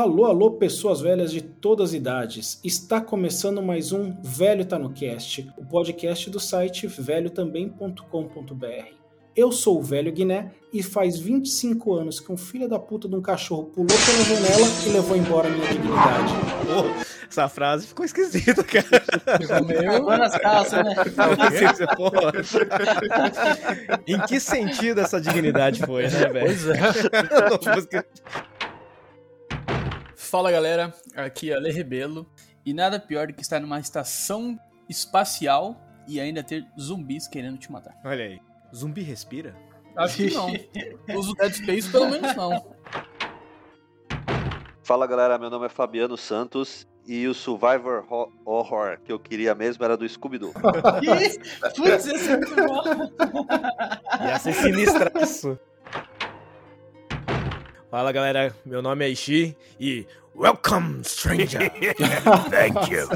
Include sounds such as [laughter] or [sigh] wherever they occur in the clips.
Alô, alô, pessoas velhas de todas as idades. Está começando mais um Velho Tá no Cast, o podcast do site velhotambém.com.br. Eu sou o Velho Guiné e faz 25 anos que um filho da puta de um cachorro pulou pela janela e levou embora minha dignidade. Pô, essa frase ficou esquisita, cara. Ficou nas calças, né? em que sentido essa dignidade foi, né, velho? Pois é. [laughs] Fala galera, aqui é Ale Rebelo e nada pior do que estar numa estação espacial e ainda ter zumbis querendo te matar. Olha aí, zumbi respira? Acho que não. Uso Dead Space pelo menos não. Fala galera, meu nome é Fabiano Santos e o Survivor Ho- Horror que eu queria mesmo era do Scooby-Doo. [laughs] Putz, esse é muito bom. Ia ser sinistraço. Fala galera, meu nome é Ishi e Welcome, stranger! [laughs] Thank you!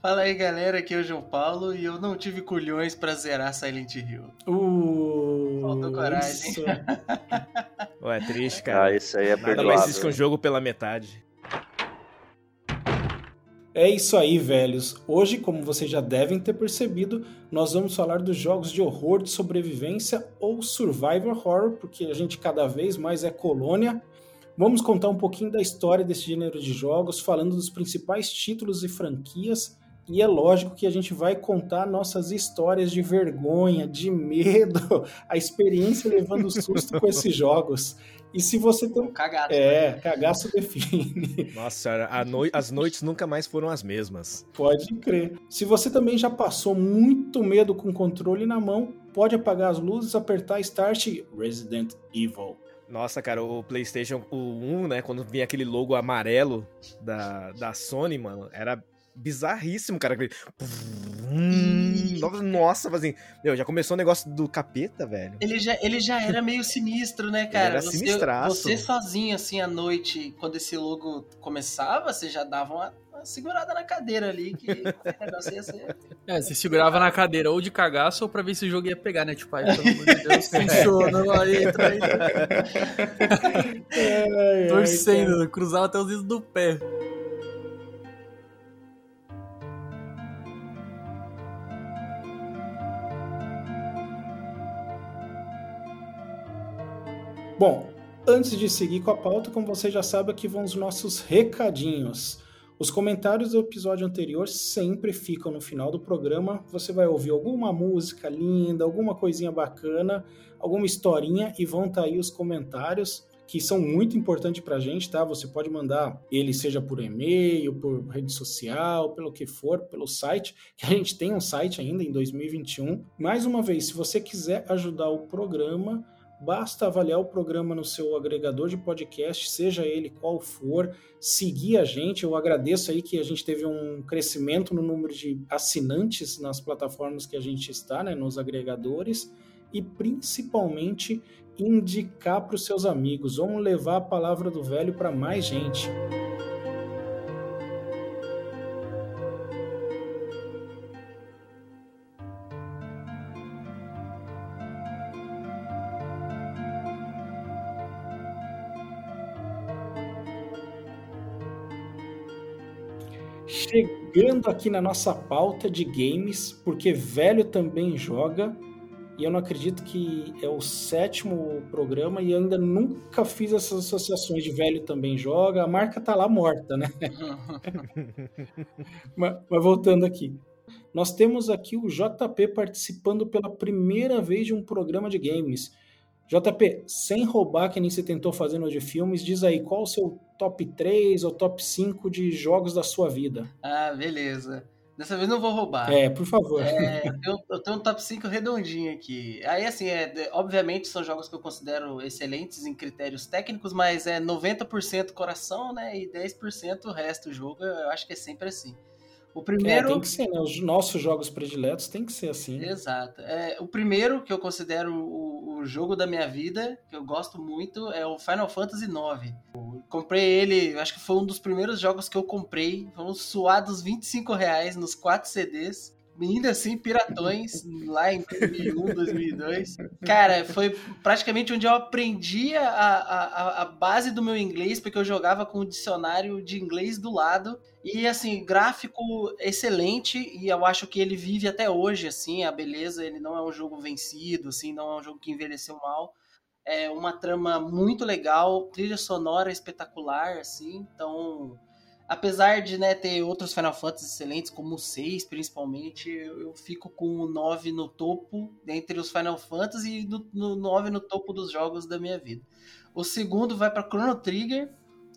Fala aí galera, aqui é o João Paulo e eu não tive culhões pra zerar Silent Hill. Uh, Faltou coragem. isso. Ué, é triste, Ah, cara. esse aí é Nada mais perdoável. triste que um jogo pela metade. É isso aí, velhos. Hoje, como vocês já devem ter percebido, nós vamos falar dos jogos de horror de sobrevivência ou survivor horror, porque a gente cada vez mais é colônia. Vamos contar um pouquinho da história desse gênero de jogos, falando dos principais títulos e franquias. E é lógico que a gente vai contar nossas histórias de vergonha, de medo, [laughs] a experiência levando susto com esses jogos. E se você tem. Cagado. É, cagaço define. [laughs] Nossa senhora, a noi- as noites nunca mais foram as mesmas. Pode crer. Se você também já passou muito medo com o controle na mão, pode apagar as luzes, apertar Start e Resident Evil. Nossa, cara, o PlayStation o 1, né? Quando vinha aquele logo amarelo da, da Sony, mano, era bizarríssimo, cara. Hum, Nossa, assim, meu, já começou o negócio do capeta, velho. Ele já, ele já era meio sinistro, né, cara? era você, sinistraço. você sozinho, assim, à noite, quando esse logo começava, você já dava uma, uma segurada na cadeira ali, que o [laughs] negócio ia ser... É, você segurava na cadeira ou de cagaço ou pra ver se o jogo ia pegar, né? Tipo, aí, pelo [laughs] amor de Deus, funciona, vai, entra aí. [laughs] Torcendo, cruzava até os dedos do pé. Bom, antes de seguir com a pauta, como você já sabe, aqui vão os nossos recadinhos. Os comentários do episódio anterior sempre ficam no final do programa. Você vai ouvir alguma música linda, alguma coisinha bacana, alguma historinha e vão estar aí os comentários que são muito importantes pra gente, tá? Você pode mandar ele seja por e-mail, por rede social, pelo que for, pelo site, que a gente tem um site ainda em 2021. Mais uma vez, se você quiser ajudar o programa, Basta avaliar o programa no seu agregador de podcast, seja ele qual for, seguir a gente. Eu agradeço aí que a gente teve um crescimento no número de assinantes nas plataformas que a gente está, né, nos agregadores, e principalmente indicar para os seus amigos. Vamos levar a palavra do velho para mais gente. Chegando aqui na nossa pauta de games, porque velho também joga, e eu não acredito que é o sétimo programa e ainda nunca fiz essas associações de velho também joga. A marca tá lá morta, né? [laughs] mas, mas voltando aqui. Nós temos aqui o JP participando pela primeira vez de um programa de games. JP, sem roubar que nem você tentou fazer no de filmes, diz aí qual o seu top 3 ou top 5 de jogos da sua vida. Ah, beleza. Dessa vez não vou roubar. É, por favor. É, eu, eu tenho um top 5 redondinho aqui. Aí, assim, é, obviamente são jogos que eu considero excelentes em critérios técnicos, mas é 90% coração, né? E 10% o resto do jogo. Eu acho que é sempre assim. O É, primeiro. tem que ser, né? Os nossos jogos prediletos tem que ser assim. Exato. É, o primeiro que eu considero o, o jogo da minha vida, que eu gosto muito, é o Final Fantasy IX. Eu comprei ele, acho que foi um dos primeiros jogos que eu comprei. Foram suados 25 reais nos quatro CDs. Ainda assim piratões, lá em 2001, 2002. Cara, foi praticamente onde eu aprendi a, a, a base do meu inglês, porque eu jogava com o dicionário de inglês do lado. E, assim, gráfico excelente, e eu acho que ele vive até hoje, assim, a beleza, ele não é um jogo vencido, assim, não é um jogo que envelheceu mal. É uma trama muito legal, trilha sonora espetacular, assim, então apesar de né, ter outros Final Fantasy excelentes, como o 6 principalmente, eu, eu, fico com o 9 no topo entre os Final Fantasy e no, no 9 no topo dos jogos da minha vida. O segundo vai para Chrono Trigger,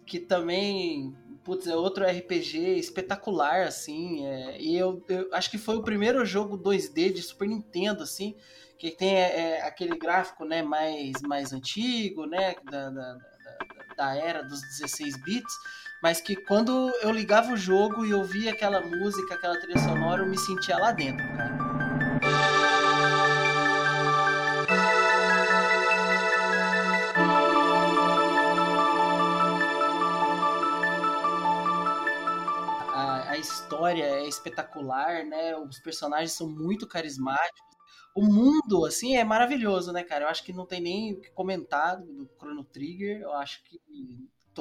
que também putz, é outro RPG espetacular, assim. É, e eu, eu, acho que foi o primeiro jogo 2D de Super Nintendo, assim, que tem é, é aquele gráfico né, mais, mais antigo, né? Da, da, da, da era dos 16 bits mas que quando eu ligava o jogo e ouvia aquela música, aquela trilha sonora, eu me sentia lá dentro, cara. A, a história é espetacular, né? Os personagens são muito carismáticos. O mundo, assim, é maravilhoso, né, cara? Eu acho que não tem nem o que comentar do Chrono Trigger. Eu acho que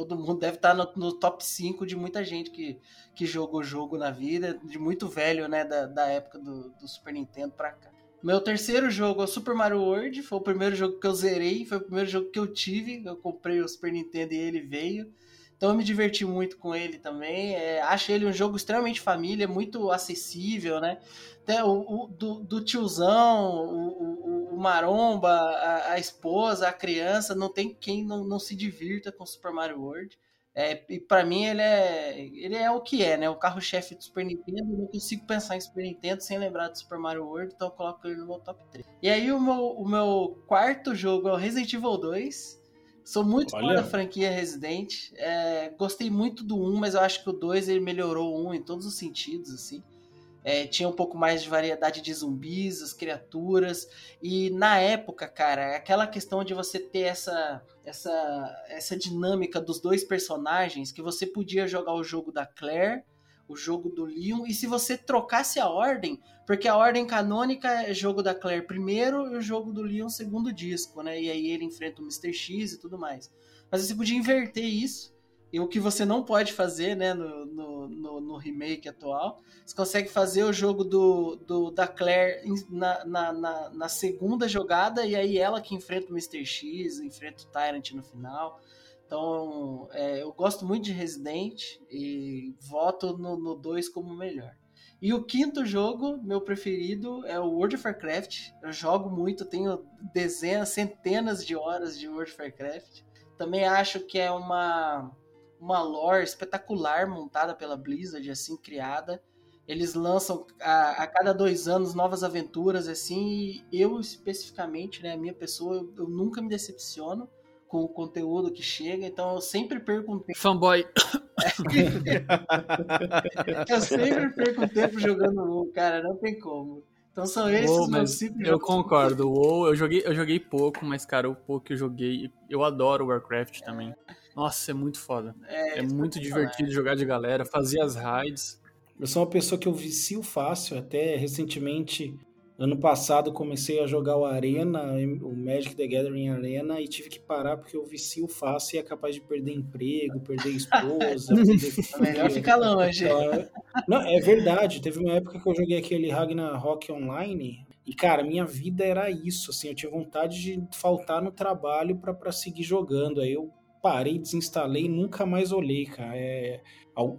todo mundo deve estar no, no, top 5 de muita gente que, que jogou jogo na vida, de muito velho, né, da, da época do, do Super Nintendo pra cá. Meu terceiro jogo é o Super Mario World, foi o primeiro jogo que eu zerei, foi o primeiro jogo que eu tive, eu comprei o Super Nintendo e ele veio. Então eu me diverti muito com ele também. É, acho ele um jogo extremamente família, muito acessível, né? Até o, o do, do, tiozão, o, o, o maromba, a, a, esposa, a criança, não tem quem não, não se divirta com Super Mario World. É, e para mim ele é, ele é o que é, né? O carro-chefe do Super Nintendo. Eu não consigo pensar em Super Nintendo sem lembrar do Super Mario World, então eu coloco ele no meu top 3. E aí o meu, o meu quarto jogo é o Resident Evil 2. Sou muito fã da franquia Resident. É, gostei muito do 1, mas eu acho que o 2 ele melhorou o 1 em todos os sentidos, assim. É, tinha um pouco mais de variedade de zumbis, as criaturas. E na época, cara, aquela questão de você ter essa, essa, essa dinâmica dos dois personagens, que você podia jogar o jogo da Claire o jogo do Leon. E se você trocasse a ordem, porque a ordem canônica é jogo da Claire primeiro e o jogo do Leon segundo disco, né? E aí ele enfrenta o Mr. X e tudo mais. Mas você podia inverter isso. E o que você não pode fazer, né, no, no, no, no remake atual, você consegue fazer o jogo do, do da Claire na, na, na, na segunda jogada, e aí ela que enfrenta o Mr. X, enfrenta o Tyrant no final. Então, é, eu gosto muito de Resident e voto no 2 como melhor. E o quinto jogo, meu preferido, é o World of Warcraft. Eu jogo muito, tenho dezenas, centenas de horas de World of Warcraft. Também acho que é uma, uma lore espetacular montada pela Blizzard, assim, criada. Eles lançam a, a cada dois anos novas aventuras, assim, e eu especificamente, né, a minha pessoa, eu, eu nunca me decepciono com o conteúdo que chega, então eu sempre perco um tempo. Fanboy. [laughs] eu sempre perco um tempo jogando WoW, cara, não tem como. Então são esses WoW, meus cinco Eu concordo, o WoW eu joguei, eu joguei pouco, mas cara, o pouco que eu joguei, eu adoro Warcraft também. Nossa, é muito foda. É, é muito divertido jogar de galera, fazer as raids. Eu sou uma pessoa que eu vicio fácil, até recentemente Ano passado comecei a jogar o Arena, o Magic the Gathering Arena, e tive que parar porque eu vicio fácil e é capaz de perder emprego, perder esposa. [laughs] perder Melhor ficar longe. Então, não, é verdade. Teve uma época que eu joguei aquele Ragnarok Online, e, cara, minha vida era isso, assim, eu tinha vontade de faltar no trabalho para seguir jogando. Aí eu parei, desinstalei e nunca mais olhei, cara. É,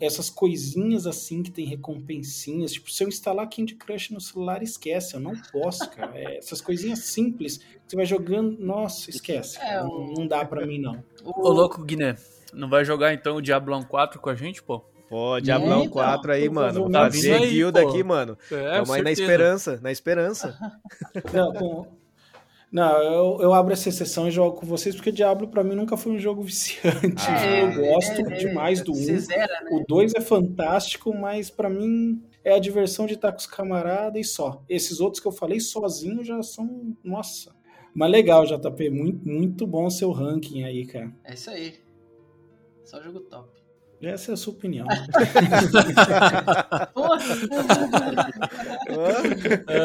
essas coisinhas assim que tem recompensinhas, tipo, se eu instalar Candy Crush no celular, esquece, eu não posso, cara. É, essas coisinhas simples, você vai jogando, nossa, esquece. É, não, não, dá para mim, não. Ô, louco, Guiné, não vai jogar então o Diablão 4 com a gente, pô? Pô, Diablão Eita, 4 aí, mano. Tá vindo guilda aqui, mano. É, Tamo aí na esperança, na esperança. Não, com, não, eu, eu abro essa exceção e jogo com vocês, porque Diablo para mim nunca foi um jogo viciante. Ah, eu gosto é, demais do 1. Um. né? O 2 é fantástico, mas para mim é a diversão de estar com os camaradas e só. Esses outros que eu falei sozinho já são. Nossa. Mas legal, JP. Muito, muito bom seu ranking aí, cara. É isso aí. Só jogo top. Essa é a sua opinião. [laughs] [laughs]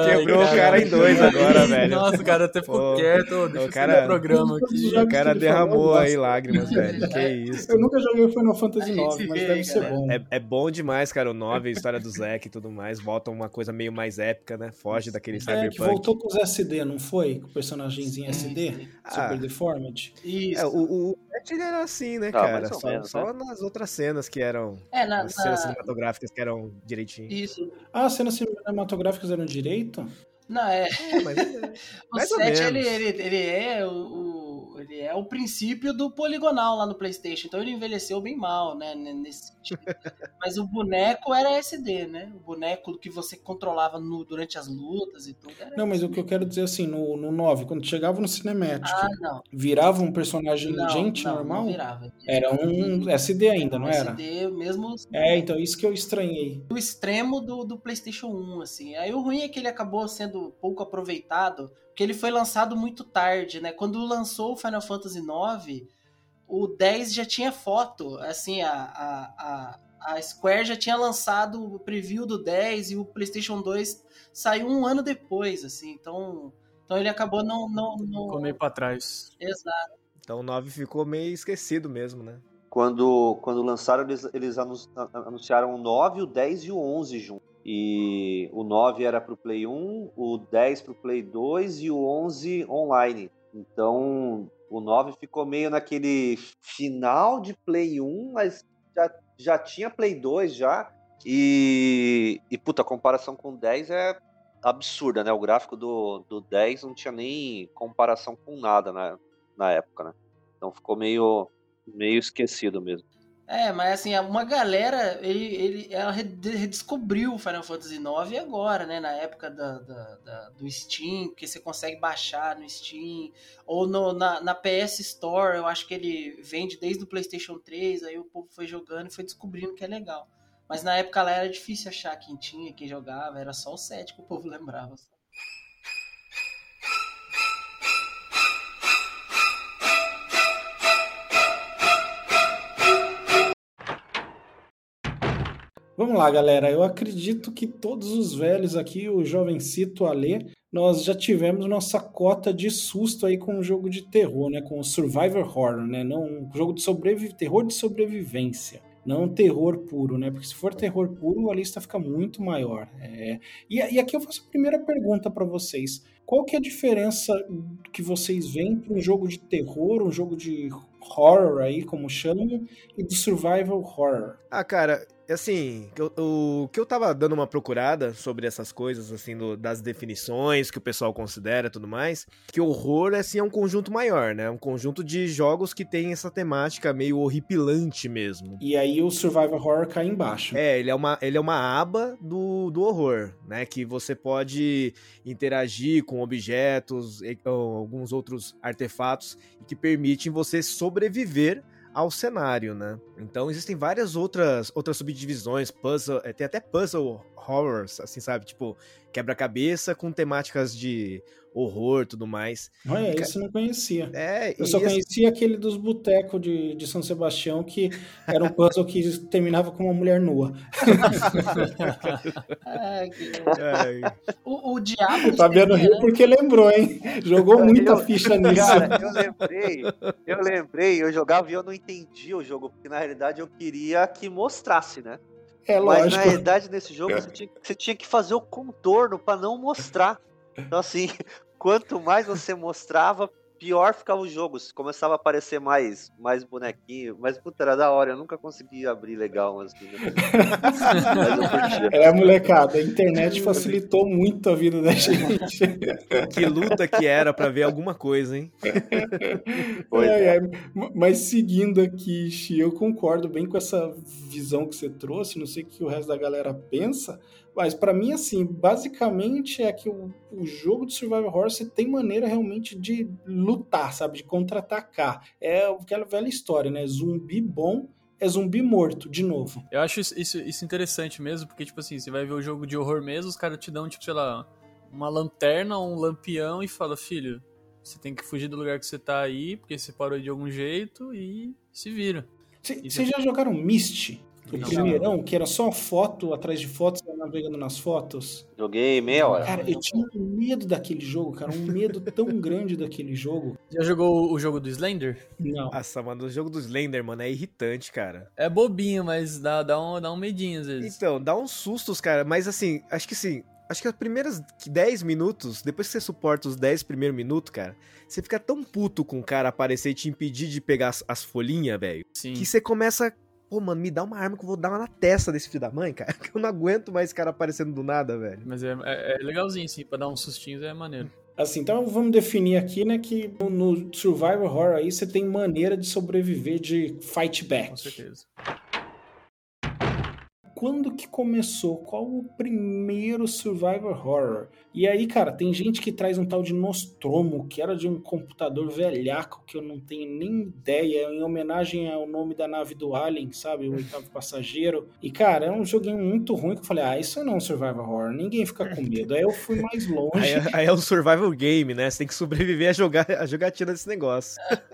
Quebrou o cara em dois agora, velho. Nossa, o cara até ficou Pô, quieto. Deixa o eu cara- programa aqui. O cara derramou aí lá. lágrimas, velho. Que isso. Eu nunca joguei o Final Fantasy IX, mas deve ser bom. É, é bom demais, cara, o 9, a história do Zack e tudo mais. Volta uma coisa meio mais épica, né? Foge daquele É, que cyberpunk. voltou com os SD, não foi? Com o personagemzinho SD? Ah. Super Deformed? Isso. É, o, o Ele era assim, né, Ah, cara? Só, menos, só nas outras cenas que eram. É, na, As cenas na- cinematográficas que eram direitinho. Isso. Ah, as cenas cinematográficas eram direito? Não, é. É, mas é- [laughs] O Mais ou 7, ele, ele, ele é o, o- ele é o princípio do poligonal lá no Playstation, então ele envelheceu bem mal, né, nesse sentido. [laughs] Mas o boneco era SD, né? O boneco que você controlava no- durante as lutas e tudo. Não, mas o que eu quero dizer assim, no, no 9, quando chegava no Cinematic, Ah, virava um personagem Não, gente não, normal? Não virava. Era um SD ainda, não era? SD mesmo É, então isso que eu estranhei. o extremo do, do PlayStation 1, assim. Aí o ruim é que ele acabou sendo pouco aproveitado, porque ele foi lançado muito tarde, né? Quando lançou o Final Fantasy IX, o 10 já tinha foto, assim, a, a, a, a Square já tinha lançado o preview do 10 e o PlayStation 2 saiu um ano depois, assim. Então, então ele acabou não... não, não... Ficou meio pra trás. Exato. Então o 9 ficou meio esquecido mesmo, né? Quando, quando lançaram, eles, eles anunciaram o 9, o 10 e o 11 juntos. E o 9 era pro Play 1, o 10 pro Play 2 e o 11 online. Então, o 9 ficou meio naquele final de Play 1, mas já, já tinha Play 2 já. E, e, puta, a comparação com o 10 é absurda, né? O gráfico do, do 10 não tinha nem comparação com nada na, na época, né? Então ficou meio, meio esquecido mesmo. É, mas assim, uma galera, ele, ele, ela rede- redescobriu o Final Fantasy IX agora, né? Na época da, da- da- do Steam, que você consegue baixar no Steam, ou no- na, na PS Store, eu acho que ele vende desde o PlayStation 3, aí o povo foi jogando e foi descobrindo que é legal. Mas na época lá era difícil achar quem tinha, quem jogava, era só o 7 que o povo [laughs] lembrava. Vamos lá, galera. Eu acredito que todos os velhos aqui, o jovencito Alê, nós já tivemos nossa cota de susto aí com um jogo de terror, né? Com o Survivor Horror, né? Não um jogo de sobrevi terror de sobrevivência. Não terror puro, né? Porque se for terror puro, a lista fica muito maior. É. E, e aqui eu faço a primeira pergunta para vocês. Qual que é a diferença que vocês veem para um jogo de terror, um jogo de horror aí, como chamam, e do survival horror? Ah, cara, assim, eu- o que eu tava dando uma procurada sobre essas coisas, assim, do- das definições que o pessoal considera e tudo mais, que horror, assim, é um conjunto maior, né? Um conjunto de jogos que tem essa temática meio horripilante mesmo. E aí o survival horror cai embaixo. É, ele é uma, ele é uma aba do, do horror, né? Que você pode interagir com objetos, e, ou alguns outros artefatos e que permitem você sobreviver ao cenário, né? Então existem várias outras outras subdivisões, puzzle, é, tem até puzzle horrors, assim, sabe? Tipo, quebra-cabeça com temáticas de horror e tudo mais. Olha, esse eu não conhecia. É, Eu e só assim- conhecia aquele dos botecos de, de São Sebastião, que era um puzzle que terminava com uma mulher nua. [laughs] Que- O, o Diabo. O Fabiano riu porque lembrou, hein? Jogou muita Eu- ficha nisso. Cara, eu lembrei, eu lembrei, eu jogava e eu não entendia o jogo, porque na realidade eu queria que mostrasse, né? É Mas na lógico. realidade nesse jogo você tinha, você tinha que fazer o contorno pra não mostrar. Então assim, [laughs] quanto mais você mostrava, pior ficava o jogo. Começava a aparecer mais, mais bonequinho, mas puta, era da hora, eu nunca consegui abrir legal assim. Né? Mas eu curtia. É, molecada, a internet facilitou muito a vida da gente. que luta que era pra ver alguma coisa, hein? É. ai, Mas seguindo aqui, Xi, eu concordo bem com essa visão que você trouxe, não sei o que o resto da galera pensa, mas pra mim, assim, basicamente é que o, o jogo de Survival Horror você tem maneira realmente de lutar, sabe? De contra-atacar. É aquela velha história, né? Zumbi bom é zumbi morto, de novo. Eu acho isso, isso, isso interessante mesmo, porque, tipo assim, você vai ver o jogo de horror mesmo, os caras te dão, tipo, sei lá, uma lanterna, um lampião e fala, filho, você tem que fugir do lugar que você tá aí, porque você parou de algum jeito e se vira. Vocês já jogaram Myst? O Não. primeirão, que era só foto atrás de ia navegando nas fotos. Joguei meia hora. Cara, eu tinha um medo daquele jogo, cara. Um medo [laughs] tão grande daquele jogo. Já jogou o jogo do Slender? Não. Nossa, mano, o jogo do Slender, mano, é irritante, cara. É bobinho, mas dá, dá, um, dá um medinho às vezes. Então, dá uns sustos, cara, mas assim, acho que sim. Acho que as primeiras 10 minutos, depois que você suporta os 10 primeiros minutos, cara, você fica tão puto com o cara aparecer e te impedir de pegar as, as folhinhas, velho, Sim. que você começa. Pô, mano, me dá uma arma que eu vou dar uma na testa desse filho da mãe, cara. [laughs] Que eu não aguento mais esse cara aparecendo do nada, velho. Mas é, é, é legalzinho, sim, pra dar uns sustinhos é maneiro. Assim, então vamos definir aqui, né, que no- Survivor Horror aí você tem maneira de sobreviver de fight back. Com certeza. Quando que começou? Qual o primeiro Survivor Horror? E aí, cara, tem gente que traz um tal de Nostromo, que era de um computador velhaco que eu não tenho nem ideia, em homenagem ao nome da nave do Alien, sabe? O [laughs] oitavo passageiro. E, cara, é um joguinho muito ruim que eu falei, ah, isso não é um Survivor Horror, ninguém fica com medo. Aí eu fui mais [laughs] longe. Aí, é- aí é o survival game, né? Você tem que sobreviver a jogar a jogatina desse negócio. [laughs]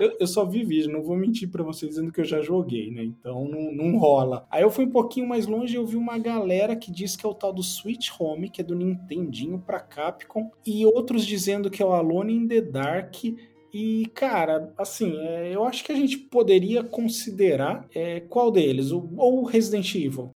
Eu, eu só vi vídeo, não vou mentir pra vocês dizendo que eu já joguei, né? Então não, não rola. Aí eu fui um pouquinho mais longe eu vi uma galera que diz que é o tal do Switch Home, que é do Nintendinho pra Capcom, e outros dizendo que é o Alone in the Dark. E, cara, assim, é, eu acho que a gente poderia considerar é, qual deles? O, ou Resident Evil.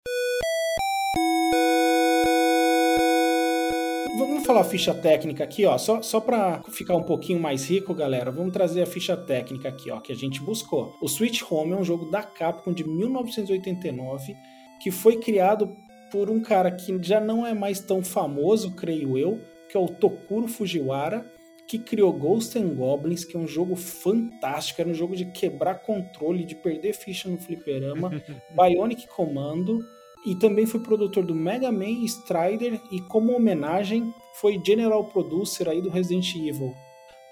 Falar a ficha técnica aqui, ó. Só, só para ficar um pouquinho mais rico, galera, vamos trazer a ficha técnica aqui, ó, que a gente buscou. O Switch Home é um jogo da Capcom de 1989 que foi criado por um cara que já não é mais tão famoso, creio eu, que é o Tokuro Fujiwara, que criou Ghosts and Goblins, que é um jogo fantástico, era um jogo de quebrar controle, de perder ficha no fliperama, [laughs] Bionic Commando, e também foi produtor do Mega Man Strider e como homenagem foi General Producer aí do Resident Evil.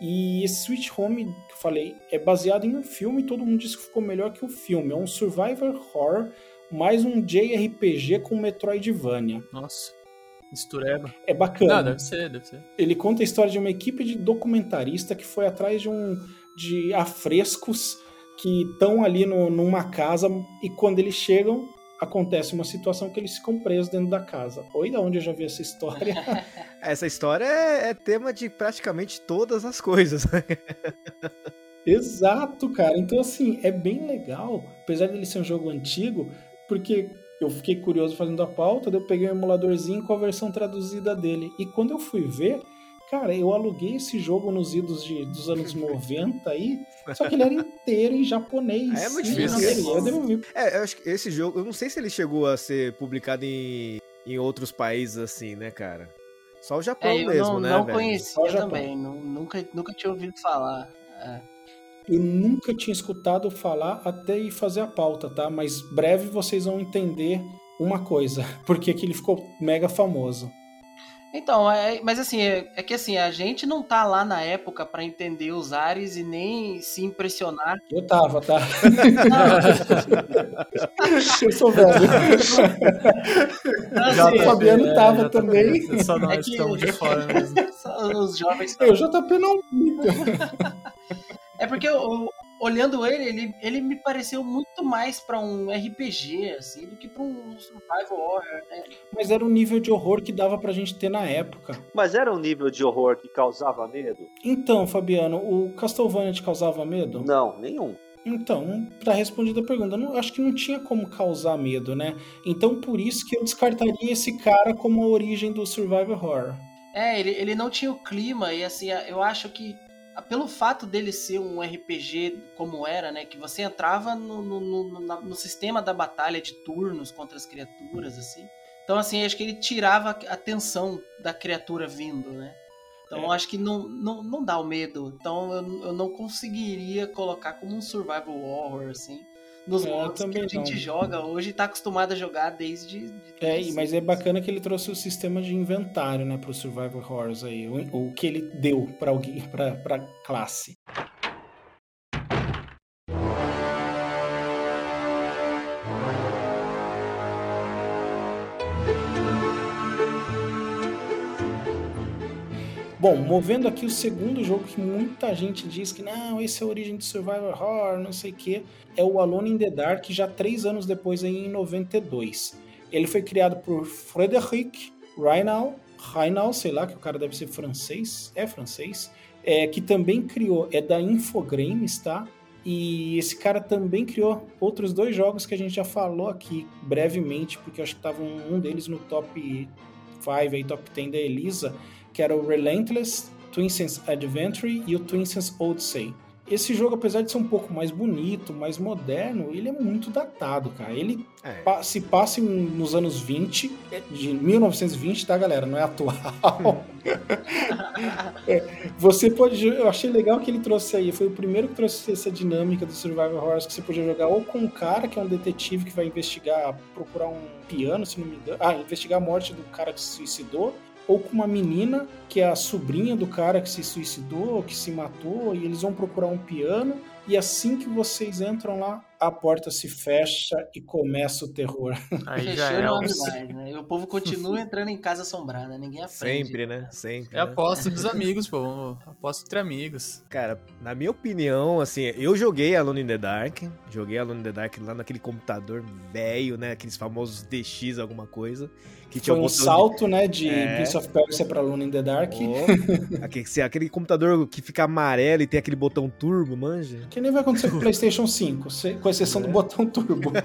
E esse Sweet Home que eu falei é baseado em um filme e todo mundo disse que ficou melhor que o filme. É um survivor horror mais um JRPG com Metroidvania. Nossa. Mistureba. É bacana. Não, deve ser, deve ser. Ele conta a história de uma equipe de documentarista que foi atrás de um de afrescos que estão ali no, numa casa e quando eles chegam acontece uma situação que eles ficam presos dentro da casa. Oi, da onde eu já vi essa história? [laughs] Essa história é, é tema de praticamente todas as coisas. né? Exato, cara. Então, assim, é bem legal, apesar dele ser um jogo antigo, porque eu fiquei curioso fazendo a pauta, daí eu peguei um emuladorzinho com a versão traduzida dele. E quando eu fui ver, cara, eu aluguei esse jogo nos idos de, dos anos 90 aí, só que ele era inteiro em japonês. É muito difícil. Eu, devolvi, eu devolvi. É, eu acho que esse jogo, eu não sei se ele chegou a ser publicado em, em outros países assim, né, cara? Só o Japão É, eu mesmo, não, né, não velho? conhecia Só o Japão. também, nu- nunca, nunca tinha ouvido falar. É. Eu nunca tinha escutado falar até ir fazer a pauta, tá? Mas breve vocês vão entender uma coisa, [laughs] porque que ele ficou mega famoso. Então, é- mas assim, é, é que assim, a gente não tá lá na época pra entender os ares e nem se impressionar. Eu tava, tá? Não, eu sou velho. assim, Já O Fabiano é, tava JP, também. Só nós É que estamos o- de fora mesmo. só [laughs] os jovens. Eu, JP não. É [laughs] porque eu- olhando ele, ele, ele me pareceu muito mais pra um RPG, assim, do que pra um survival horror, né? Mas era o nível de horror que dava pra gente ter na época. Mas era um nível de horror que causava medo? Então, Fabiano, o Castlevania te causava medo? Não, nenhum. Então, pra responder a pergunta, não, acho que não tinha como causar medo, né? Então, por isso que eu descartaria esse cara como a origem do survival horror. É, ele, ele não tinha o clima, e assim, eu acho que pelo fato dele ser um RPG como era, né? Que você entrava no, no, no, no sistema da batalha de turnos contra as criaturas, assim. Então, assim, acho que ele tirava a tensão da criatura vindo, né? Então, É. eu acho que não, não, não dá o medo. Então, eu, eu não conseguiria colocar como um survival horror, assim. Nos É, modos que a gente não. joga hoje, tá acostumado a jogar desde... de- É, mas é bacana que ele trouxe o sistema de inventário, né, pro survival horrors aí, o, o que ele deu pra alguém, [laughs] pra, pra classe. Bom, movendo aqui o segundo jogo que muita gente diz que não, esse é a origem de Survival Horror, não sei o que, é o Alone in the Dark, já três anos depois, aí, em 92. Ele foi criado por Frederic Reinal, Reinal, sei lá, que o cara deve ser francês, é francês, é, que também criou, é da Infogrames, tá? E esse cara também criou outros dois jogos que a gente já falou aqui brevemente, porque eu acho que tava um deles no top 5 aí, top 10 da Elisa, que era o Relentless, Twin Sense Adventure e o Twin Sense Odyssey. Esse jogo, apesar de ser um pouco mais bonito, mais moderno, ele é muito datado, cara. Ele é. pa se passa nos anos 20, de 1920, tá, galera? Não é atual. [laughs] é, você pode. Eu achei legal que ele trouxe aí. Foi o primeiro que trouxe essa dinâmica do Survival Horror que você podia jogar ou com um cara que é um detetive que vai investigar, procurar um piano, se não me engano. Ah, investigar a morte do cara que se suicidou ou com uma menina que é a sobrinha do cara que se suicidou, que se matou, e eles vão procurar um piano. E assim que vocês entram lá, a porta se fecha e começa o terror. [laughs] Aí já é demais, né? E o povo continua entrando em casa assombrada, ninguém aprende. Sempre, né? Sempre. É aposta dos [laughs] amigos, pô. Aposta entre amigos. Cara, na minha opinião, assim, eu joguei Alone in the Dark. Joguei Alone in the Dark lá naquele computador velho, né? Aqueles famosos DX, alguma coisa. Que Foi um salto, de... né, de é... Prince of Persia pra Alone in the Dark. Oh, aquele, aquele computador que fica amarelo e tem aquele botão turbo, manja. Que nem vai acontecer com o PlayStation 5, com exceção é. do botão turbo. [laughs]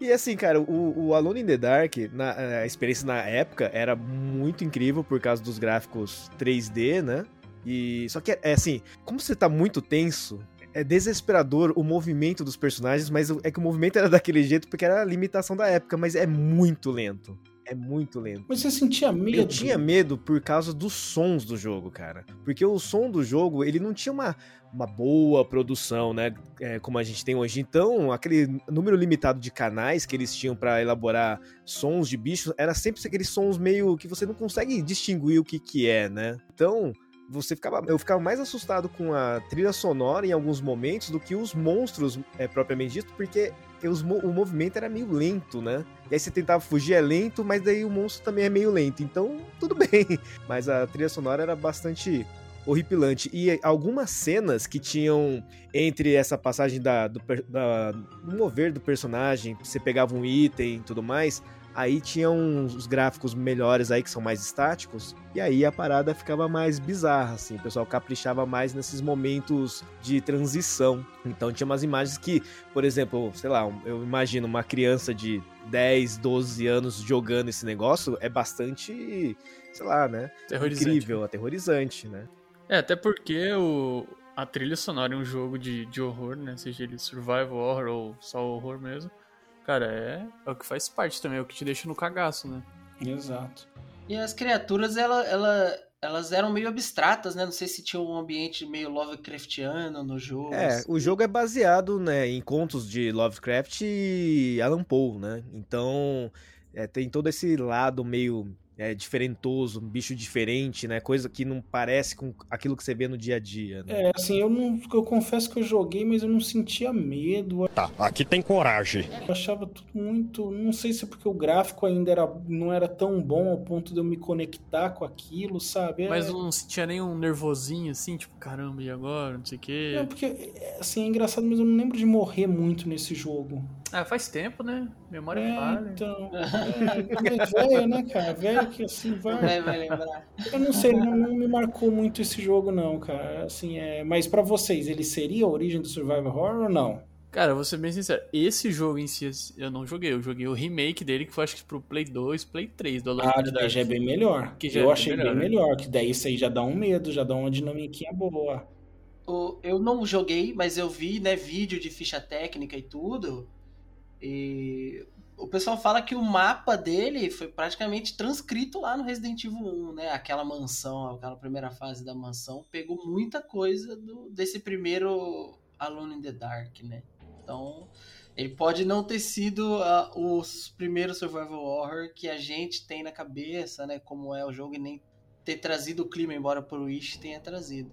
E assim, cara, o, o Alone in the Dark, na, a experiência na época era muito incrível por causa dos gráficos 3D, né? E só que é assim, como você tá muito tenso, é desesperador o movimento dos personagens, mas é que o movimento era daquele jeito porque era a limitação da época, mas é muito lento. É muito lento. Mas você sentia medo? Eu tinha medo por causa dos sons do jogo, cara. Porque o som do jogo, ele não tinha uma, uma boa produção, né? É, como a gente tem hoje. Então, aquele número limitado de canais que eles tinham para elaborar sons de bichos, era sempre aqueles sons meio que você não consegue distinguir o que que é, né? Então, você ficava, eu ficava mais assustado com a trilha sonora em alguns momentos do que os monstros é, propriamente dito, porque os, o movimento era meio lento, né? E aí você tentava fugir, é lento, mas daí o monstro também é meio lento. Então, tudo [laughs] bem. Mas a trilha sonora era bastante horripilante. E algumas cenas que tinham entre essa passagem da, do, da, do mover do personagem, você pegava um item e tudo mais, Aí tinha uns gráficos melhores aí que são mais estáticos, e aí a parada ficava mais bizarra, assim, o pessoal caprichava mais nesses momentos de transição. Então tinha umas imagens que, por exemplo, sei lá, eu imagino uma criança de 10, 12 anos jogando esse negócio, é bastante, sei lá, né? Incrível, aterrorizante, né? É, até porque o, a trilha sonora em um jogo de, de horror, né? Seja ele survival horror ou só horror mesmo, Cara, é, é o que faz parte também, é o que te deixa no cagaço, né? Exato. E as criaturas, ela, ela, elas eram meio abstratas, né? Não sei se tinha um ambiente meio Lovecraftiano no jogo. É, assim. o jogo é baseado né, em contos de Lovecraft e Alan Poe, né? Então é, tem todo esse lado meio é, diferentoso, um bicho diferente, né? Coisa que não parece com aquilo que você vê no dia a dia. Né? É, assim, eu não. Eu confesso que eu joguei, mas eu não sentia medo. Tá, aqui tem coragem. Eu achava tudo muito. Não sei se é porque o gráfico ainda era, não era tão bom ao ponto de eu me conectar com aquilo, sabe? É... Mas não sentia nenhum nervosinho assim, tipo, caramba, e agora? Não sei o quê. É, porque, assim, é engraçado, mas eu não lembro de morrer muito nesse jogo. Ah, faz tempo, né? Memória é, falha. Então. É, velho, né, cara? Velho que assim vai. É, vai lembrar. Eu não sei, não, não, me marcou muito esse jogo, não, cara. Assim, é... Mas para vocês, ele seria a origem do Survival Horror ou não? Cara, vou ser bem sincero, esse jogo em si eu não joguei, eu joguei o remake dele, que foi acho que pro Play 2, Play 3 do Alone Ah, que já é bem melhor. Que eu é achei melhor, bem né? melhor, que daí isso aí já dá um medo, já dá uma dinamiquinha boa. eu não joguei, mas eu vi, né, vídeo de ficha técnica e tudo. E o pessoal fala que o mapa dele foi praticamente transcrito lá no Resident Evil 1, né? Aquela mansão, aquela primeira fase da mansão, pegou muita coisa do, desse primeiro Alone in the Dark, né? Então, ele pode não ter sido uh, os primeiros survival horror que a gente tem na cabeça, né? Como é o jogo, e nem ter trazido o clima, embora o Wish tenha trazido.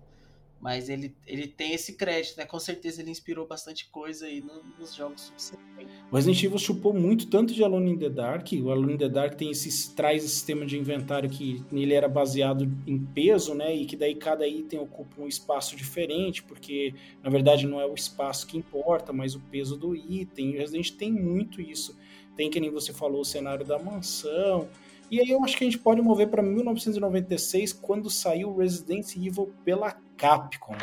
Mas ele, ele tem esse crédito, né? Com certeza ele inspirou bastante coisa aí no, nos jogos subsequentes. O Resident Evil chupou muito tanto de Alone in the Dark. O Alone in the Dark tem esse, traz esse sistema de inventário que nele era baseado em peso, né? E que daí cada item ocupa um espaço diferente, porque na verdade não é o espaço que importa, mas o peso do item. O Resident tem muito isso. Tem, que nem você falou, o cenário da mansão. E aí eu acho que a gente pode mover para 1996, quando saiu Resident Evil pela Capcom.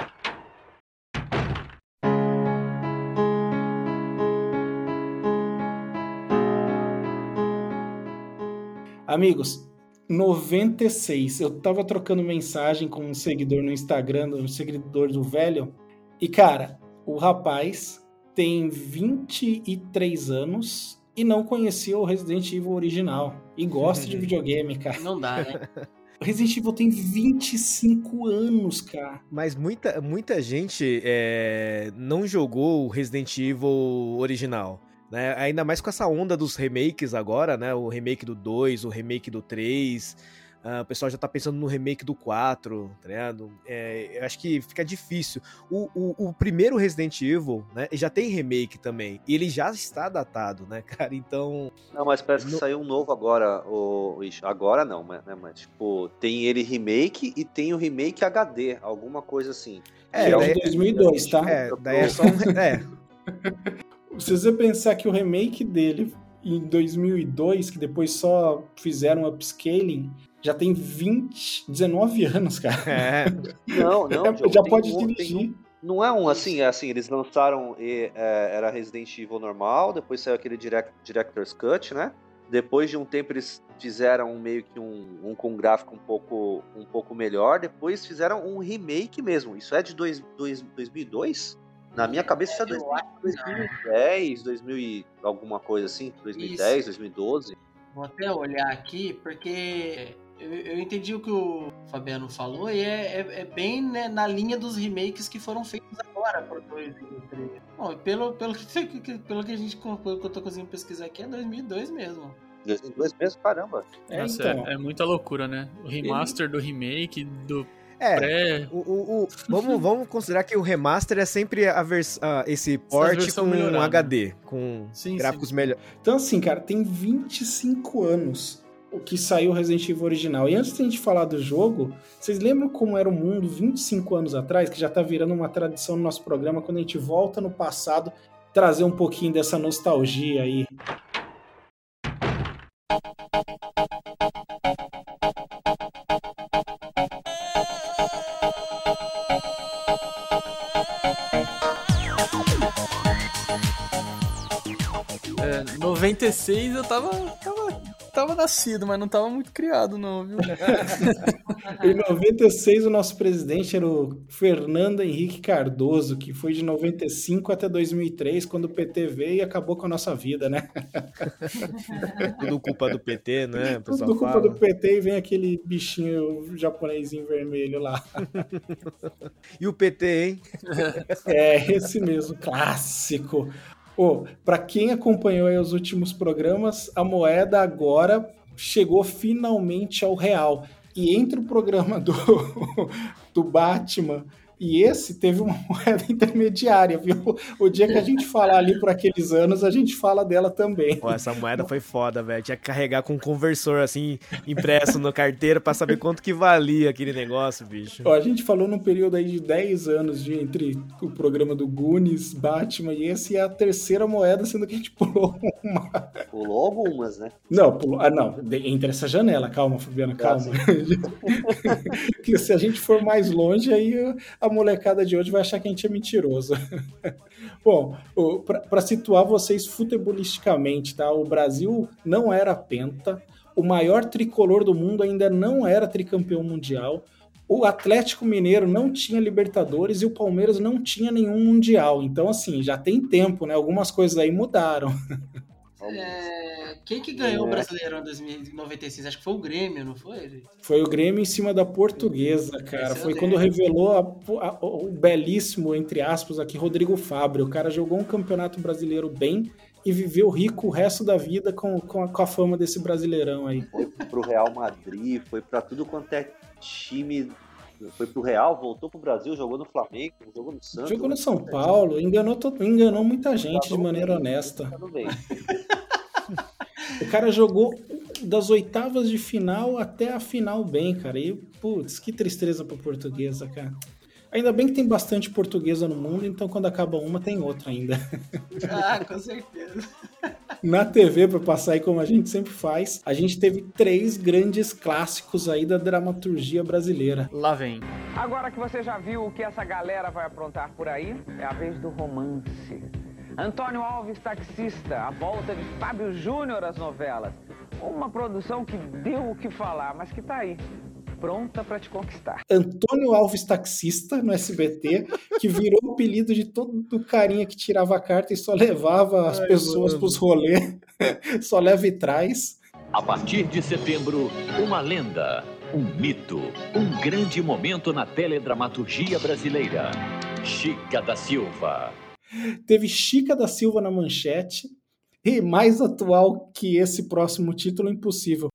Amigos, 96. Eu tava trocando mensagem com um seguidor no Instagram, um seguidor do velho, e cara, o rapaz tem 23 anos e não conhecia o Resident Evil original. E gosta de [laughs] videogame, cara. Não dá, né? [laughs] Resident Evil tem 25 anos, cara. Mas muita, muita gente é, não jogou o Resident Evil original. Né? Ainda mais com essa onda dos remakes agora, né? O remake do 2, o remake do 3. Uh, o pessoal já tá pensando no remake do 4, tá ligado? É, eu acho que fica difícil. O, o, o, primeiro Resident Evil, né, já tem remake também. E ele já está datado, né, [laughs] cara? Então. Não, mas parece que no... saiu um novo agora, o. Agora não, né? Mas, tipo, tem ele remake e tem o remake HD, alguma coisa assim. É, é daí, 2002, tá? É, daí é só um. É. [laughs] Se você pensar que o remake dele em 2002, que depois só fizeram upscaling, já tem 20, 19 anos, cara. É. [laughs] Não, não. É, [laughs] já pode um, dirigir. Um, não é um assim, é assim, eles lançaram, e, é, era Resident Evil normal, depois saiu aquele direct, Director's Cut, né? Depois de um tempo eles fizeram meio que um, um com gráfico um pouco, um pouco melhor, depois fizeram um remake mesmo. Isso é de dois, dois, 2002? Na minha cabeça isso é 2010, 2000 e alguma coisa assim, 2010, isso. 2012. Vou até olhar aqui, porque eu, eu, entendi o que o Fabiano falou e é, é, é bem né, na linha dos remakes que foram feitos agora por 2003. Bom, pelo, pelo, que, pelo que a gente pelo que eu tô conseguindo pesquisar aqui, é 2002 mesmo. 2002 mesmo, caramba. É, Nossa, então. é, é, muita loucura, né? O remaster Ele... do remake, do é, pré... o, o, o, vamos, [laughs] vamos considerar que o remaster é sempre a vers, uh, esse port com melhorada. HD, com sim, gráficos melhores. Então, assim, cara, tem 25 anos o que saiu o Resident Evil original. E antes de a gente falar do jogo, vocês lembram como era o mundo 25 anos atrás, que já tá virando uma tradição no nosso programa, quando a gente volta no passado, trazer um pouquinho dessa nostalgia aí. É, 96 eu tava, tava tava nascido, mas não tava muito criado, não, viu? [laughs] em 96, o nosso presidente era o Fernando Henrique Cardoso, que foi de 95 até 2003, quando o PT veio e acabou com a nossa vida, né? [laughs] Tudo culpa do PT, né? Tudo culpa fala. do PT e vem aquele bichinho japonesinho vermelho lá. [laughs] e o PT, hein? É, esse mesmo, clássico. Oh, para quem acompanhou os últimos programas, a moeda agora chegou finalmente ao real. E entre o programa do, [laughs] do Batman e esse teve uma [laughs] moeda intermediária, viu? O dia que a gente falar ali por aqueles anos, a gente fala dela também. Pô, essa moeda foi foda, velho. Tinha que carregar com um conversor, assim, impresso na carteira para saber quanto que valia aquele negócio, bicho. Ó, a gente falou num período aí de 10 anos de entre o programa do Goonies, Batman e esse é a terceira moeda, sendo que a gente pulou uma. Pulou algumas, né? Não, pulou. Ah, não. Entre essa janela, calma, Fabiana, calma. Porque [laughs] se a gente for mais longe, aí a molecada de hoje vai achar que a gente é mentiroso. [laughs] Bom, para situar vocês futebolisticamente, tá? O Brasil não era penta, o maior tricolor do mundo ainda não era tricampeão mundial, o Atlético Mineiro não tinha Libertadores e o Palmeiras não tinha nenhum Mundial. Então, assim, já tem tempo, né? Algumas coisas aí mudaram. [laughs] É, quem que ganhou é. o Brasileirão em 2096? Acho que foi o Grêmio, não foi? Foi o Grêmio em cima da Portuguesa, cara. Foi quando revelou a, a, o belíssimo, entre aspas, aqui, Rodrigo Fábio. O cara jogou um campeonato brasileiro bem e viveu rico o resto da vida com, com, a, com a fama desse brasileirão aí. Foi pro Real Madrid, foi para tudo quanto é time foi pro Real, voltou pro Brasil, jogou no Flamengo, jogou no Santos. Jogou no São Paulo, enganou, todo, enganou muita gente de maneira honesta. Tá. [laughs] O cara jogou das oitavas de final até a final bem, cara. E, putz, que tristeza pra portuguesa, cara. Ainda bem que tem bastante portuguesa no mundo, então quando acaba uma, tem outra ainda. [laughs] Ah, com certeza. Na TV, pra passar aí como a gente sempre faz, a gente teve três grandes clássicos aí da dramaturgia brasileira. Lá vem. Agora que você já viu o que essa galera vai aprontar por aí, é a vez do romance. Antônio Alves Taxista, a volta de Fábio Júnior às novelas. Uma produção que deu o que falar, mas que tá aí, pronta pra te conquistar. Antônio Alves Taxista, no SBT, que virou o apelido de todo o carinha que tirava a carta e só levava as Ai, pessoas mano. pros rolês. [laughs] só leva e traz. A partir de setembro, uma lenda, um mito, um grande momento na teledramaturgia brasileira. Chica da Silva. Teve Chica da Silva na manchete. E mais atual que esse próximo título, impossível.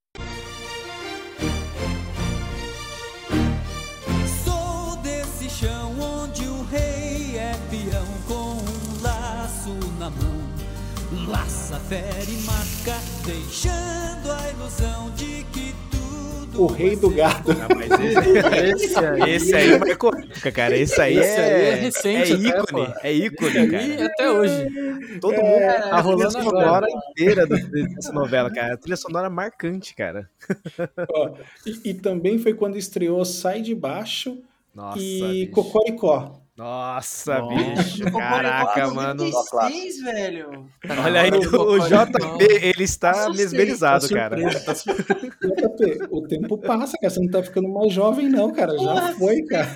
Fere e marca, deixando a ilusão de que tudo. O rei do gado. Ah, mas esse, [laughs] Esse aí, esse aí época, cara. Esse aí Esse é, aí é recente é até, ícone. pô. É ícone, cara. até hoje. Todo mundo É, tá rolando a trilha agora. sonora inteira dessa novela, cara. A trilha sonora marcante, cara. Ó, e, e também foi quando estreou Sai de Baixo Nossa, e bicho. Cocoricó. Nossa, Nossa. bicho. Caraca, mano. 96, velho. Olha aí, o JP, ele está mesmerizado, Tá cara. surpreso, tá. JP, o tempo passa, cara. Você não tá ficando mais jovem, não, cara. Já Nossa. foi, cara.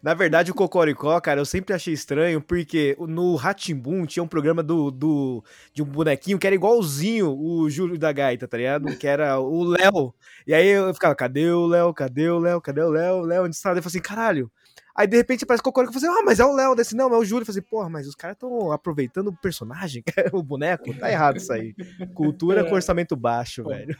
Na verdade, o Cocoricó, cara, eu sempre achei estranho, porque no Ratimbum tinha um programa do, do, de um bonequinho que era igualzinho o Júlio da Gaita, tá ligado? Que era o Léo. E aí eu ficava, cadê o Léo? Cadê o Léo? Cadê o Léo? O Léo, onde está? Eu falei assim, caralho. Aí de repente aparece o Cocoricó e falei assim, ah, mas é o Léo. Desse não, é o Júlio. Eu falei assim, porra, mas os caras estão aproveitando o personagem, [laughs] o boneco. Tá errado isso aí. Cultura É. com orçamento baixo, velho.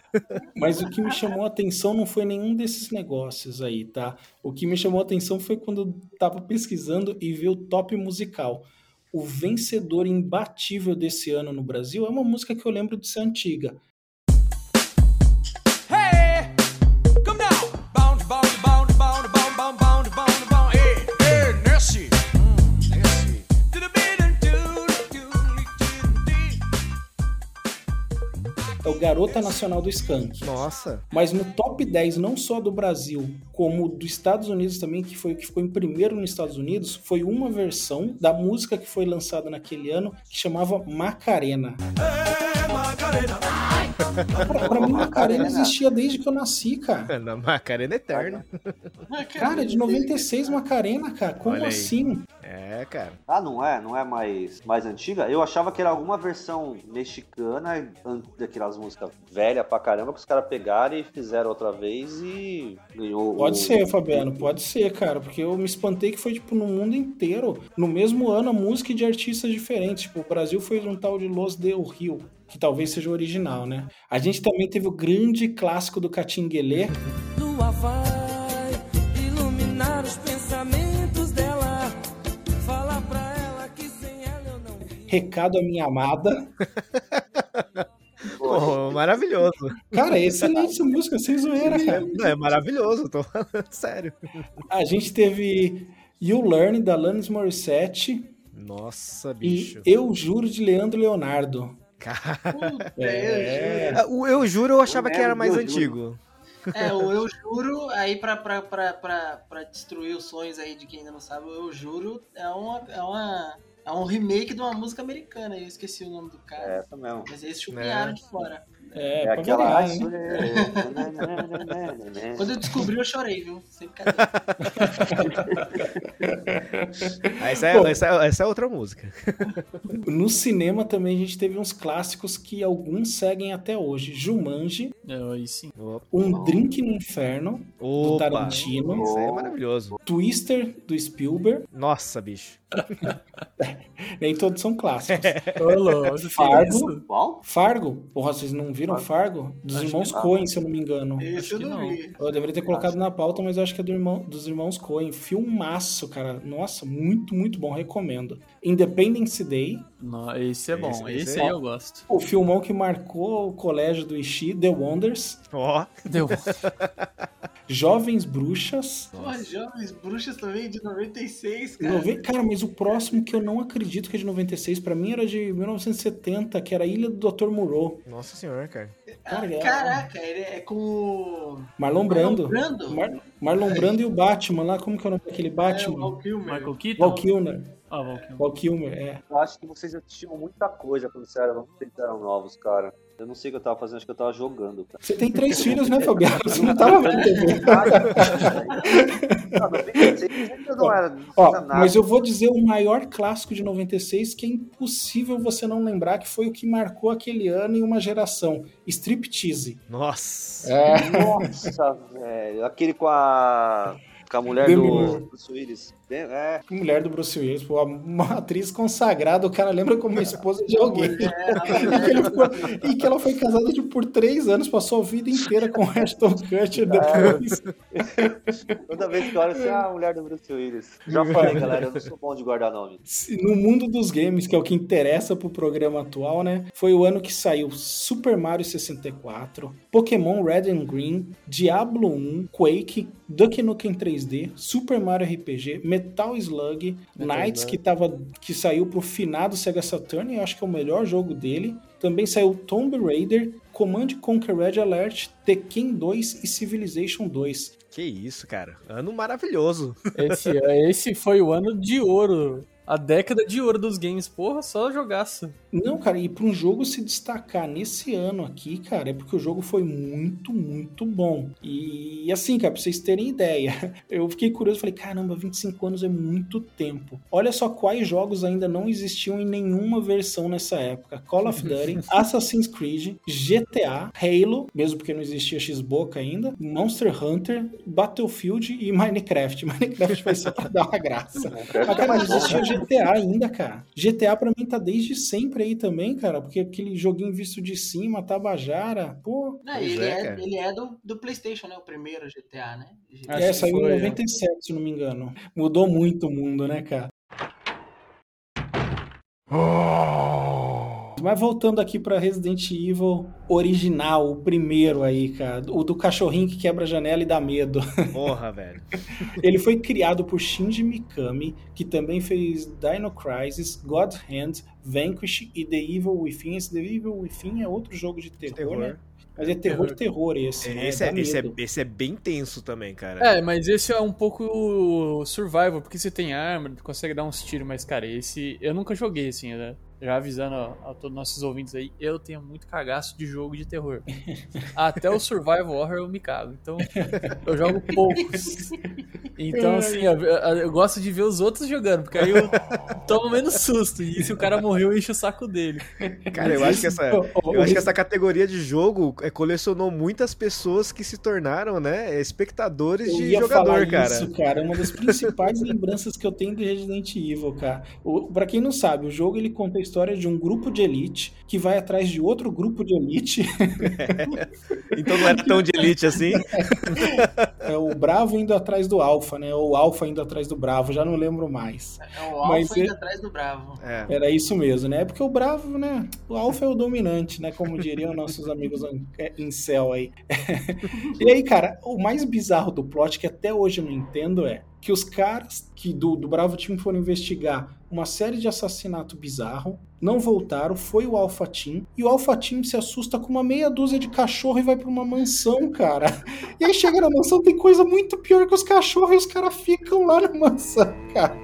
Mas o que me chamou a atenção não foi nenhum desses negócios aí, tá? O que me chamou a atenção foi quando eu tava pesquisando e vi o top musical. O vencedor imbatível desse ano no Brasil é uma música que eu lembro de ser antiga. É o Garota Nacional do Skank. Nossa. Mas no top 10, não só do Brasil, como dos Estados Unidos também, que foi o que ficou em primeiro nos Estados Unidos, foi uma versão da música que foi lançada naquele ano, que chamava Macarena. Pra, pra mim, Macarena existia desde que eu nasci, cara. Na Macarena Eterna. Cara, de 96 Macarena, cara. Como assim? É, cara. Ah, não é? Não é mais, mais antiga? Eu achava que era alguma versão mexicana an- daquelas músicas velhas pra caramba que os caras pegaram e fizeram outra vez e ganhou. Pode o- ser, Fabiano, pode ser, cara, porque eu me espantei que foi, tipo, no mundo inteiro, no mesmo ano, a música de artistas diferentes. Tipo, o Brasil foi um tal de Los Del Rio, que talvez seja o original, né? A gente também teve o grande clássico do Catinguelê, Lua vai Recado à Minha Amada. [laughs] Pô, maravilhoso. Cara, é excelente essa música, sem zoeira, cara. Não, é maravilhoso, tô falando [laughs] sério. A gente teve You Learn, da Alanis Morissette, Nossa, e bicho. Eu Juro, de Leandro Leonardo. Cara, Puta, É. eu juro. o eu juro, eu achava que era mais juro. antigo. É, o Eu Juro, aí pra, pra, pra, pra, pra destruir os sonhos aí de quem ainda não sabe, o Eu Juro é, uma, é, uma, é um remake de uma música americana, eu esqueci o nome do É cara. essa mesmo. Mas eles chupinharam É. de fora. É, É aquela. variar, né? [laughs] [laughs] Quando eu descobri, eu chorei, viu? Sem [laughs] Essa é, Bom. essa, é, essa é outra música. No cinema também a gente teve uns clássicos que alguns seguem até hoje. Jumanji, É, aí sim. Um Drink no Inferno, do Opa, Tarantino, Isso é maravilhoso. Twister, do Spielberg. Nossa, bicho. Nem todos são clássicos. Fargo. Fargo? Porra, vocês não viram Fargo? Dos Acho irmãos. Coen, se eu não me engano. Esse eu que não não. vi. Eu deveria ter colocado na pauta, mas eu acho que é do irmão, dos irmãos Coen. Filmaço, cara. Nossa, muito, muito bom. Recomendo. Independence Day. Não, esse é bom. Esse- Esse, esse aí é- eu gosto. O filmão que marcou o colégio do Ishii, The Wonders. Ó, [laughs] Deu. Jovens Bruxas. Porra, Jovens Bruxas também de 96, cara. Nove- Cara, mas o próximo que eu não acredito que é de 96, pra mim era de 1970, que era Ilha do Dr. Moreau. nossa senhora, cara. Cara, é- Caraca, ele é com o. Marlon Brando. Brando? Mar- Marlon Brando e o Batman lá, como que é o nome daquele É, o Batman? Val Kilmer. Michael Keaton? Val Kilmer. Ah, Val Kilmer. Val Kilmer, é. Eu acho que vocês assistiam muita coisa quando vocês eram novos, cara. Eu não sei o que eu tava fazendo, acho que eu tava jogando, cara. Você tem três filhos, né, Fabiano? Você não tava vendo TV. [laughs] Não, 96 ainda não era, não Ó, tinha nada. mas eu vou dizer o maior clássico de 96 que é impossível você não lembrar que foi o que marcou aquele ano e uma geração. Striptease. Nossa. É. Nossa, velho. Aquele com a. Com a mulher Demi do. Bruce Willis. É, Mulher do Bruce Willis, pô, uma atriz consagrada, o cara lembra como esposa de alguém. [laughs] e, que que ela foi casada tipo, por três anos, passou a vida inteira com o Ashton Kutcher depois. [laughs] toda vez que eu olho assim, ah, a mulher do Bruce Willis. Já falei, galera, eu não sou bom de guardar nome. No mundo dos games, que é o que interessa pro programa atual, né? Foi o ano que saiu Super Mario 64, Pokémon Red and Green, Diablo 1, Quake, Duck Nukem 3D, Super Mario RPG, Metal Slug, Knights, Slug. que, tava, que saiu pro finado Sega Saturn, eu acho que é o melhor jogo dele. Também saiu Tomb Raider, Command Conquer Red Alert, Tekken 2 e Civilization 2. Que isso, cara. Ano maravilhoso. [laughs] Esse, esse foi o ano de ouro. A década de ouro dos games. Porra, só jogaço. Não, cara, e para um jogo se destacar nesse ano aqui, cara, é porque o jogo foi muito, muito bom. E assim, cara, pra vocês terem ideia, [laughs] eu fiquei curioso, falei, caramba, 25 anos é muito tempo. Olha só quais jogos ainda não existiam em nenhuma versão nessa época: Call of Duty, [laughs] Assassin's Creed, GTA, Halo, mesmo porque não existia Xbox ainda, Monster Hunter, Battlefield e Minecraft. [laughs] Minecraft vai ser pra dar uma graça. Mas, cara, não existia GTA ainda, cara. GTA pra mim tá desde sempre aí também, cara, porque aquele joguinho visto de cima, Tabajara, pô. Não, ele, é, é, ele é do, do PlayStation, né? O primeiro GTA, né? Acho é, saiu foi, em é. 97, se não me engano. Mudou muito o mundo, né, cara? Mas voltando aqui pra Resident Evil original, o primeiro aí, cara, o do cachorrinho que quebra a janela e dá medo. [laughs] Porra, velho. Ele foi criado por Shinji Mikami, que também fez Dino Crisis, God Hand, Vanquish e The Evil Within. Esse The Evil Within é outro jogo de terror, Terror. né? Mas é terror, terror esse, né? Esse é, esse, é, esse é bem tenso também, cara. É, mas esse é um pouco survival, porque você tem arma, consegue dar uns tiros, mas, cara, esse. Eu nunca joguei, assim, né? Já avisando a, a todos nossos ouvintes aí, eu tenho muito cagaço de jogo de terror. [laughs] Até o survival horror eu me cago. Então, eu jogo poucos. Então, assim, eu, eu- gosto de ver os outros jogando, porque aí eu tomo menos susto. E se o cara morreu, eu encho o saco dele. Cara, eu acho que essa, eu acho que essa categoria de jogo é, colecionou muitas pessoas que se tornaram, né, espectadores Eu de ia jogador, falar cara. isso, cara. É uma das principais lembranças que eu tenho de Resident Evil, cara. O, pra quem não sabe, o jogo ele conta a história de um grupo de elite que vai atrás de outro grupo de elite. [laughs] Então não era tão de elite assim. [laughs] É o Bravo indo atrás do Alpha, né? Ou o Alpha indo atrás do Bravo, já não lembro mais. É o Mas Alpha indo é- atrás do Bravo. É. Era isso mesmo, né? Porque o Bravo, né? O Alpha é o dominante, né? Como diriam nossos amigos em- é, em céu aí. [laughs] e aí, cara, o mais bizarro do plot, que até hoje eu não entendo, é que os caras que do, do Bravo Team foram investigar uma série de assassinato bizarro não voltaram, foi o Alpha Team, e o Alpha Team se assusta com uma meia dúzia de cachorro e vai pra uma mansão, cara. E aí chega na mansão, tem coisa muito pior que os cachorros e os caras ficam lá na mansão, cara.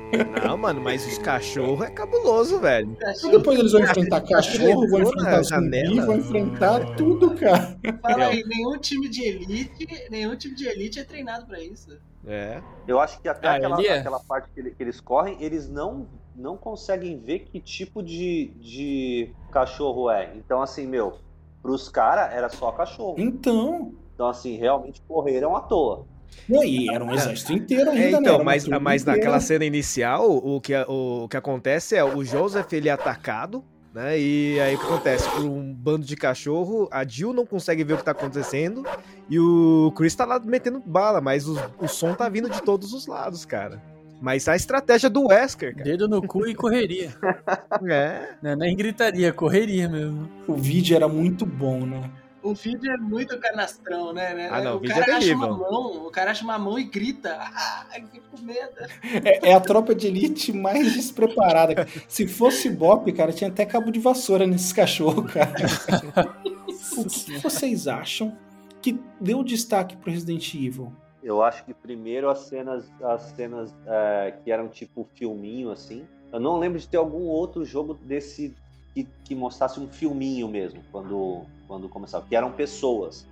Não, mano, mas os cachorros é cabuloso, velho. E depois eles vão enfrentar cachorro, vão Entrou enfrentar zumbi, vão enfrentar tudo, cara. Fala aí, nenhum time de elite, nenhum time de elite é treinado pra isso. É. Eu acho que até Ah, aquela, é. aquela parte que eles correm, eles não, não conseguem ver que tipo de, de cachorro é. Então, assim, meu, pros caras era só cachorro. Então. Então, assim, realmente correram à toa. Não, e era um exército inteiro ainda, É, né? então, uma mas, mas naquela cena inicial, o que, o, que acontece é o Joseph ele é atacado, né? E aí o que acontece? Por um bando de cachorro, a Jill não consegue ver o que tá acontecendo e o Chris tá lá metendo bala, mas o, o som tá vindo de todos os lados, cara. Mas a estratégia do Wesker, cara. Dedo no cu e correria. [laughs] É. Não, nem gritaria, correria mesmo. O vídeo era muito bom, né? O vídeo é muito canastrão, né? né? Ah, não, o o vídeo cara é acha terrível. uma mão, o cara acha uma mão e grita. Ah, eu fico com medo. É, é a tropa de elite mais despreparada. Se fosse Bop, cara, tinha até cabo de vassoura nesses cachorros, cara. O que vocês acham que deu destaque pro Resident Evil? Eu acho que primeiro as cenas, as cenas é, que eram tipo filminho, assim. Eu não lembro de ter algum outro jogo desse que, que mostrasse um filminho mesmo, quando, quando começava. Que eram pessoas.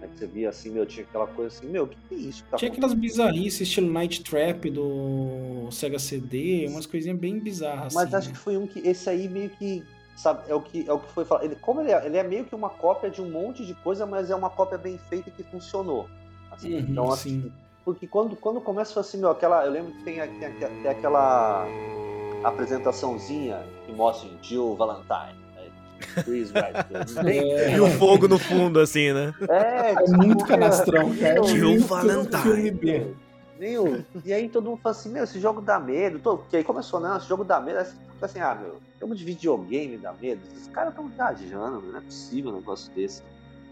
Né, que você via assim, meu, tinha aquela coisa assim, meu, o que, que é isso que tá Tinha aquelas bizarrices, estilo Night Trap do Sega CD, umas coisinhas bem bizarras. Mas assim, acho né? que foi um que esse aí meio que sabe é o que é o que foi falado. Ele, como ele é, ele é meio que uma cópia de um monte de coisa, mas é uma cópia bem feita que funcionou. Assim, Uhum, então sim. assim, porque quando quando começa assim, meu, aquela eu lembro que tem, tem, tem aquela apresentaçãozinha que mostra Jill Valentine. né? [laughs] É, E o fogo no fundo, assim, né? É, é muito canastrão, cara. Jill Muito Valentine. Meu, e aí todo mundo fala assim, meu, esse jogo dá medo. Todo, porque aí começou, não, esse jogo dá medo. Aí você fica assim, ah, meu, jogo de videogame dá medo. Esses caras estão viajando, não é possível um negócio desse.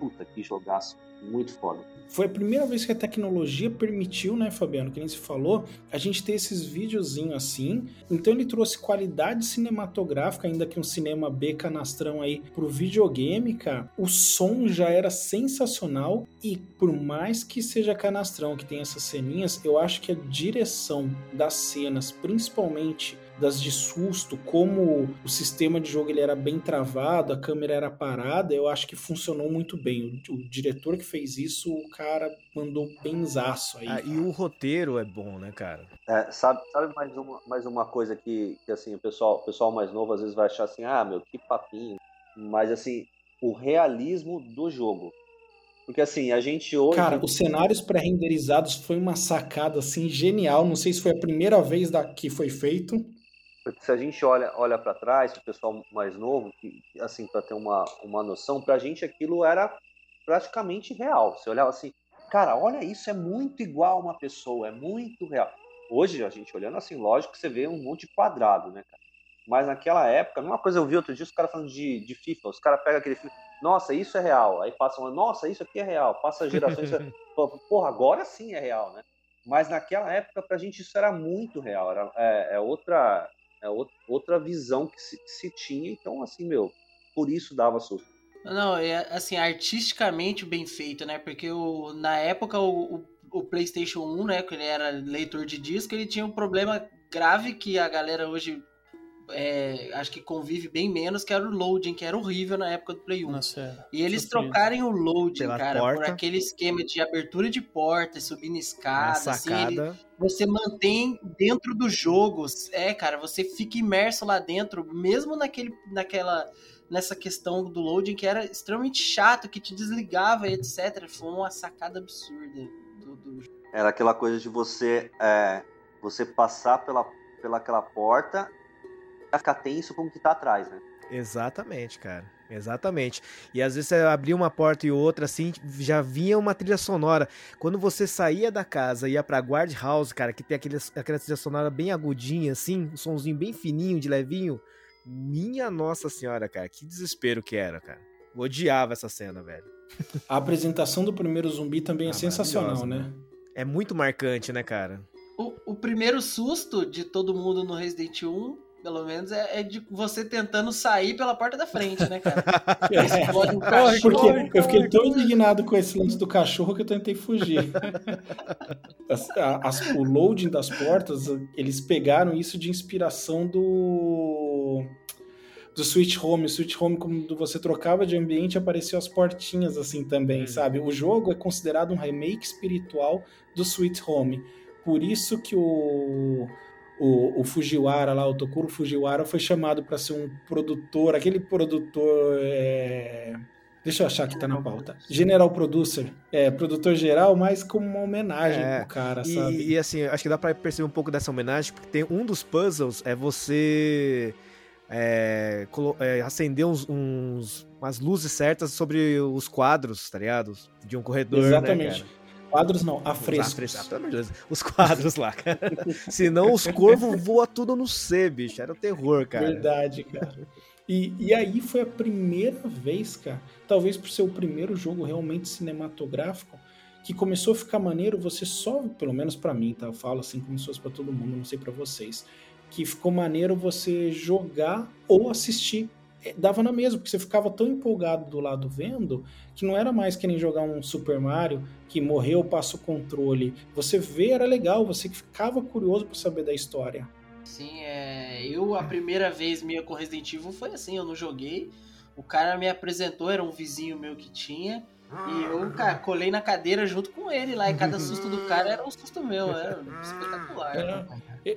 Puta, que jogaço. Muito foda. Foi a primeira vez que a tecnologia permitiu, né, Fabiano, que nem se falou, a gente ter esses videozinhos assim. Então ele trouxe qualidade cinematográfica, ainda que um cinema B canastrão aí pro videogame, cara. O som já era sensacional e por mais que seja canastrão, que tem essas ceninhas, eu acho que a direção das cenas, principalmente das de susto, como o sistema de jogo ele era bem travado, a câmera era parada, eu acho que funcionou muito bem. O, o diretor que fez isso, o cara mandou benzaço aí. Ah, e o roteiro é bom, né, cara? É, sabe sabe mais, uma, mais uma coisa que, que assim, o pessoal, o pessoal mais novo às vezes vai achar assim, ah, meu, que papinho. Mas assim, o realismo do jogo. Porque assim, a gente hoje. Cara, os cenários pré-renderizados foi uma sacada assim genial. Não sei se foi a primeira vez da, que foi feito. Se a gente olha, olha para trás, o pessoal mais novo, que, assim, para ter uma, uma noção, pra gente aquilo era praticamente real. Você olhava assim, cara, olha isso, é muito igual a uma pessoa, é muito real. Hoje, a gente olhando assim, lógico que você vê um monte de quadrado, né, cara? Mas naquela época, a mesma coisa eu vi outro dia, os caras falando de, de FIFA, os caras pegam aquele FIFA, nossa, isso é real. Aí passam, nossa, isso aqui é real. Passa gerações, é... [laughs] porra, agora sim é real, né? Mas naquela época, pra gente, isso era muito real. Era, é, é outra, é out- outra visão que se, que se tinha. Então, assim, meu, por isso dava susto. Não, é assim, artisticamente bem feito, né? Porque o, na época o, o, o PlayStation 1, né, que ele era leitor de disco, ele tinha um problema grave que a galera hoje é, acho que convive bem menos, que era o loading, que era horrível na época do Play 1. Nossa, é. E eles sofrido. trocarem o loading, Pela cara, por porta. aquele esquema de abertura de porta, subindo escada, assim, ele- você mantém dentro dos jogos. É, cara, você fica imerso lá dentro, mesmo naquele, naquela, nessa questão do loading que era extremamente chato, que te desligava e etc. Foi uma sacada absurda do, do jogo. Era aquela coisa de você, é, você passar pela, pela aquela porta e ficar tenso com o que tá atrás, né? Exatamente, cara. Exatamente. E às vezes você abria uma porta e outra, assim, já vinha uma trilha sonora. Quando você saía da casa e ia pra guard house, cara, que tem aquele, aquela trilha sonora bem agudinha, assim, um sonzinho bem fininho, de levinho. Minha nossa senhora, cara, que desespero que era, cara. Eu odiava essa cena, velho. [laughs] A apresentação do primeiro zumbi também é Ah, sensacional, maravilhosa, né? É muito marcante, né, cara? O, o primeiro susto de todo mundo no Resident 1 pelo menos, é, é de você tentando sair pela porta da frente, né, cara? [laughs] É, Explode um porque cachorro. eu fiquei tão indignado com esse lance do cachorro que eu tentei fugir. [laughs] As- as- o loading das portas, eles pegaram isso de inspiração do do Switch Home. O Switch Home, quando você trocava de ambiente, apareciam as portinhas assim também, Hum. sabe? O jogo é considerado um remake espiritual do Sweet Home. Por isso que o, o, o Fujiwara lá, o Tokuro Fujiwara, foi chamado para ser um produtor, aquele produtor. é, Deixa eu achar que tá na pauta. General Producer. É, produtor geral, mas como uma homenagem É, pro cara, E, sabe? e, assim, acho que dá pra perceber um pouco dessa homenagem, porque tem um dos puzzles é você é, é, acender uns, uns- umas luzes certas sobre os quadros, tá ligado? De um corredor, né, Exatamente. cara? Quadros não, Os afrescos. Deus. Os quadros lá, cara. [laughs] Senão os corvos voam tudo no C, bicho. Era o terror, cara. Verdade, cara. E, e aí foi a primeira vez, cara, talvez por ser o primeiro jogo realmente cinematográfico, que começou a ficar maneiro você só, pelo menos pra mim, tá? Eu falo assim como se fosse pra todo mundo, não sei pra vocês, que ficou maneiro você jogar ou assistir. É, Dava na mesma, porque você ficava tão empolgado do lado vendo que não era mais que nem jogar um Super Mario que morreu, passa o controle. Você vê, era legal, você ficava curioso pra saber da história. Sim, é, eu a primeira vez minha com Resident Evil foi assim, eu não joguei. O cara me apresentou, era um vizinho meu que tinha. E eu, cara, colei na cadeira junto com ele lá. E cada susto do cara era um susto meu, era espetacular. É.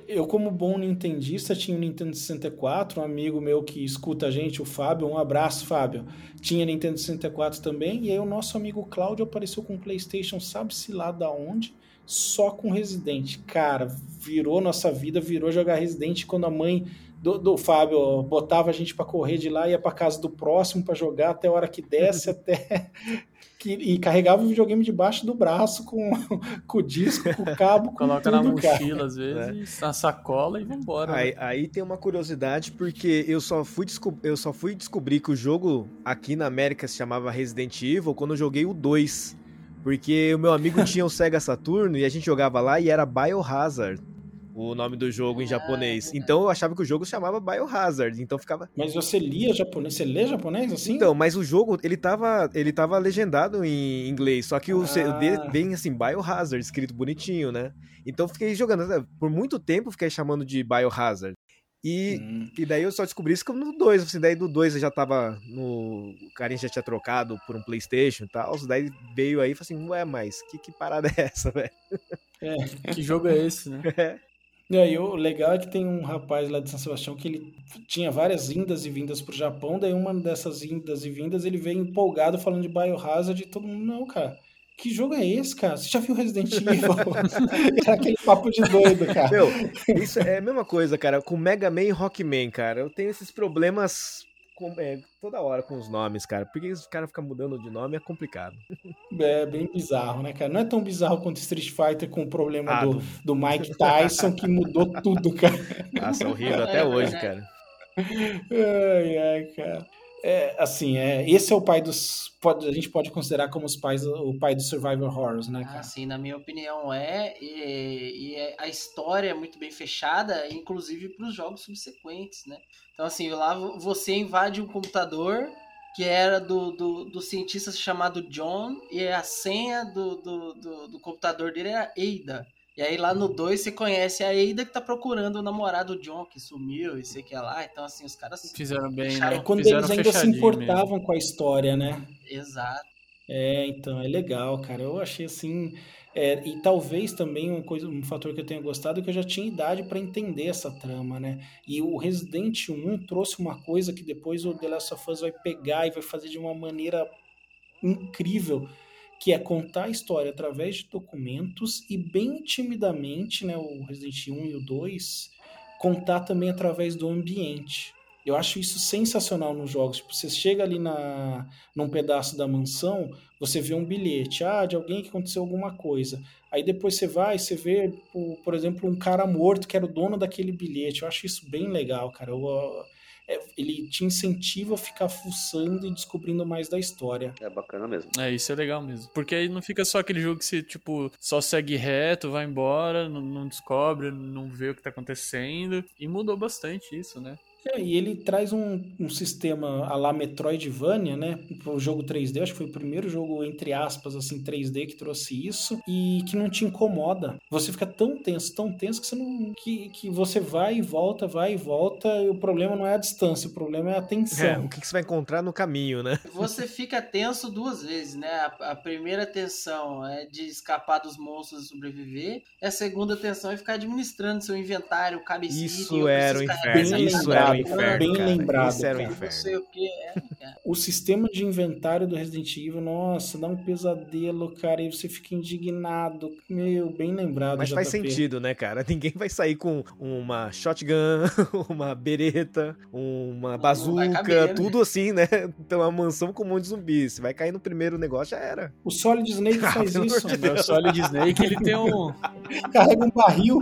Eu, como bom nintendista, tinha um Nintendo 64, um amigo meu que escuta a gente, o Fábio, um abraço, Fábio. Tinha Nintendo 64 também, e aí o nosso amigo Cláudio apareceu com o PlayStation, sabe-se lá da onde, só com Resident. Cara, virou nossa vida, virou jogar Resident quando a mãe do, do Fábio botava a gente pra correr de lá, ia pra casa do próximo pra jogar até a hora que desce, [laughs] até. Que, e carregava o videogame debaixo do braço com, [laughs] com o disco, com o cabo, com Coloca tudo, na cara. mochila, às vezes, na sacola e vambora. Aí, né? aí tem uma curiosidade, porque eu só, fui eu só fui descobrir que o jogo aqui na América se chamava Resident Evil quando eu joguei o 2. Porque o meu amigo [laughs] tinha o Sega Saturno e a gente jogava lá e era Biohazard, o nome do jogo em Ah, japonês. Então eu achava que o jogo se chamava Biohazard, então ficava... Mas você lia japonês? Você lê japonês assim? Então, mas o jogo, ele tava, ele tava legendado em inglês, só que o Ah. vem assim, Biohazard, escrito bonitinho, né? Então eu fiquei jogando, né? por muito tempo eu fiquei chamando de Biohazard. E Hum. e daí eu só descobri isso no 2. Assim, daí do 2 eu já tava no. O carinha já tinha trocado por um PlayStation e tal. Daí veio aí e falei assim: Ué, mas que, que parada é essa, [laughs] velho? Que jogo é esse, né? [laughs] E aí, o legal é que tem um rapaz lá de São Sebastião que ele tinha várias indas e vindas pro Japão, daí uma dessas indas e vindas ele veio empolgado falando de Biohazard e todo mundo, não, cara, que jogo é esse, cara? Você já viu Resident [laughs] Evil? [laughs] Era aquele papo de doido, cara. Meu, isso é a mesma coisa, cara, com Mega Man e Rockman, cara. Eu tenho esses problemas com- é, toda hora com os nomes, cara. Porque os caras ficam mudando de nome é complicado. É bem bizarro, né, cara? Não é tão bizarro quanto Street Fighter com o problema Ah, do, do- Mike Tyson que mudou tudo, cara. Nossa, horrível até É hoje, cara. Ai, ai, cara. É, assim, é, esse é o pai dos. Pode, a gente pode considerar como os pais, o pai dos Survivor Horrors, né, cara? Assim, na minha opinião é, e, e é- a história é muito bem fechada, inclusive para os jogos subsequentes, né? Então, assim, lá vo- você invade um computador que era do, do, do cientista chamado John, e a senha do, do, do, do computador dele era Ada. E aí lá no 2 você conhece a Ada que tá procurando o namorado John, que sumiu e sei que é lá. Então, assim, os caras. Fizeram bem, né? É quando Fizeram eles ainda se importavam com a história, né? Exato. É, então, é legal, cara. Eu achei assim. é, e talvez também uma coisa, um fator que eu tenha gostado é que eu já tinha idade para entender essa trama, né? E o Resident 1 trouxe uma coisa que depois o The Last of Us vai pegar e vai fazer de uma maneira incrível, que é contar a história através de documentos e bem timidamente, né, o Resident 1 e o 2, contar também através do ambiente. Eu acho isso sensacional nos jogos. Tipo, você chega ali na, num pedaço da mansão, você vê um bilhete, ah, de alguém que aconteceu alguma coisa. Aí depois você vai, você vê, por, por exemplo, um cara morto que era o dono daquele bilhete. Eu acho isso bem legal, cara. Eu, ele te incentiva a ficar fuçando e descobrindo mais da história. É bacana mesmo. É, isso é legal mesmo. Porque aí não fica só aquele jogo que você, tipo, só segue reto, vai embora, não, não descobre, não vê o que tá acontecendo. E mudou bastante isso, né? É, e ele traz um, um sistema a la Metroidvania, né? Pro jogo 3D, acho que foi o primeiro jogo, entre aspas, assim, 3D que trouxe isso, e que não te incomoda. Você fica tão tenso, tão tenso que você não. que, que você vai e volta, vai e volta, e o problema não é a distância, o problema é a tensão. É, o que, que você vai encontrar no caminho, né? Você fica tenso duas vezes, né? A, a primeira tensão é de escapar dos monstros e sobreviver, e a segunda tensão é ficar administrando seu inventário, cabecita. Isso era o inferno, isso era o lembrado, inferno. bem cara. lembrado, Isso era o cara. Não inferno. sei o que é, cara. O sistema de inventário do Resident Evil, nossa, dá um pesadelo, cara, e você fica indignado. Meu, bem lembrado. Mas faz JP. sentido, né, cara? [laughs] Ninguém vai sair com uma shotgun, [laughs] uma bereta, uma bazuca, caber, né? tudo assim, né? [laughs] Então, uma mansão com um monte de zumbi. Se vai cair no primeiro negócio, já era. O Solid Snake Ah, faz isso. de mano. O Solid Snake, ele tem um... Carrega um barril.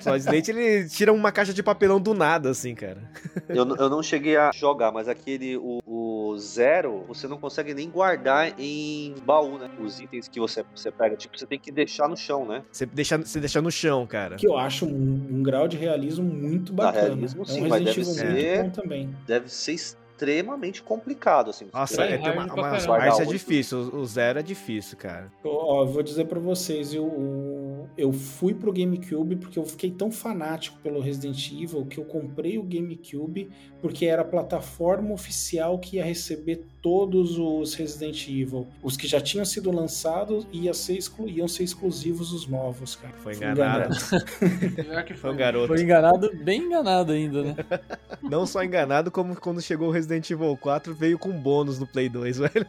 Só de leite, ele tira uma caixa de papelão do nada, assim, cara. [laughs] Eu, eu não cheguei a jogar, mas aquele, o, o Zero, você não consegue nem guardar em baú, né? Os itens que você, você pega, tipo, você tem que deixar no chão, né? Você deixa, você deixa no chão, cara. Que eu acho um, um grau de realismo muito Ah, bacana. realismo é sim, um mas deve ser- também. Deve ser extremamente complicado, assim. Nossa, é, tem uma, uma parte é difícil. O zero é difícil, cara. Ó, eu vou dizer pra vocês, eu, eu, eu fui pro GameCube porque eu fiquei tão fanático pelo Resident Evil que eu comprei o GameCube porque era a plataforma oficial que ia receber todos os Resident Evil. Os que já tinham sido lançados ia ser exclu- iam ser exclusivos os novos, cara. Foi enganado. Pior [laughs] que Foi foi. um garoto. Foi enganado, bem enganado ainda, né? [laughs] Não só enganado, como quando chegou o Resident Evil 4, veio com bônus no Play 2, [laughs] velho.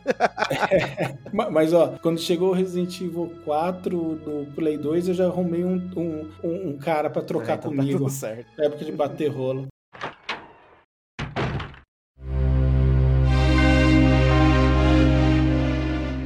Ma- Mas ó, quando chegou o Resident Evil 4 do Play 2, eu já arrumei um, um, um- cara pra trocar É, então tá comigo. tudo certo. Na época de bater rolo.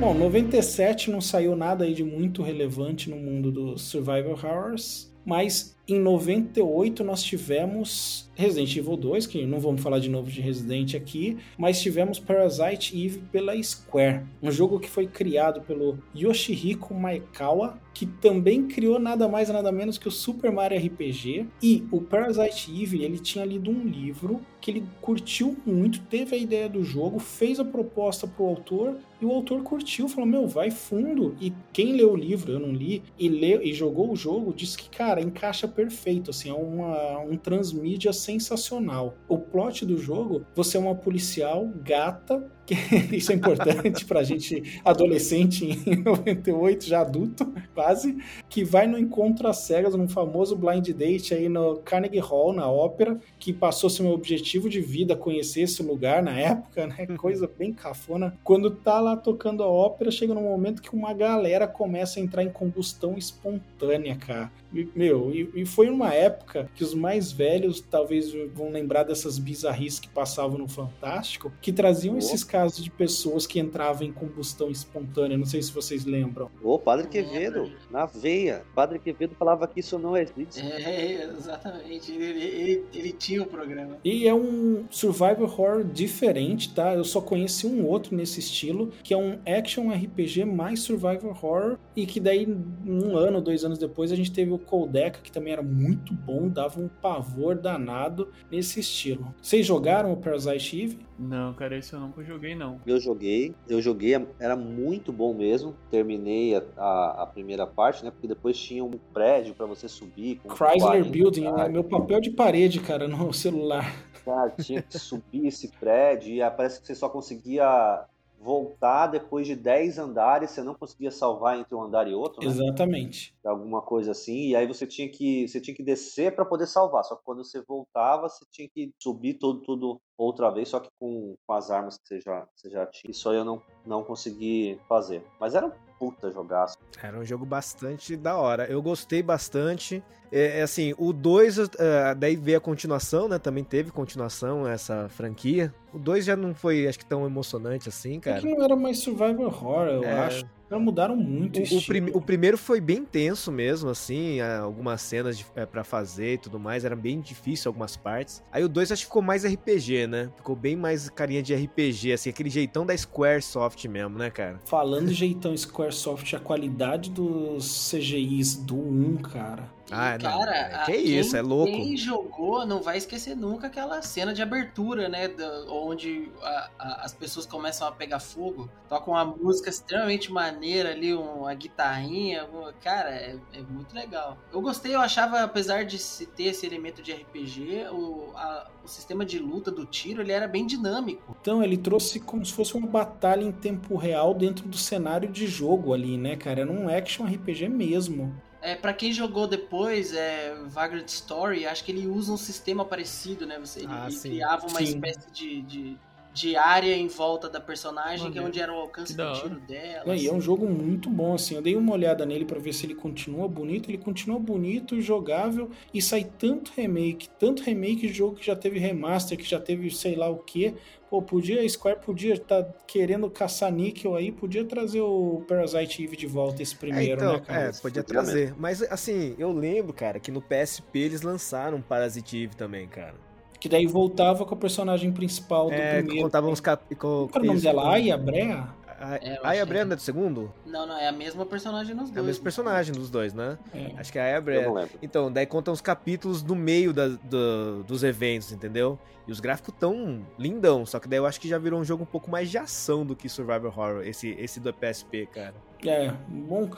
Bom, 97 não saiu nada aí de muito relevante no mundo dos survival horrors, mas em 98 nós tivemos Resident Evil 2, que não vamos falar de novo de Resident aqui, mas tivemos Parasite Eve pela Square, um jogo que foi criado pelo Yoshihiko Maekawa, que também criou nada mais nada menos que o Super Mario RPG, e o Parasite Eve, ele tinha lido um livro que ele curtiu muito, teve a ideia do jogo, fez a proposta pro autor e o autor curtiu, falou: Meu, vai fundo. E quem leu o livro, eu não li, e, leu, e jogou o jogo, disse que, cara, encaixa perfeito. Assim, é uma, um transmídia sensacional. O plot do jogo: você é uma policial gata. Que [laughs] isso é importante pra gente adolescente em [laughs] 98, já adulto, quase, que vai no encontro às cegas, num famoso blind date aí no Carnegie Hall, na ópera, que passou seu objetivo de vida conhecer esse lugar na época, né? Coisa bem cafona. Quando tá lá tocando a ópera, chega num momento que uma galera começa a entrar em combustão espontânea, cara. E, Meu, e, e foi uma época que os mais velhos talvez vão lembrar dessas bizarrices que passavam no Fantástico, que traziam Oh. esses casos de pessoas que entravam em combustão espontânea. Não sei se vocês lembram. Ô, Padre Quevedo, na veia. Padre Quevedo falava que isso não existe. É, exatamente. Ele, ele, ele tinha o programa. E é um survival horror diferente, tá? Eu só conheci um outro nesse estilo, que é um action RPG mais survival horror, e que daí, um ano, dois anos depois, a gente teve o Codeca, que também era muito bom, dava um pavor danado nesse estilo. Vocês jogaram o Parasite Eve? Não, cara, esse eu nunca joguei, não. Eu joguei, eu joguei, era muito bom mesmo. Terminei a, a, a primeira parte, né? Porque depois tinha um prédio pra você subir. Com Chrysler 40 Building, né? meu papel de parede, cara, no [laughs] celular. Cara, tinha que subir esse prédio e aí parece que você só conseguia voltar depois de 10 andares, você não conseguia salvar entre um andar e outro, né? Exatamente. Alguma coisa assim, e aí você tinha que você tinha que descer para poder salvar. Só que quando você voltava, você tinha que subir tudo tudo outra vez, só que com, com as armas que você já, você já tinha. Isso aí eu não, não consegui fazer. Mas era um puta jogaço. Era um jogo bastante da hora. Eu gostei bastante. É, é assim, o 2, daí veio a continuação, né? Também teve continuação essa franquia. O 2 já não foi, acho que, tão emocionante assim, É cara. que não era mais survival horror, eu É. acho. Já mudaram muito o, o, prim, o, primeiro foi bem tenso mesmo, assim, algumas cenas de, é, para fazer e tudo mais, era bem difícil algumas partes. Aí o 2 acho que ficou mais RPG, né? Ficou bem mais carinha de RPG, assim, aquele jeitão da Squaresoft mesmo, né, cara? Falando jeitão Squaresoft, a qualidade dos CGIs do 1, cara. Ah, cara, não. É, que é isso, é louco. Quem jogou não vai esquecer nunca aquela cena de abertura, né? Da, onde a, a, as pessoas começam a pegar fogo, tocam uma música extremamente maneira ali, uma guitarrinha. Cara, é, é muito legal. Eu gostei, eu achava, apesar de ter esse elemento de RPG, o, a, o sistema de luta do tiro ele era bem dinâmico. Então, ele trouxe como se fosse uma batalha em tempo real dentro do cenário de jogo ali, né, cara? Era um action RPG mesmo. É, para quem jogou depois, é, Vagrant Story, acho que ele usa um sistema parecido, né? Você, ele, ah, ele criava uma sim. espécie de, de, de, área em volta da personagem, que é onde era o alcance do tiro dela. É, assim. é um jogo muito bom, assim. Eu dei uma olhada nele para ver se ele continua bonito. Ele continua bonito, jogável, e sai tanto remake, tanto remake de jogo que já teve remaster, que já teve sei lá o que. Pô, podia, a Square podia estar tá querendo caçar níquel aí, podia trazer o Parasite Eve de volta esse primeiro, é, então, né, cara? É, podia trazer. Mas, assim, eu lembro, cara, que no PSP eles lançaram Parasite Eve também, cara. Que daí voltava com o personagem principal do é, primeiro. contava uns cap... Qual era o nome dela? Aya Brea? A, é, Aya Brenda é do segundo? Não, não, é a mesma personagem nos dois. É a mesma personagem dos dois, né? É. Acho que é a Aya Brenda. Então, daí conta uns capítulos no meio da, do, dos eventos, entendeu? E os gráficos tão lindão, só que daí eu acho que já virou um jogo um pouco mais de ação do que Survivor Horror, esse, esse do PSP, cara. É, um bom,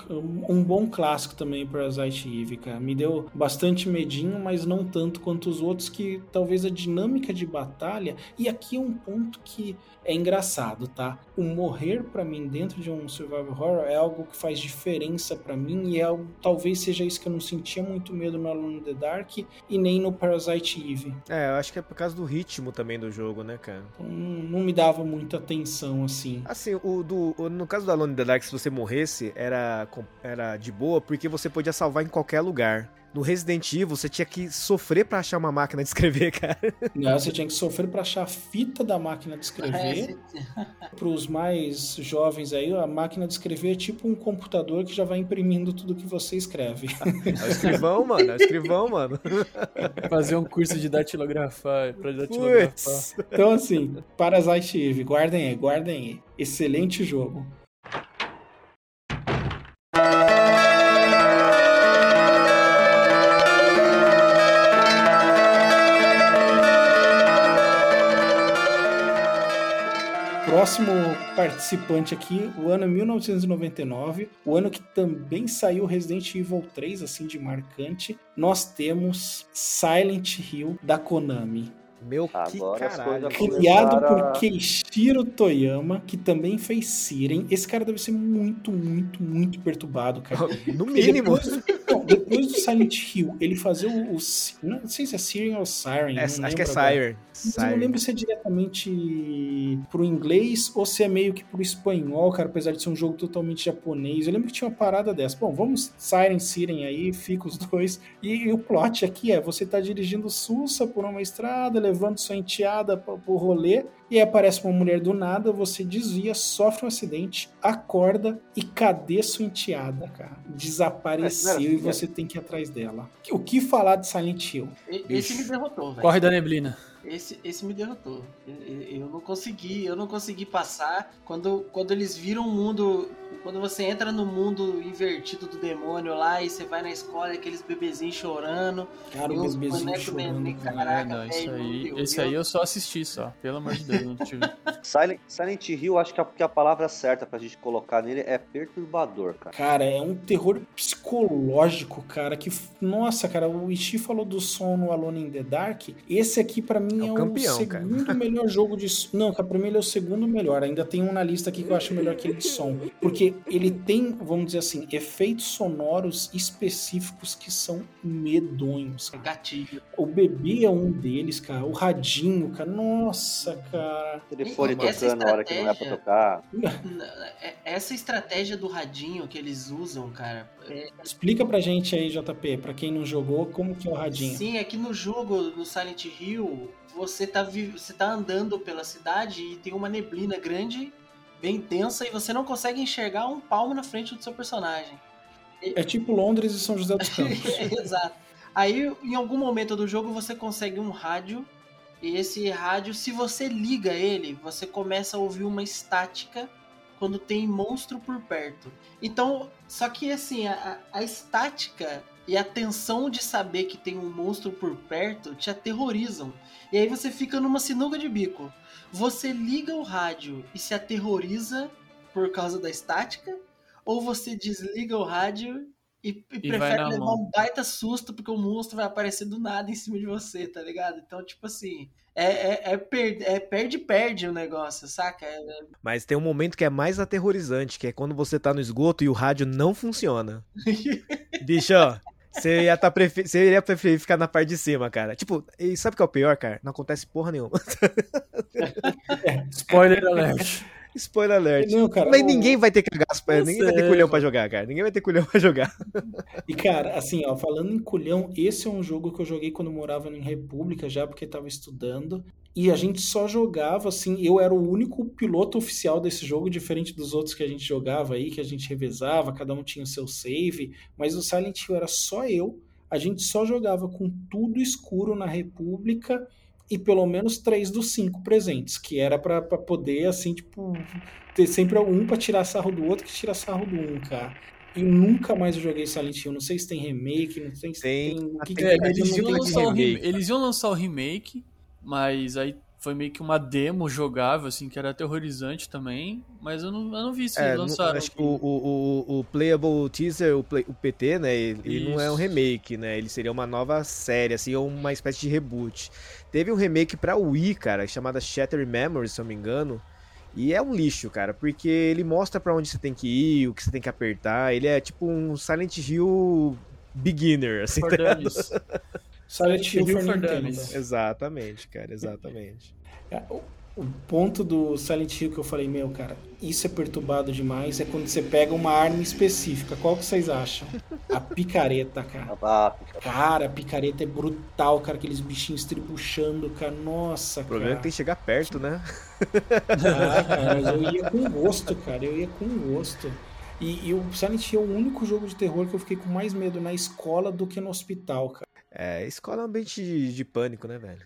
um bom clássico também para Zite Eve, cara. Me deu bastante medinho, mas não tanto quanto os outros, que talvez a dinâmica de batalha. E aqui é um ponto que é engraçado, tá? O morrer para mim dentro de um survival horror é algo que faz diferença para mim e é algo, talvez seja isso que eu não sentia muito medo no Alone in the Dark e nem no Parasite Eve. É, eu acho que é por causa do ritmo também do jogo, né, cara? Então, não me dava muita atenção assim. Assim, o do no caso do Alone in the Dark, se você morresse, era era de boa porque você podia salvar em qualquer lugar no Resident Evil você tinha que sofrer para achar uma máquina de escrever, [laughs] cara. Não, você tinha que sofrer para achar a fita da máquina de escrever. É, [laughs] para os mais jovens aí, a máquina de escrever é tipo um computador que já vai imprimindo tudo que você escreve. É o escrivão, mano, é o escrivão, mano. [laughs] Fazer um curso de datilografar, para datilografar. Então assim, Parasite Eve, guardem aí, guardem aí. Excelente jogo. Próximo participante aqui, o ano 1999, o ano que também saiu Resident Evil 3, assim de marcante, nós temos Silent Hill da Konami. Meu que caralho. Criado por Keishiro Toyama, que também fez Siren. Esse cara deve ser muito, muito, muito perturbado, cara. [laughs] No mínimo. Depois, do Silent Hill, ele fazer o, o, Não sei se é Siren ou Siren. É, acho que é Siren. Eu não lembro se é diretamente pro inglês ou se é meio que pro espanhol, cara, apesar de ser um jogo totalmente japonês. Eu lembro que tinha uma parada dessa. Bom, vamos Siren, Siren aí, fica os dois. E, e o plot aqui é: você tá dirigindo Sussa por uma estrada, levando sua enteada pro rolê, e aí aparece uma mulher do nada, você desvia, sofre um acidente, acorda e cadê sua enteada, cara? Desapareceu e você tem que ir atrás dela. O que falar de Silent Hill? Esse me derrotou, velho. Corre da neblina. Esse, esse me derrotou. Eu, eu não consegui, eu não consegui passar quando, quando eles viram o mundo quando você entra no mundo invertido do demônio lá e você vai na escola e aqueles bebezinhos chorando. Cara, o bebezinho chorando. Neném, caraca, não, isso aí, esse aí eu só assisti só, pelo amor de Deus, não tive. [laughs] Silent, Silent Hill, acho que a, que a palavra certa pra gente colocar nele é perturbador, cara. Cara, é um terror psicológico, cara, que nossa, cara, o Ishi falou do som no Alone in the Dark. Esse aqui para mim é, é o, campeão, segundo cara. melhor jogo de Não, cara, pra mim ele é o segundo melhor. Ainda tem um na lista aqui que eu acho melhor que ele de som, porque ele tem, vamos dizer assim, efeitos sonoros específicos que são medonhos. Cara. Gatilho. O bebê é um deles, cara. O radinho, cara. Nossa, cara. O telefone tocando na hora que não é pra tocar. É, essa estratégia do radinho que eles usam, cara. É... Explica pra gente aí, JP, pra quem não jogou, como que é o radinho. Sim, é que no jogo, no Silent Hill, você tá, você tá andando pela cidade e tem uma neblina grande bem tensa e você não consegue enxergar um palmo na frente do seu personagem. É tipo Londres e São José dos [laughs] Campos. Exato. Aí, em algum momento do jogo, você consegue um rádio. E esse rádio, se você liga ele, você começa a ouvir uma estática quando tem monstro por perto. Então, só que assim, a, a estática e a tensão de saber que tem um monstro por perto te aterrorizam. E aí você fica numa sinuca de bico. Você liga o rádio e se aterroriza por causa da estática, ou você desliga o rádio e, e E prefere levar mão. um baita susto porque o monstro vai aparecer do nada em cima de você, tá ligado? Então, tipo assim, é, é, é per- é perde-perde o negócio, saca? É- Mas tem um momento que é mais aterrorizante, que é quando você tá no esgoto e o rádio não funciona. [laughs] Bicho, ó, você ia tá prefe... você iria preferir ficar na parte de cima, cara. Tipo, e sabe o que é o pior, cara? Não acontece porra nenhuma. [laughs] Spoiler alert. Spoiler alert. Não, cara, Mas ninguém vai ter cagaço, Eu ninguém vai ter sei, culhão pra jogar, cara. Ninguém vai ter culhão pra jogar. E cara, assim, ó, falando em culhão, esse é um jogo que eu joguei quando eu morava em República já, porque tava estudando. E a gente só jogava, assim, eu era o único piloto oficial desse jogo, diferente dos outros que a gente jogava aí, que a gente revezava, cada um tinha o seu save. Mas o Silent Hill era só eu. A gente só jogava com tudo escuro na República e pelo menos três dos cinco presentes, que era pra pra poder, assim, tipo, ter sempre um pra tirar sarro do outro que tira sarro do um, cara. E nunca mais eu joguei Silent Hill. Não sei se tem remake, não sei se Tem- tem. o que É, mas eu eles, iam remake. rem- eles iam lançar o remake, mas aí foi meio que uma demo jogável, assim, que era aterrorizante também. Mas eu não, eu não vi se É, lançaram. acho que o, o, o, Playable Teaser, o, play- o PT, né? Ele, ele não é um remake, né? Ele seria uma nova série, assim, ou uma espécie de reboot. Teve um remake pra Wii, cara, chamada Shattered Memories, se eu não me engano. E é um lixo, cara, porque ele mostra pra onde você tem que ir, o que você tem que apertar. Ele é tipo um Silent Hill beginner, assim. Tá. [laughs] Silent Hill for for. Dummies. Exatamente, cara, exatamente. É, O, ponto do Silent Hill que eu falei, meu, cara, isso é perturbado demais, é quando você pega uma arma específica. Qual que vocês acham? A picareta, cara. Cara, a picareta é brutal, cara, aqueles bichinhos estribuchando, cara. Nossa, O problema é que tem cara. que chegar perto, né? Ah, cara, mas eu ia com gosto, cara. Eu ia com gosto. E, e o Silent Hill é o único jogo de terror que eu fiquei com mais medo na escola do que no hospital, cara. É, escola é um ambiente de, de pânico, né, velho?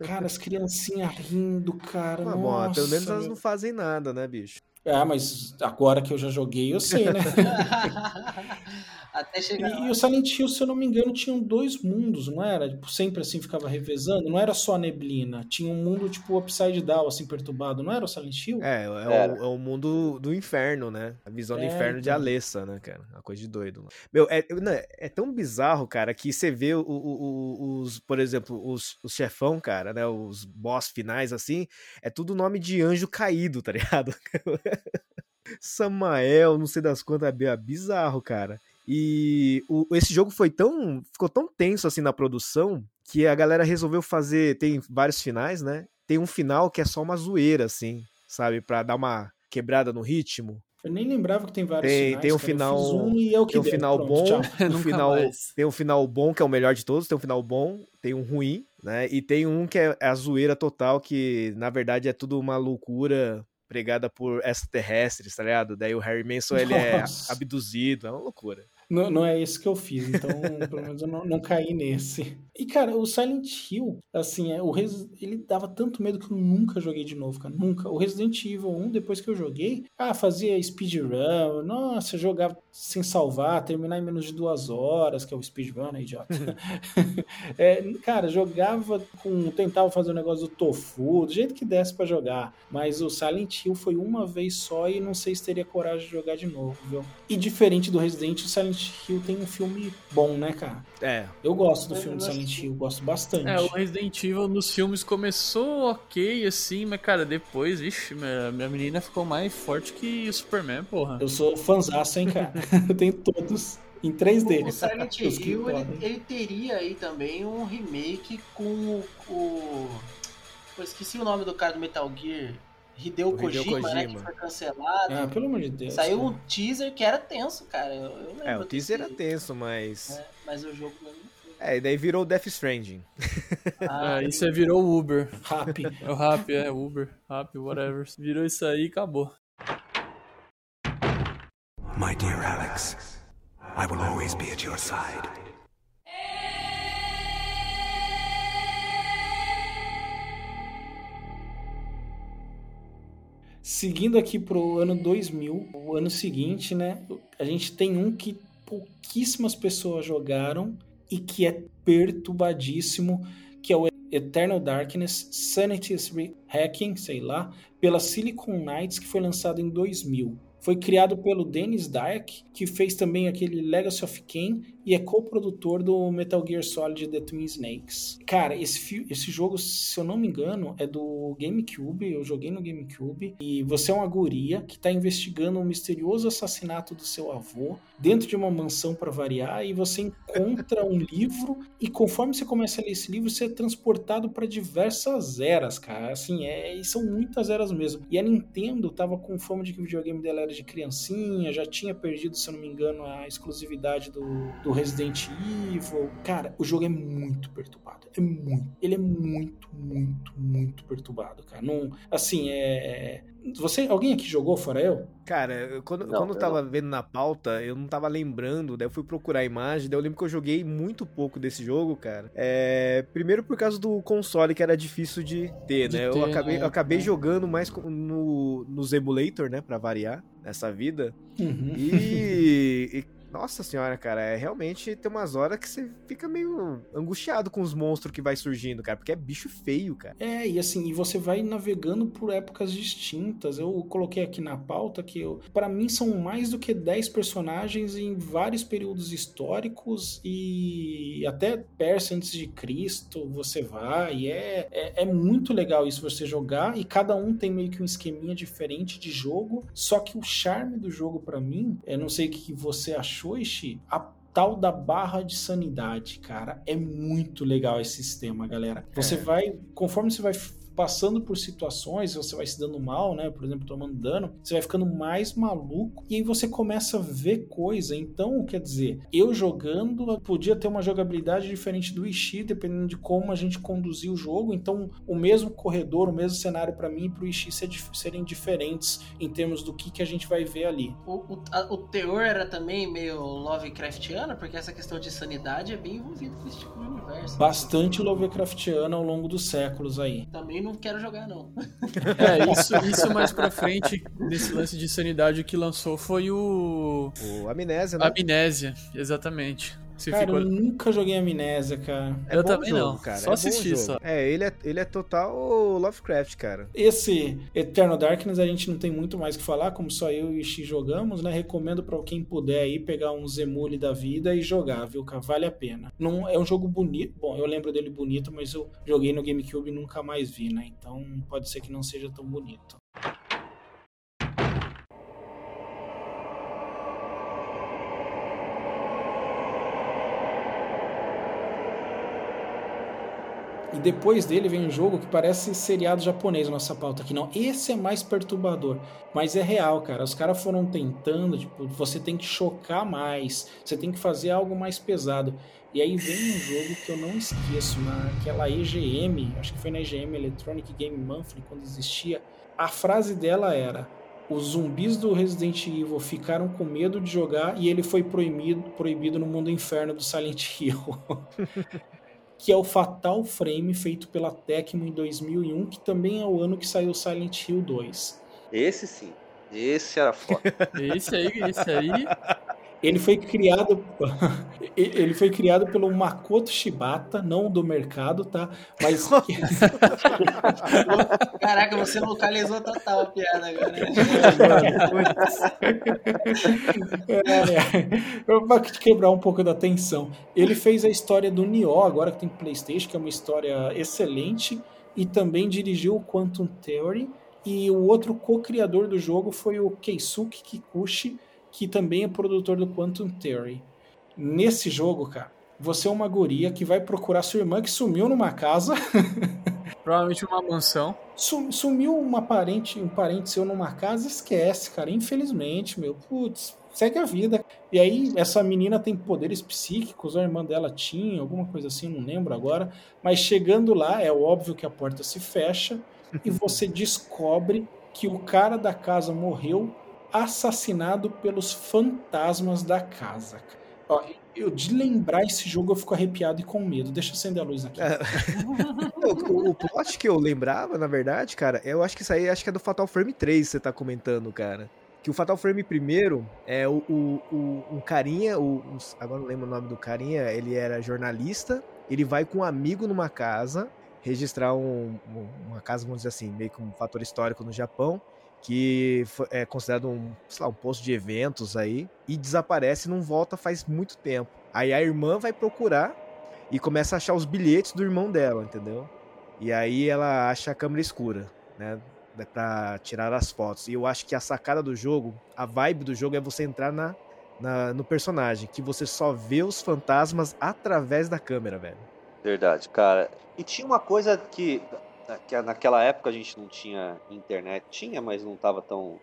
Cara, as criancinhas rindo, cara. Bom, Nossa, pelo menos elas não fazem nada, né, bicho? Ah, mas agora que eu já joguei, eu sei, né? [laughs] Até chegar E, e o Silent Hill, se eu não me engano, tinham dois mundos, não era? Tipo, sempre assim ficava revezando, não era só neblina. Tinha um mundo tipo upside down, assim, perturbado, não era o Silent Hill? É, é, o, é o mundo do inferno, né? A visão do É, inferno de então. Alessa, né, cara? Uma coisa de doido. Meu, é, não, é tão bizarro, cara, que você vê o- o- o- os, por exemplo, os, os chefão, cara, né? Os boss finais, assim, é tudo nome de anjo caído, tá ligado? [laughs] Samael, não sei das quantas, é bizarro, cara. E o- esse jogo foi tão. ficou tão tenso assim na produção que a galera resolveu fazer. Tem vários finais, né? Tem um final que é só uma zoeira, assim, sabe? Pra dar uma quebrada no ritmo. Eu nem lembrava que tem vários Tem- finais, tem um cara. Final- um e é o que Tem um deu. final Pronto, bom, um [laughs] final, mais. tem um final bom, que é o melhor de todos, tem um final bom, tem um ruim, né? E tem um que é a zoeira total, que na verdade é tudo uma loucura pregada por extraterrestres, tá ligado? Daí o Harry Manson, ele é abduzido, é uma loucura. Não, não é esse que eu fiz, então pelo menos eu não, não caí nesse. E cara, o Silent Hill, assim, é, o Res- ele dava tanto medo que eu nunca joguei de novo, cara. Nunca. O Resident Evil 1, depois que eu joguei, ah, fazia speedrun, nossa, jogava sem salvar, terminar em menos de duas horas, que é o speedrun, né, idiota? [laughs] [laughs] É, cara, jogava com. Tentava fazer o negócio do tofu, do jeito que desse pra jogar. Mas o Silent Hill foi uma vez só e não sei se teria coragem de jogar de novo, viu? E diferente do Resident, o Silent Hill tem um filme bom, né, cara? É, Eu gosto do Eu filme do gosto Silent Hill, gosto bastante. É, o Resident Evil nos filmes começou ok, assim, mas, cara, depois, vixe, minha, minha menina ficou mais forte que o Superman, porra. Eu sou fãzaço, hein, cara? [laughs] eu tenho todos em 3D. O Silent que Hill, ele, ele teria aí também um remake com o... o... Pô, esqueci o nome do cara do Metal Gear. Hideo O Hideo Kojima, né? Que foi cancelado. Ah, pelo amor de Deus. Saiu cara. um teaser que era tenso, cara. Eu, eu lembro é, o teaser desse- era tenso, mas... é, mas o jogo. É, e daí virou Death Stranding. [laughs] Ah, Ah, isso aí virou Uber. Rap. [laughs] É o Rap, é Uber, Rap, whatever. Virou isso aí e acabou. My dear Alex, I will always be at your side. Seguindo aqui pro ano 2000, o ano seguinte, né? A gente tem um que pouquíssimas pessoas jogaram e que é perturbadíssimo, que é o Eternal Darkness Sanity's Hacking, sei lá, pela Silicon Knights, que foi lançado em 2000. Foi criado pelo Dennis Dark, que fez também aquele Legacy of Kain e é co-produtor do Metal Gear Solid The Twin Snakes. Cara, esse, esse jogo, se eu não me engano, é do GameCube, eu joguei no GameCube, e você é uma guria que está investigando um misterioso assassinato do seu avô dentro de uma mansão para variar, e você encontra um livro, e conforme você começa a ler esse livro, você é transportado para diversas eras, cara. Assim, é, e são muitas eras mesmo. E a Nintendo tava com fama de que o videogame dela de criancinha, já tinha perdido, se eu não me engano, a exclusividade do, do Resident Evil. Cara, o jogo é muito perturbado. É muito. Ele é muito, muito, muito perturbado, cara. Não, assim, é. Você, alguém aqui jogou fora eu? Cara, quando, Não, quando eu eu tava vendo na pauta, eu não tava lembrando, daí eu fui procurar a imagem, daí eu lembro que eu joguei muito pouco desse jogo, cara. É, primeiro por causa do console que era difícil de ter, De né? eu ter, acabei, né? eu acabei É. jogando mais no, nos emulator, né? Pra variar nessa vida. Uhum. E, e, nossa senhora, cara, é realmente tem umas horas que você fica meio angustiado com os monstros que vai surgindo, cara, porque é bicho feio, cara. É, e assim, e você vai navegando por épocas distintas. Eu coloquei aqui na pauta que para mim são mais do que 10 personagens em vários períodos históricos e até Pérsia antes de Cristo você vai. E é, é, é muito legal isso você jogar e cada um tem meio que um esqueminha diferente de jogo. Só que o charme do jogo para mim, eu não sei o que você achou, Ishi, a tal da barra de sanidade, cara. É muito legal esse sistema, galera. Você É. vai, conforme você vai passando por situações, você vai se dando mal, né? Por exemplo, tomando dano, você vai ficando mais maluco e aí você começa a ver coisa. Então, quer dizer, eu jogando podia ter uma jogabilidade diferente do Ishii, dependendo de como a gente conduzir o jogo. Então, o mesmo corredor, o mesmo cenário para mim e pro dif- serem diferentes em termos do que, que a gente vai ver ali. O, o, a- o teor era também meio Lovecraftiano, porque essa questão de sanidade é bem envolvida com esse tipo de universo. Bastante Lovecraftiano ao longo dos séculos aí. Também não quero jogar, não. [laughs] É, isso, isso mais pra frente, nesse lance de sanidade, o que lançou foi o. O Amnésia, né? Amnésia, exatamente. Você Cara, ficou. eu nunca joguei Amnésia, cara. É Eu também jogo, não, cara. só é assisti só. É, ele é, ele é total Lovecraft, cara. Esse Eternal Darkness a gente não tem muito mais o que falar, como só eu e o Ishi jogamos, né? Recomendo pra quem puder aí pegar um Zemule da vida e jogar, viu, cara? Vale a pena. Não, é um jogo bonito. Bom, eu lembro dele bonito, mas eu joguei no GameCube e nunca mais vi, né? Então pode ser que não seja tão bonito. Depois dele vem um jogo que parece seriado japonês, nossa pauta aqui. Não, esse é mais perturbador, mas é real, cara. Os caras foram tentando, tipo, você tem que chocar mais, você tem que fazer algo mais pesado. E aí vem um jogo que eu não esqueço, naquela EGM, acho que foi na EGM Electronic Game Monthly, quando existia. A frase dela era: os zumbis do Resident Evil ficaram com medo de jogar e ele foi proibido, proibido no mundo inferno do Silent Hill. [laughs] que é o Fatal Frame feito pela Tecmo em 2001, que também é o ano que saiu Silent Hill 2. Esse sim. Esse era foda. [laughs] Esse aí, esse aí. Ele foi criado [laughs] ele foi criado pelo Makoto Shibata, não do mercado, tá? Mas Caraca, você localizou total a piada agora. é, para quebrar um pouco da tensão. Ele fez a história do Nioh, agora que tem PlayStation, que é uma história excelente, e também dirigiu o Quantum Theory. E o outro co-criador do jogo foi o Keisuke Kikuchi, que também é produtor do Quantum Theory. Nesse jogo, cara, você é uma guria que vai procurar sua irmã que sumiu numa casa. [laughs] Provavelmente uma mansão. Sum- Sumiu uma parente, um parente seu numa casa, esquece, cara. Infelizmente, meu. Putz, segue a vida. E aí, essa menina tem poderes psíquicos, a irmã dela tinha, alguma coisa assim, não lembro agora. Mas chegando lá, é óbvio que a porta se fecha e você descobre que o cara da casa morreu assassinado pelos fantasmas da casa. Ó, eu de lembrar esse jogo eu fico arrepiado e com medo. Deixa eu acender a luz aqui. É. [laughs] o, o plot que eu lembrava, na verdade, cara, eu acho que isso aí acho que é do Fatal Frame 3 que você tá comentando, cara. Que o Fatal Frame primeiro é o, o, o um carinha, o, agora não lembro o nome do carinha, ele era jornalista, ele vai com um amigo numa casa, registrar um, uma casa, vamos dizer assim, meio que um fator histórico no Japão, que é considerado um, lá, um posto de eventos aí, e desaparece e não volta faz muito tempo. Aí a irmã vai procurar e começa a achar os bilhetes do irmão dela, entendeu? E aí ela acha a câmera escura, né? Pra tirar as fotos. E eu acho que a sacada do jogo, a vibe do jogo é você entrar na, na, no personagem, que você só vê os fantasmas através da câmera, velho. Verdade, cara. E tinha uma coisa que naquela época a gente não tinha internet, tinha, mas não estava tão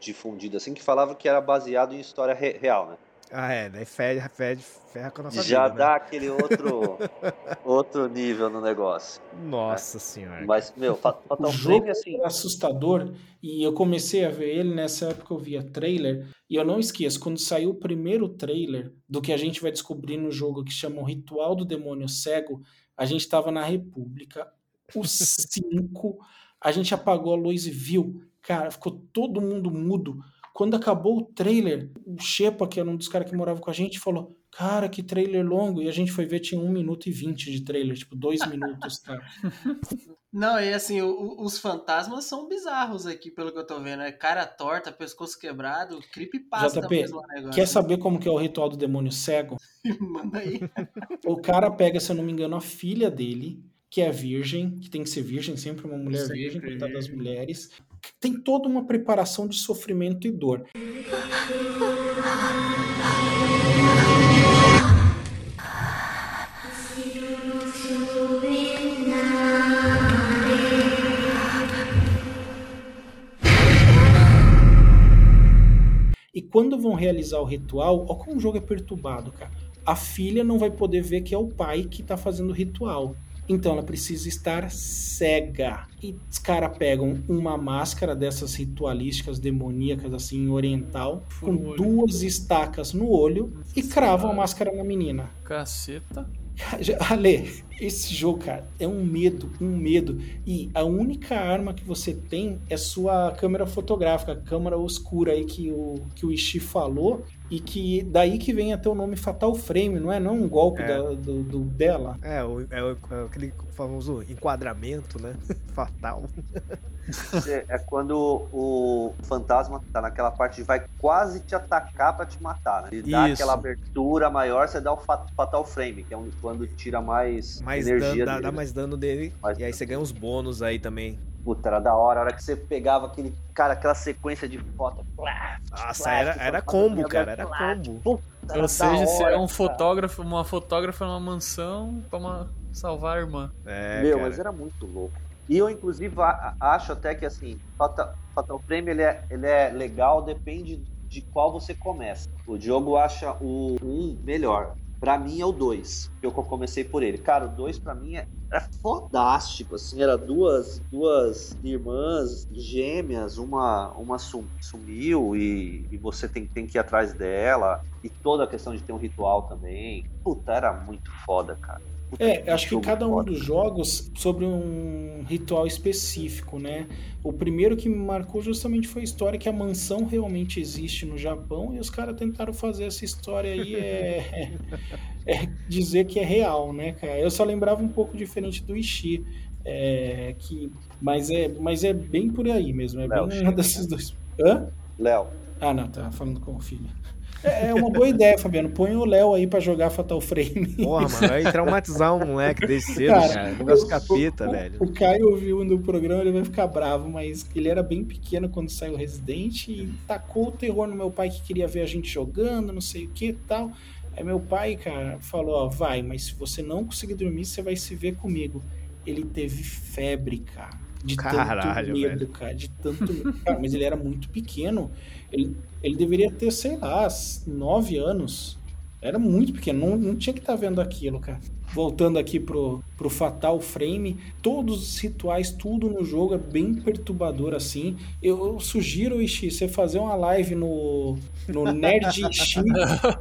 difundido assim, que falava que era baseado em história re real, né? Ah, é, daí ferra, ferra, ferra com a nossa Já vida, dá né? aquele outro, [laughs] outro nível no negócio. Nossa senhora. Mas, meu, Fatal O jogo assim, é assustador e eu comecei a ver ele nessa época eu via trailer e eu não esqueço, quando saiu o primeiro trailer do que a gente vai descobrir no jogo que chama o Ritual do Demônio Cego, a gente estava na República, os cinco, a gente apagou a luz e viu, cara, ficou todo mundo mudo. Quando acabou o trailer, o Shepa, que era um dos caras que morava com a gente, falou: Cara, que trailer longo. E a gente foi ver, tinha 1 minuto e 20 de trailer, tipo, dois minutos, cara. [laughs] Não, e assim, o- o- os fantasmas são bizarros aqui, pelo que eu tô vendo. É cara torta, pescoço quebrado, creepypasta JP, mesmo o negócio. Quer saber como que é o ritual do demônio cego? [laughs] Manda aí. O cara pega, se eu não me engano, a filha dele, que é virgem, que tem que ser virgem, sempre uma mulher Sempre virgem, coitada das mulheres. Tem toda uma preparação de sofrimento e dor. E quando vão realizar o ritual, olha como o jogo é perturbado, cara. A filha não vai poder ver que é o pai que tá fazendo o ritual. Então ela precisa estar cega. E os caras pegam uma máscara dessas ritualísticas demoníacas, assim, oriental, com olho. duas estacas no olho e cravam a máscara na menina. Caceta. [laughs] Ale, esse jogo, cara, é um medo, um medo. E a única arma que você tem é sua câmera fotográfica, a câmera oscura aí que o, que o Ishii falou. E que daí que vem até o nome Fatal Frame, não é? Não é um golpe É. da- do, do dela. É, o, é, o- é aquele famoso enquadramento, né? [laughs] Fatal. é, é quando o fantasma tá naquela parte de vai quase te atacar pra te matar, né? Ele dá aquela abertura maior, você dá o fa- Fatal Frame, que é um- quando tira mais, Mais dano, energia dá, dele. dá mais dano dele. Mais e aí você ganha uns bônus aí também. Puta, era da hora. A hora que você pegava aquele, cara, aquela sequência de foto. Nossa, era, era combo, cara. Era combo. puta, era Ou seja, você é hora, um cara. fotógrafo, uma fotógrafa numa mansão pra uma- salvar a irmã. É, Meu, cara. mas era muito louco. E eu, inclusive, a- a- acho até que, assim, Fatal, Fatal Frame, ele é, ele é legal, depende de qual você começa. O Diogo acha o 1 melhor. Pra mim é o 2, que eu comecei por ele. Cara, o 2 pra mim é, é fodástico, assim, era duas, duas irmãs gêmeas, uma, uma sum- sumiu e, e você tem, tem que ir atrás dela, e toda a questão de ter um ritual também. Puta, era muito foda, cara. É, acho que cada um dos jogos sobre um ritual específico, né? O primeiro que me marcou justamente foi a história que a mansão realmente existe no Japão e os caras tentaram fazer essa história aí é, [laughs] é dizer que é real, né, cara? Eu só lembrava um pouco diferente do Ishii, é, que, mas, é, mas é bem por aí mesmo, é Léo, bem um [laughs] desses dois. Hã? Léo, Ah, não, tá falando com o filho. É é uma boa ideia, Fabiano. Põe o Léo aí pra jogar Fatal Frame. Porra, mano, vai traumatizar um moleque desse cedo, Cara, cara. Negócio o- capeta, o, velho. O Caio ouviu no programa, ele vai ficar bravo, mas ele era bem pequeno quando saiu Resident e tacou o terror no meu pai que queria ver a gente jogando, não sei o que e tal. Aí meu pai, cara, falou, ó, vai, mas se você não conseguir dormir, você vai se ver comigo. Ele teve febre, cara. De Caralho, tanto medo, velho. cara, de tanto medo. [laughs] Cara, mas ele era muito pequeno. Ele, ele deveria ter, sei lá, nove anos. Era muito pequeno, não, não tinha que estar vendo aquilo, cara. voltando aqui pro, pro Fatal Frame, todos os rituais, tudo no jogo é bem perturbador assim. Eu, eu sugiro, Ishi, você fazer uma live no, no Nerd [laughs] Ishi,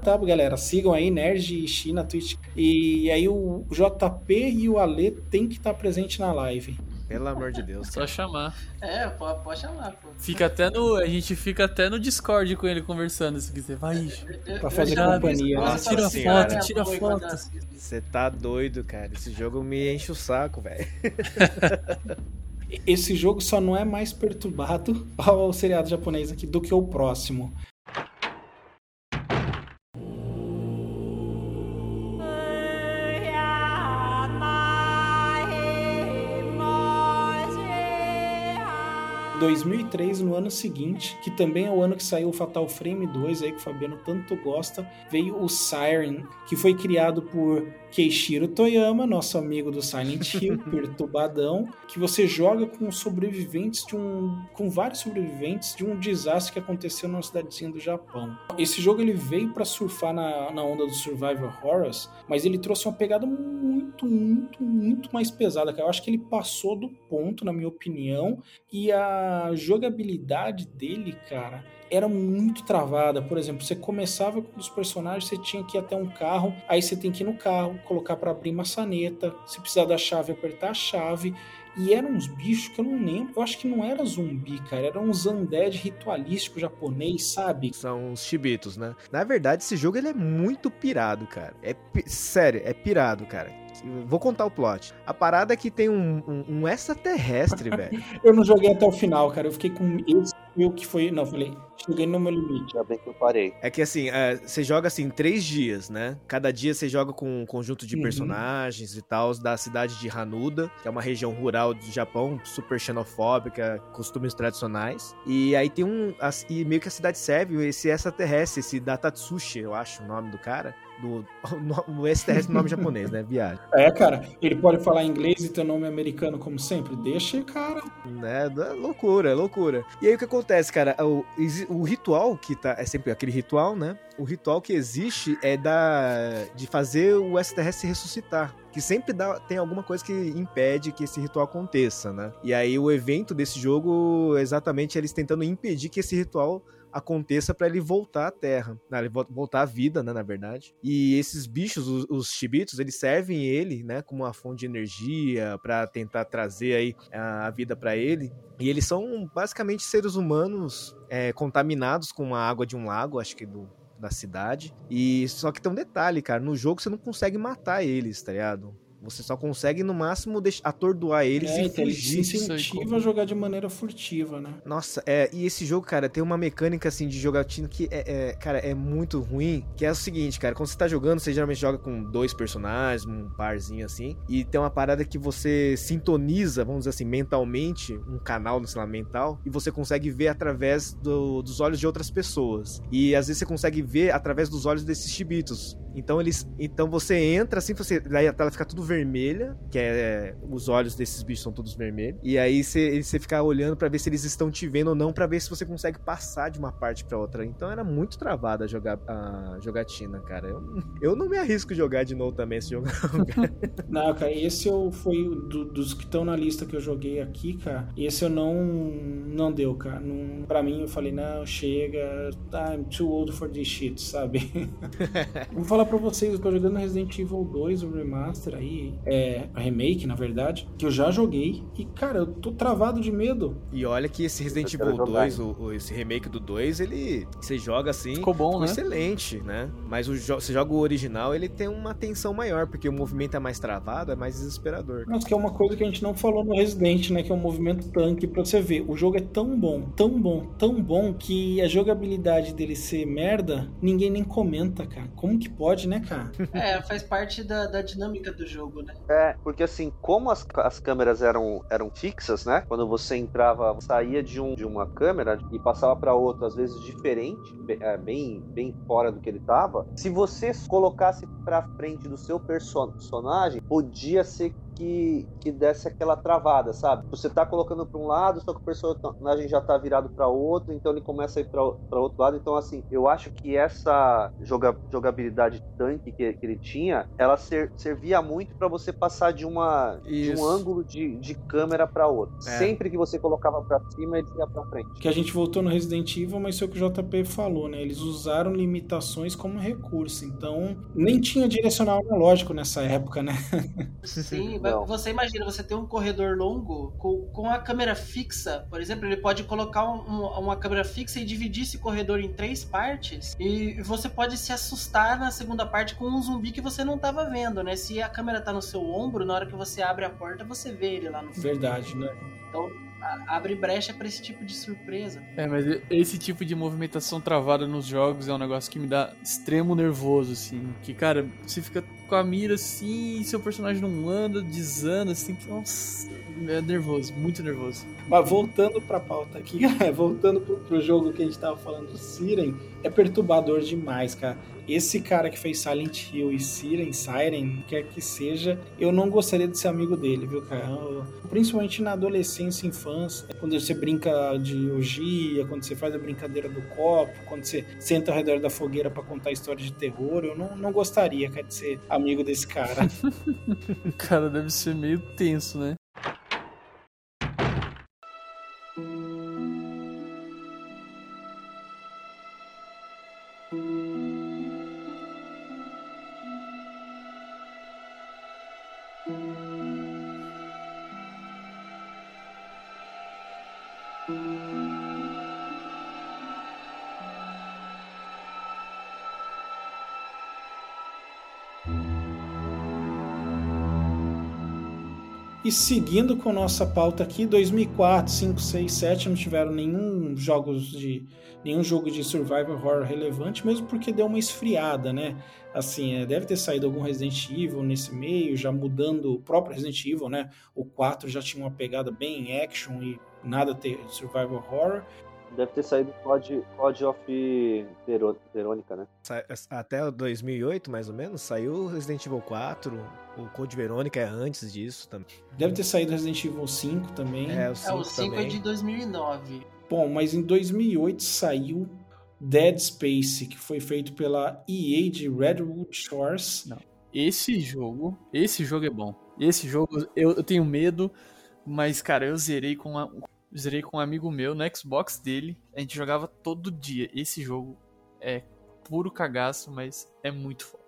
tá, galera? Sigam aí, Nerd Ishi na Twitch. E aí o JP e o Ale tem que estar presente na live. Pelo amor de Deus. Só chamar. É, pode, pode chamar, pô. Fica até no, a gente fica até no Discord com ele conversando, se quiser. Vai, Ixi. Pra fazer Já, companhia. Nossa tira senhora. foto, tira foto. Você tá doido, cara. Esse jogo me enche o saco, velho. [laughs] Esse jogo só não é mais perturbado [laughs] ao seriado japonês aqui do que o próximo. 2003, no ano seguinte, que também é o ano que saiu o Fatal Frame 2, aí que o Fabiano tanto gosta, veio o Siren, que foi criado por Keishiro Toyama, nosso amigo do Silent Hill, [laughs] perturbadão, que você joga com sobreviventes de um. com vários sobreviventes de um desastre que aconteceu numa cidadezinha do Japão. Esse jogo ele veio para surfar na, na onda do Survival Horrors, mas ele trouxe uma pegada muito, muito, muito mais pesada, cara. Eu acho que ele passou do ponto, na minha opinião, e a jogabilidade dele, cara, era muito travada. Por exemplo, você começava com os personagens, você tinha que ir até um carro, aí você tem que ir no carro, colocar para abrir maçaneta, se precisar da chave, apertar a chave. E eram uns bichos que eu não lembro. Eu acho que não era zumbi, cara. Era uns undead ritualístico japonês, sabe? São os chibitos, né? Na verdade, esse jogo ele é muito pirado, cara. É sério, é pirado, cara. Vou contar o plot. A parada é que tem um, um, um extraterrestre, [laughs] velho. Eu não joguei até o final, cara. Eu fiquei com. Esse o que foi. Não, falei. Cheguei no meu limite. Ainda bem que eu parei. É que assim, é, você joga assim três dias, né? Cada dia você joga com um conjunto de Uhum. personagens e tal da cidade de Hanuda, que é uma região rural do Japão, super xenofóbica, costumes tradicionais. E aí tem um. as- E meio que a cidade serve esse extraterrestre, esse Datatsushi, eu acho o nome do cara. Do, no, extraterrestre nome japonês, né? Viagem. É, cara. Ele pode falar inglês e ter nome americano como sempre. Deixa, cara. né? É loucura, é loucura. E aí o que acontece, cara? O, o ritual que tá. É sempre aquele ritual, né? O ritual que existe é da de fazer o extraterrestre ressuscitar. Que sempre dá, tem alguma coisa que impede que esse ritual aconteça, né? E aí o evento desse jogo é exatamente eles tentando impedir que esse ritual aconteça pra ele voltar à Terra, né, ele vol- voltar à vida, né, na verdade. E esses bichos, os, os chibitos, eles servem ele, né, como uma fonte de energia pra tentar trazer aí a, a vida pra ele. E eles são basicamente seres humanos é, contaminados com a água de um lago, acho que do da cidade. E só que tem um detalhe, cara, no jogo você não consegue matar eles, tá ligado? Você só consegue, no máximo, atordoar eles É, e então ele fugir. se incentiva a jogar de maneira furtiva, né? Nossa, é, e esse jogo, cara, tem uma mecânica assim de jogatina que é, é, cara, é muito ruim. Que é o seguinte, cara, quando você tá jogando, você geralmente joga com dois personagens, um parzinho assim, e tem uma parada que você sintoniza, vamos dizer assim, mentalmente, um canal, sei lá, mental, e você consegue ver através do- dos olhos de outras pessoas. E às vezes você consegue ver através dos olhos desses chibitos. Então eles, então você entra assim, você, daí a tela fica tudo vermelha, que é os olhos desses bichos são todos vermelhos. E aí você, fica olhando pra ver se eles estão te vendo ou não, pra ver se você consegue passar de uma parte pra outra. Então era muito travada a, jogar, a jogatina, cara. Eu, [laughs] eu não me arrisco jogar de novo também esse jogo. [laughs] não, cara. Esse eu, foi do- dos que estão na lista que eu joguei aqui, cara. Esse eu não não deu, cara. Não, pra mim, eu falei, não, chega. I'm too old for this shit, sabe? [laughs] Vou falar pra vocês, eu tô jogando Resident Evil 2, o remaster aí, é, a remake, na verdade, que eu já joguei. E, cara, eu tô travado de medo. E olha que esse Resident Evil jogar 2, o, o- esse remake do 2, ele. Você joga assim. Ficou bom, né? excelente, né? Mas o jo- você joga o original, ele tem uma tensão maior, porque o movimento é mais travado, é mais desesperador. Mas que é uma coisa que a gente não falou no Resident, né? Que é o movimento tanque. Pra você ver, o jogo é tão bom, tão bom, tão bom, que a jogabilidade dele ser merda, ninguém nem comenta, cara. Como que pode, né, cara? [laughs] É, faz parte da, da dinâmica do jogo, né? É, porque assim, como as, as câmeras eram, eram fixas, né? Quando você entrava, saía de, um, de uma câmera e passava pra outra, às vezes diferente, é, bem, bem fora do que ele tava. Se você colocasse pra frente do seu perso- personagem, podia ser que, que desse aquela travada, sabe? Você tá colocando pra um lado, só que o personagem já tá virado pra outro, então ele começa a ir pra, pra outro lado. Então, assim, eu acho que essa joga, jogabilidade tanque que, que ele tinha, ela ser- servia muito pra você passar de, uma, de um ângulo de, de câmera pra outro. É. Sempre que você colocava pra cima, ele ia pra frente. Que a gente voltou no Resident Evil, mas é o que o JP falou, né? Eles usaram limitações como recurso. Então, nem tinha direcional analógico nessa época, né? [laughs] Sim, você imagina, você tem um corredor longo com, com a câmera fixa, por exemplo, ele pode colocar um- um- uma câmera fixa e dividir esse corredor em três partes e você pode se assustar na segunda parte com um zumbi que você não tava vendo, né? Se a câmera tá no seu ombro, na hora que você abre a porta, você vê ele lá no fundo. Verdade, né? Então, abre brecha pra esse tipo de surpresa. É, mas esse tipo de movimentação travada nos jogos é um negócio que me dá extremo nervoso, assim. Que, cara, você fica com a mira assim e seu personagem não anda, desanda, assim. que, Nossa, é nervoso, muito nervoso. Mas voltando pra pauta aqui, [laughs] voltando pro, pro jogo que a gente tava falando do Siren, é perturbador demais, cara. Esse cara que fez Silent Hill e Siren, Siren, quer que seja, eu não gostaria de ser amigo dele, viu, cara? Eu- principalmente na adolescência e infância, quando você brinca de orgia, quando você faz a brincadeira do copo, quando você senta ao redor da fogueira pra contar histórias de terror, eu não, não gostaria, cara, de ser amigo desse cara. [laughs] O cara deve ser meio tenso, né? Seguindo com nossa pauta aqui, 2004, 5, 6, 7 não tiveram nenhum jogos de nenhum jogo de survival horror relevante, mesmo porque deu uma esfriada, né? Assim, é, deve ter saído algum Resident Evil nesse meio, já mudando o próprio Resident Evil, né? O 4 já tinha uma pegada bem em action e nada ter survival horror. Deve ter saído Code, Code of Verônica, né? Até o 2008, mais ou menos, saiu o Resident Evil 4, o Code Verônica é antes disso também. Deve ter saído Resident Evil 5 também. É, o É, 5 o 5 é também. de 2009. Bom, mas em 2008 saiu Dead Space, que foi feito pela EA de Redwood Shores. Esse jogo, esse jogo é bom. Esse jogo eu, eu tenho medo, mas cara, eu zerei com a, zerei com um amigo meu no Xbox dele. A gente jogava todo dia. Esse jogo é puro cagaço, mas é muito foda.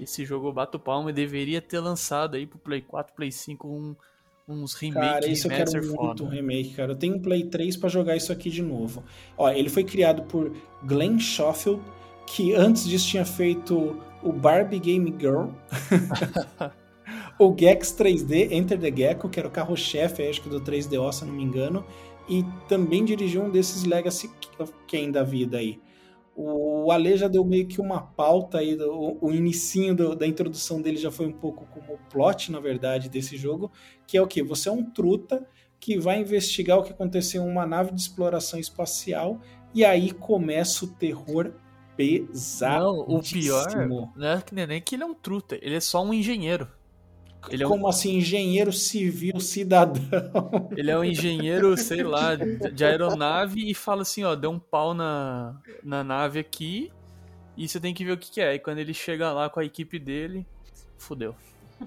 Esse jogo eu bato palma e deveria ter lançado aí pro Play 4, Play 5 um, uns remake Cara, isso eu quero muito um foda. remake, cara. Eu tenho um Play 3 pra jogar isso aqui de novo. Ó, ele foi criado por Glenn Schofield, que antes disso tinha feito o Barbie Game Girl, [laughs] o Gex 3D, Enter the Gecko, que era o carro-chefe, acho que do 3DO, se não me engano, e também dirigiu um desses Legacy Ken da vida aí. O Ale já deu meio que uma pauta aí, do, o inicinho do- da introdução dele já foi um pouco como o plot, na verdade, desse jogo, que é o que? Você é um truta que vai investigar o que aconteceu em uma nave de exploração espacial e aí começa o terror pesado. Não, o pior não é nem que ele é um truta, ele é só um engenheiro. Ele é um, Como assim, engenheiro civil cidadão? ele é um engenheiro, sei lá, de aeronave e fala assim, ó, deu um pau na, na nave aqui e você tem que ver o que, que é. E quando ele chega lá com a equipe dele, fudeu.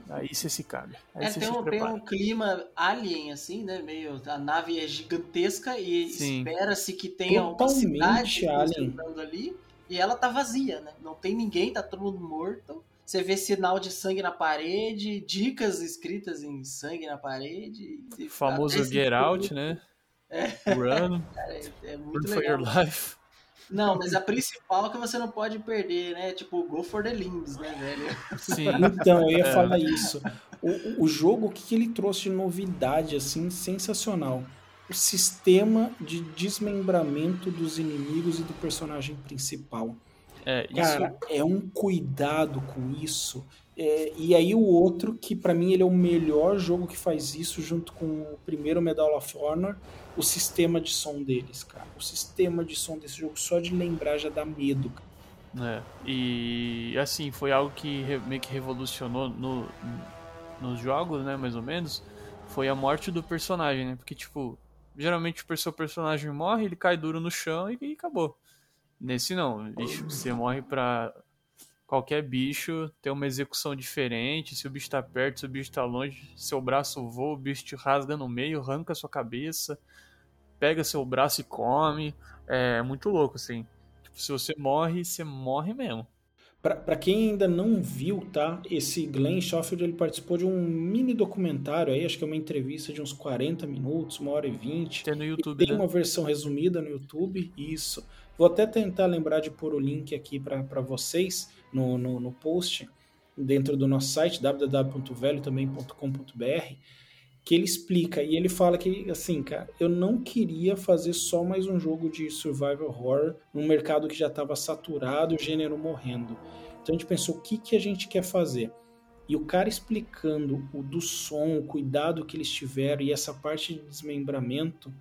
Aí você se caga. Aí É, você tem, se um, tem um clima alien, assim, né? Meio. A nave é gigantesca e espera-se que tenha uma Totalmente cidade alien. ali. E ela tá vazia, né? Não tem ninguém, tá todo mundo morto. Você vê sinal de sangue na parede, dicas escritas em sangue na parede. e O famoso Get Out, né? Run, [laughs] cara, é, é Run muito for your legal. life. Não, mas a principal é que você não pode perder, né? Tipo, go for the limbs, né, velho? Sim. [laughs] Então, eu ia É. falar isso. O, o jogo, o que que ele trouxe de novidade, assim, sensacional? O sistema de desmembramento dos inimigos e do personagem principal. É, isso Cara, é um cuidado com isso. É, e aí o outro, que pra mim ele é o melhor jogo que faz isso, junto com o primeiro Medal of Honor, o sistema de som deles, cara. O sistema de som desse jogo, só de lembrar já dá medo. cara. É, e assim, foi algo que meio que revolucionou no, nos jogos, né, mais ou menos, foi a morte do personagem, né? Porque, tipo, geralmente o seu personagem morre, ele cai duro no chão e, e acabou. Nesse não, bicho, você morre pra qualquer bicho, tem uma execução diferente, se o bicho tá perto, se o bicho tá longe, seu braço voa, o bicho te rasga no meio, arranca sua cabeça, pega seu braço e come. É muito louco, assim. Tipo, se você morre, você morre mesmo. Pra pra quem ainda não viu, tá? Esse Glenn Schofield ele participou de um mini documentário aí, acho que é uma entrevista de uns 40 minutos, uma hora e 20. Tem no YouTube, tem né? uma versão resumida no YouTube, isso. Vou até tentar lembrar de pôr o link aqui para vocês no, no, no post, dentro do nosso site, www.velhotambém.com.br, que ele explica, e ele fala que, assim, cara, eu não queria fazer só mais um jogo de survival horror num mercado que já estava saturado, o gênero morrendo. Então a gente pensou, o que, que a gente quer fazer? E o cara explicando o do som, o cuidado que eles tiveram e essa parte de desmembramento,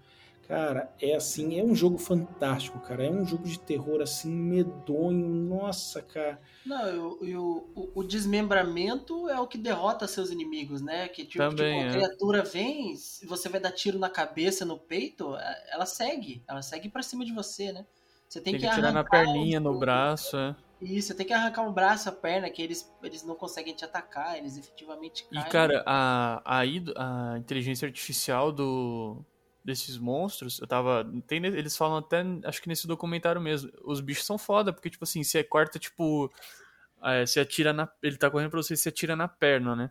cara, é assim, é um jogo fantástico, cara. É um jogo de terror assim medonho. Nossa, cara. Não, e o, e o, o- o desmembramento é o que derrota seus inimigos, né? Que tipo, Também, tipo, a é. criatura vem, se você vai dar tiro na cabeça, no peito, é, ela segue. Ela segue pra cima de você, né? Você tem, Tem que que tirar na perninha, o- no braço, é. Isso, você tem que arrancar um braço, a perna, que eles, eles não conseguem te atacar, eles efetivamente E, caem. cara, a, a, a inteligência artificial do desses monstros, eu tava. Tem, eles falam até, acho que nesse documentário mesmo. Os bichos são foda, porque, tipo assim, você corta, tipo. é, você atira na. Ele tá correndo pra você e você atira na perna, né?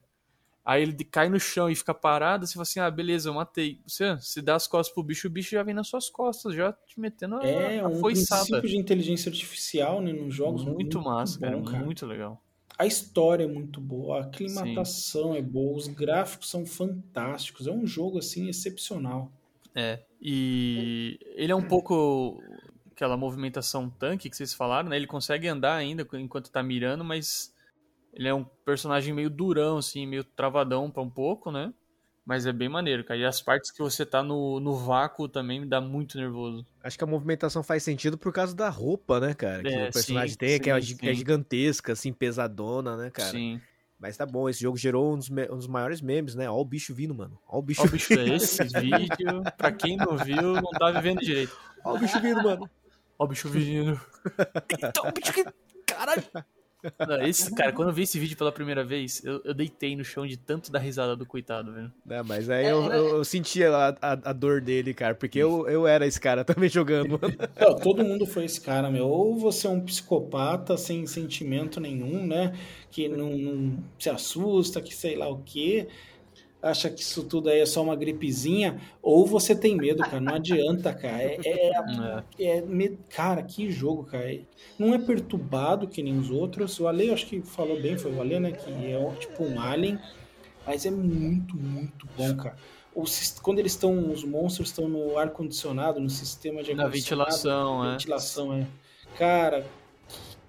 Aí ele cai no chão e fica parado, você fala assim, ah, beleza, eu matei. Você, você dá as costas pro bicho, o bicho já vem nas suas costas, já te metendo a, É a um foiçada. princípio de inteligência artificial né, nos jogos. Muito massa, cara, bom, cara. muito legal. A história é muito boa, a aclimatação é boa, os gráficos são fantásticos. É um jogo assim excepcional. É, e ele é um pouco aquela movimentação tanque que vocês falaram, né? Ele consegue andar ainda enquanto tá mirando, mas ele é um personagem meio durão, assim, meio travadão pra um pouco, né? Mas é bem maneiro, cara. E as partes que você tá no, no vácuo também me dá muito nervoso. Acho que a movimentação faz sentido por causa da roupa, né, cara? Que É, o personagem sim, tem, que é, sim, que é sim. gigantesca, assim, pesadona, né, cara? Sim. Mas tá bom, esse jogo gerou um dos, um dos maiores memes, né? Ó o bicho vindo, mano. Ó o bicho, Ó o bicho é esse vídeo. Pra quem não viu, não tá vivendo direito. Ó o bicho vindo, mano. Ó o bicho vindo. Então, o bicho que... Caralho. Não, esse, cara, quando eu vi esse vídeo pela primeira vez, eu, eu deitei no chão de tanto dar risada do coitado, velho. É, mas aí eu, eu, eu sentia a, a, a dor dele, cara, porque eu, eu era esse cara [laughs] também jogando. [laughs] Não, todo mundo foi esse cara, meu. Ou você é um psicopata sem sentimento nenhum, né? Que não, não se assusta, que sei lá o quê. Acha que isso tudo aí é só uma gripezinha. Ou você tem medo, cara. Não adianta, cara. É, é- É. [laughs] é me- cara, que jogo, cara. Não é perturbado que nem os outros. O Ale, acho que falou bem, foi o Ale, né? Que é tipo um alien. Mas é muito, muito bom, cara. Quando eles estão, os monstros estão no ar-condicionado, no sistema de Na ar-condicionado, ventilação, é. Ventilação, é. Cara,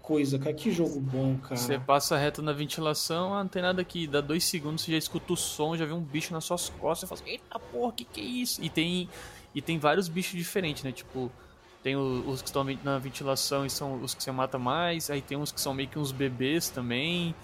coisa, cara. Que jogo bom, cara. Você passa reto na ventilação, ah, não tem nada aqui. Dá dois segundos, você já escuta o som, já vê um bicho nas suas costas. Você fala assim, eita porra, que que é isso? E tem, e tem vários bichos diferentes, né? Tipo, tem os que estão na ventilação e são os que você mata mais. Aí tem uns que são meio que uns bebês também.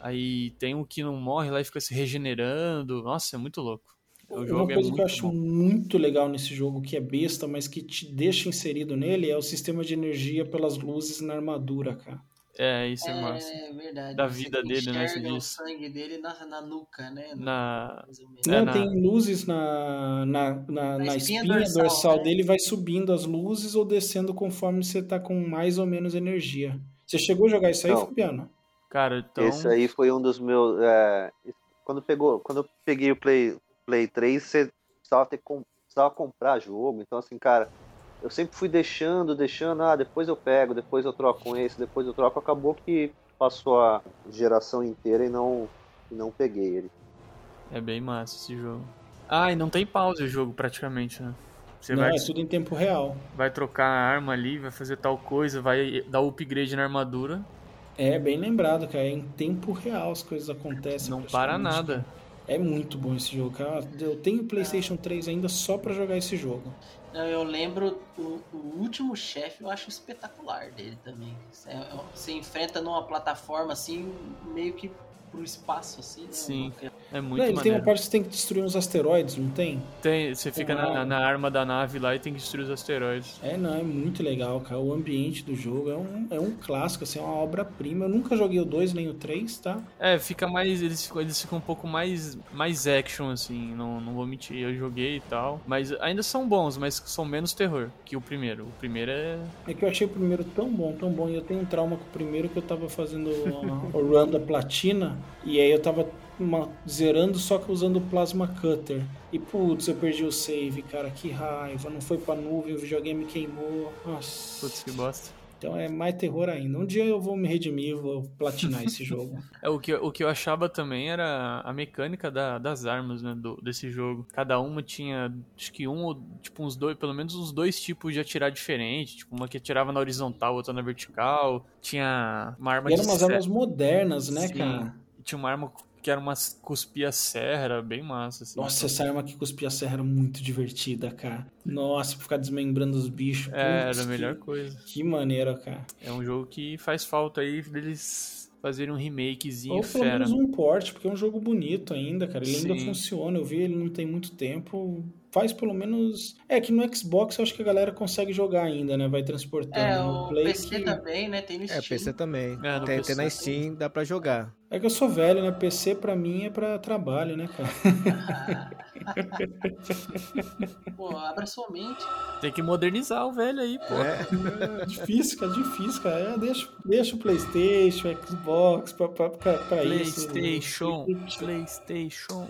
Aí tem um que não morre lá e fica se regenerando. Nossa, é muito louco. O Uma jogo é coisa que muito eu acho bom. muito legal nesse jogo, que é besta, mas que te deixa inserido nele, é o sistema de energia pelas luzes na armadura, cara. É, isso é, massa. É verdade. Da você vida dele, né, você enxerga o diz. sangue dele na, na nuca, né? Na... Menos. É, Não, na- tem luzes na, na, na, na espinha espinha, dorsal, dorsal, né? dele, vai subindo as luzes ou descendo conforme você tá com mais ou menos energia. Você chegou a jogar isso aí, Não. Fabiano? Cara, então... Esse aí foi um dos meus. é, quando, pegou, quando eu peguei o Play, Play 3, você precisava, ter, com- precisava comprar jogo. Então, assim, cara, eu sempre fui deixando, deixando. Ah, depois eu pego, depois eu troco com esse, depois eu troco. Acabou que passou a geração inteira e não, e não peguei ele. É bem massa esse jogo. Ah, e não tem pause o jogo praticamente, né? Você Não, vai, é tudo em tempo real. vai trocar a arma ali, vai fazer tal coisa, vai dar upgrade na armadura. É, bem lembrado, cara. É em tempo real as coisas acontecem. Não para nada. É muito bom esse jogo, cara. Eu tenho PlayStation 3 ainda só pra jogar esse jogo. Não, Eu lembro o, o último chefe, eu acho espetacular dele também. Você, você enfrenta numa plataforma assim, meio que pro espaço, assim, né? Sim. É Não, muito ele tem uma parte que você tem que destruir uns asteroides, não tem? Tem, você fica Tem na, na arma da nave lá e tem que destruir os asteroides. É, não, é muito legal, cara. O ambiente do jogo é um, é um clássico, assim, é uma obra-prima. Eu nunca joguei o 2 nem o 3, tá? É, fica mais. Eles ficam, eles ficam um pouco mais, mais action, assim, não, não vou mentir. Eu joguei e tal. Mas ainda são bons, mas são menos terror que o primeiro. O primeiro é. É que eu achei o primeiro tão bom, tão bom. E eu tenho um trauma com o primeiro que eu tava fazendo o run da platina. E aí eu tava zerando só que usando o plasma cutter. E putz, eu perdi o save, cara. Que raiva. Não foi pra nuvem, o videogame queimou. Nossa. Putz, que bosta. Então é mais terror ainda. Um dia eu vou me redimir, vou platinar esse [laughs] jogo. É, o, que, o que eu achava também era a mecânica da- das armas, né, do, desse jogo. Cada uma tinha, acho que um ou, tipo, uns dois, pelo menos uns dois tipos de atirar diferente. Tipo, uma que atirava na horizontal, outra na vertical. Tinha uma arma E eram de umas armas modernas, né, Sim. cara? Tinha uma arma que era uma cuspia serra, era bem massa, assim. Nossa, essa arma que cuspia serra era muito divertida, cara. Nossa, pra ficar desmembrando os bichos. É, putz, era a melhor que, coisa. que maneiro, cara. É um jogo que faz falta aí deles fazerem um remakezinho Ou pelo fera. menos um port, porque é um jogo bonito ainda, cara. Ele ainda Sim. funciona. Eu vi ele não tem muito tempo. Faz pelo menos. É que no Xbox eu acho que a galera consegue jogar ainda, né? Vai transportando. É, o Play PC que- também, né? Tem no É, Steam. PC também. É, no tem, PC tem na Steam, dá pra jogar. É que eu sou velho, né? PC pra mim é pra trabalho, né, cara? [laughs] Pô, abra sua mente. Tem que modernizar o velho aí, pô. É. É difícil, cara, difícil, cara. É, deixa, deixa o PlayStation, Xbox pra, pra, pra, pra isso. PlayStation, PlayStation.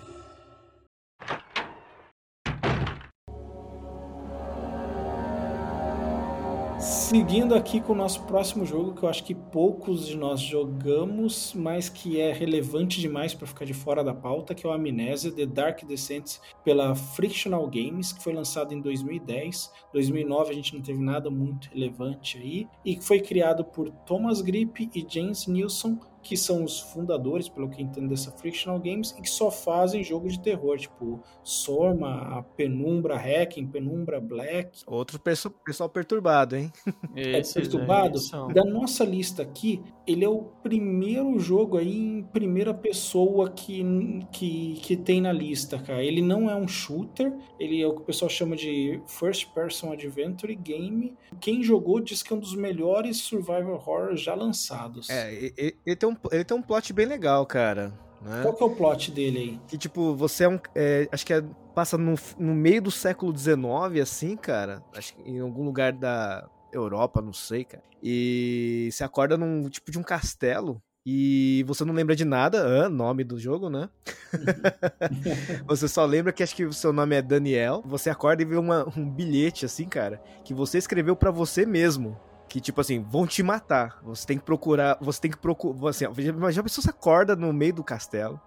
Seguindo aqui com o nosso próximo jogo, que eu acho que poucos de nós jogamos, mas que é relevante demais para ficar de fora da pauta, que é o Amnésia The Dark Descent pela Frictional Games, que foi lançado em 2010. 2009 a gente não teve nada muito relevante aí, e que foi criado por Thomas Grip e James Nilsson, que são os fundadores, pelo que eu entendo, dessa Frictional Games, e que só fazem jogo de terror, tipo Sorma, a Penumbra Hacking, Penumbra Black, Outro perso- pessoal perturbado, hein? [laughs] é Esses perturbado. Da nossa lista aqui, ele é o primeiro jogo aí em primeira pessoa que, que, que tem na lista, cara. Ele não é um shooter, ele é o que o pessoal chama de First Person Adventure Game. Quem jogou diz que é um dos melhores survival horror já lançados. É, ele tem, um, ele tem um plot bem legal, cara. Né? Qual que é o plot dele aí? Que, tipo, você é um. é, acho que é, passa no, no meio do século XIX, assim, cara. Acho que em algum lugar da Europa, não sei, cara. E você acorda num tipo de um castelo. E você não lembra de nada, ah, nome do jogo, né? [laughs] você só lembra que acho que o seu nome é Daniel. Você acorda e vê uma- um bilhete, assim, cara, que você escreveu pra você mesmo. Que, tipo assim, vão te matar. Você tem que procurar. Você tem que procurar. Assim, ó, já, pensou você acorda no meio do castelo,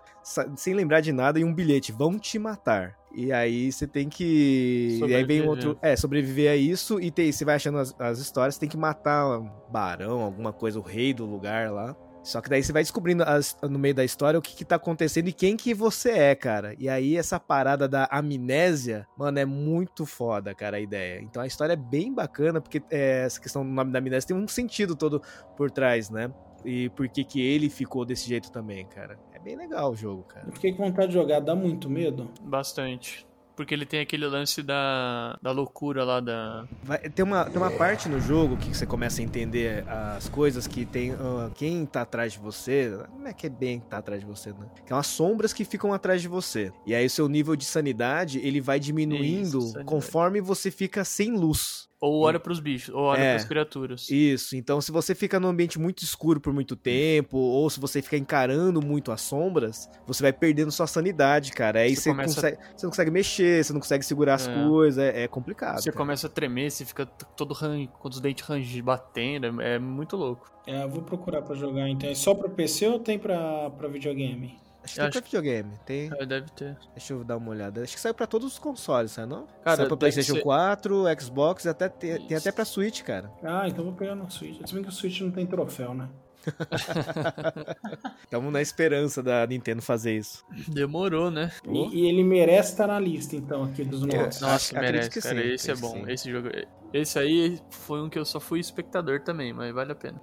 sem lembrar de nada, e um bilhete, vão te matar. E aí você tem que. E aí vem um Sobreviver. outro. É, sobreviver a isso. E tem, você vai achando as, as histórias, tem que matar um barão, alguma coisa, o rei do lugar lá. Só que daí você vai descobrindo as- no meio da história o que, que tá acontecendo e quem que você é, cara. E aí essa parada da amnésia, mano, é muito foda, cara, a ideia. Então a história é bem bacana, porque é, essa questão do nome da amnésia tem um sentido todo por trás, né? E por que que ele ficou desse jeito também, cara. É bem legal o jogo, cara. Eu fiquei com vontade de jogar, dá muito medo. Bastante. Porque ele tem aquele lance da, da loucura lá da. Vai- tem, uma, tem uma parte no jogo que você começa a entender as coisas que tem. ah, quem tá atrás de você. Não é que é bem que tá atrás de você, né? Que são as sombras que ficam atrás de você. E aí o seu nível de sanidade ele vai diminuindo Isso, conforme você fica sem luz. Ou olha pros bichos, ou olha É. pras criaturas. Isso, então se você fica num ambiente muito escuro por muito tempo, ou se você fica encarando muito as sombras, você vai perdendo sua sanidade, cara. Aí Você você, começa- consegue, você não consegue mexer, você não consegue segurar as É. coisas, é, é complicado. Você cara. começa a tremer, você fica todo ran... com os dentes rangidos, batendo, é é muito louco. É, eu vou procurar pra jogar então. É só pra PC ou tem pra, pra videogame? Acho que tem acho pra videogame. Tem. É, deve ter. Deixa eu dar uma olhada. Acho que saiu pra todos os consoles, sabe não? Cara, saiu pra PlayStation ser- 4, Xbox e até tem, até pra Switch, cara. Ah, então vou pegar no Switch. Se bem que o Switch não tem troféu, né? [laughs] Estamos na esperança da Nintendo fazer isso. Demorou, né? E, e ele merece estar na lista, então, aqui dos É. nossos. Nossa, Acho- acredito merece, que cara. sim, esse é bom. sim. Esse jogo. Esse aí foi um que eu só fui espectador também, mas vale a pena.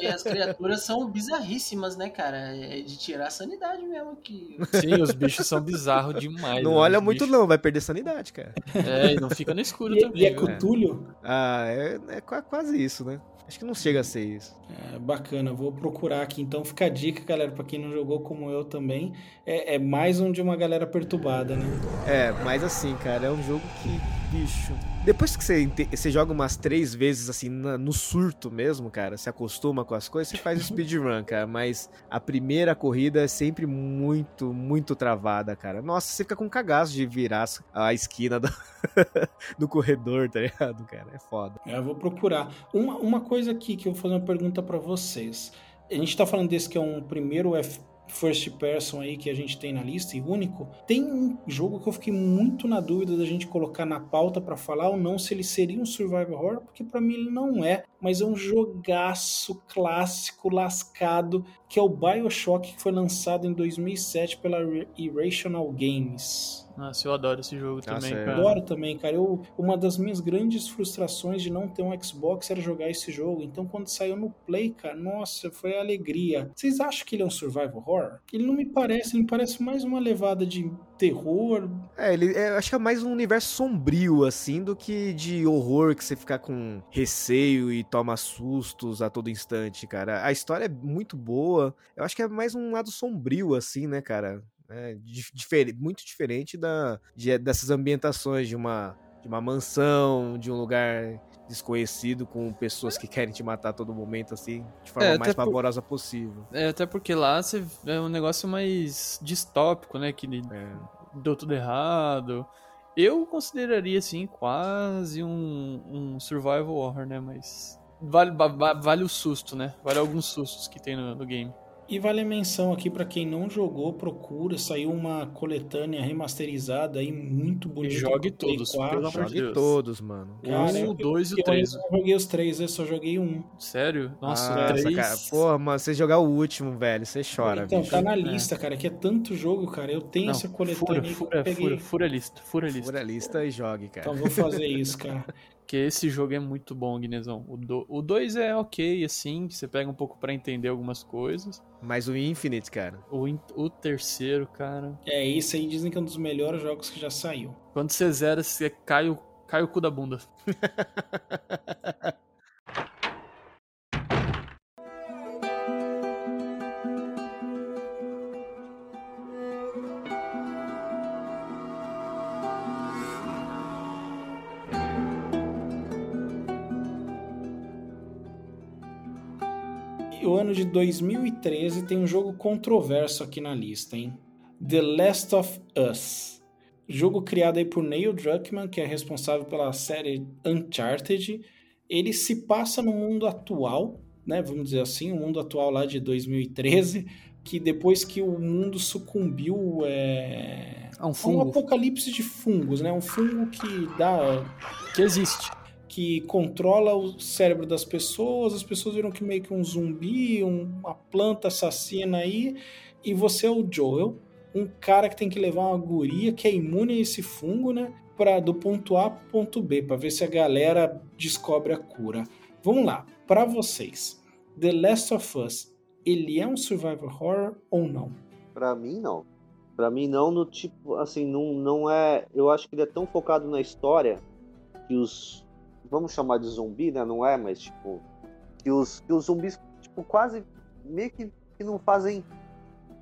E as criaturas são bizarríssimas, né, cara? É de tirar a sanidade mesmo aqui. Sim, os bichos são bizarros demais. Não né? olha Os muito, bichos- não, vai perder sanidade, cara. É, e não fica no escuro E, também. e é viu? Cthulhu? Ah, é, é qua- quase isso, né? Acho que não chega a ser isso. É, bacana, vou procurar aqui. Então fica a dica, galera, pra quem não jogou como eu também. É, é mais um de uma galera perturbada, né? É, mas assim, cara, é um jogo que, bicho. Depois que você, você joga umas três vezes, assim, na- no surto mesmo, cara, se acostuma com as coisas, você faz speedrun, cara. Mas a primeira corrida é sempre muito, muito travada, cara. Nossa, você fica com cagaço de virar a esquina do, [laughs] do corredor, tá ligado, cara? É foda. É, eu vou procurar. Uma, uma coisa aqui que eu vou fazer uma pergunta pra vocês. A gente tá falando desse que é um primeiro F first person aí que a gente tem na lista e único. Tem um jogo que eu fiquei muito na dúvida da gente colocar na pauta pra falar ou não se ele seria um survival horror, porque pra mim ele não é, mas é um jogaço clássico lascado que é o BioShock que foi lançado em 2007 pela Irrational Games. Nossa, eu adoro esse jogo Nossa, também, é. cara. Adoro também, cara. Eu, uma das minhas grandes frustrações de não ter um Xbox era jogar esse jogo. Então, quando saiu no Play, cara, nossa, foi alegria. Vocês acham que ele é um survival horror? Ele não me parece, ele me parece mais uma levada de terror. É, ele é, eu acho que é mais um universo sombrio, assim, do que de horror que você fica com receio e toma sustos a todo instante, cara. A história é muito boa. Eu acho que é mais um lado sombrio, assim, né, cara? É, dif- difere- muito diferente da, de- dessas ambientações de uma, de uma mansão, de um lugar desconhecido com pessoas que querem te matar a todo momento, assim, de forma É, mais até por- pavorosa possível. É, até porque lá você é um negócio mais distópico, né? Que É. deu tudo errado. Eu consideraria, assim, quase um, um survival horror, né? Mas vale, va- va- vale o susto, né? Vale alguns sustos que tem no, no game. E vale a menção aqui pra quem não jogou, procura. Saiu uma coletânea remasterizada aí, muito bonita. jogue pro Play todos, 4. pelo amor de Jogue Deus. todos, mano. Cara, Um, dois e o Eu três. não joguei os três, eu só joguei um. Sério? Nossa, Ah, três... cara. Porra, mano, você jogar o último, velho, você chora, então, bicho. tá na É. lista, cara, que é tanto jogo, cara. Eu tenho Não, essa coletânea fura, aí que eu fura, peguei. fura, fura a lista, fura a lista. Fura a lista e jogue, cara. Então vou fazer isso, cara. [laughs] Porque esse jogo é muito bom, Guinezão. O 2 é ok, assim, você pega um pouco pra entender algumas coisas. Mas o Infinite, cara. O, in- o terceiro, cara. É, esse aí dizem que é um dos melhores jogos que já saiu. Quando você zera, você cai o, cai o cu da bunda. [laughs] o ano de 2013 tem um jogo controverso aqui na lista, hein? The Last of Us. Jogo criado aí por Neil Druckmann, que é responsável pela série Uncharted. Ele se passa no mundo atual, né? Vamos dizer assim, o mundo atual lá de 2013, que depois que o mundo sucumbiu é... Um a um fungo apocalipse de fungos, né? Um fungo que dá que existe. Que controla o cérebro das pessoas, as pessoas viram que meio que um zumbi, um- uma planta assassina aí, e você é o Joel, um cara que tem que levar uma guria que é imune a esse fungo, né, para do ponto A pro ponto B, para ver se a galera descobre a cura. Vamos lá, para vocês, The Last of Us, ele é um survival horror ou não? Pra mim, não. Pra mim, não, no tipo, assim, não, não é. Eu acho que ele é tão focado na história que os. Vamos chamar de zumbi, né? Não é, mas, tipo. Que os, que os zumbis, tipo, quase. meio que, que não fazem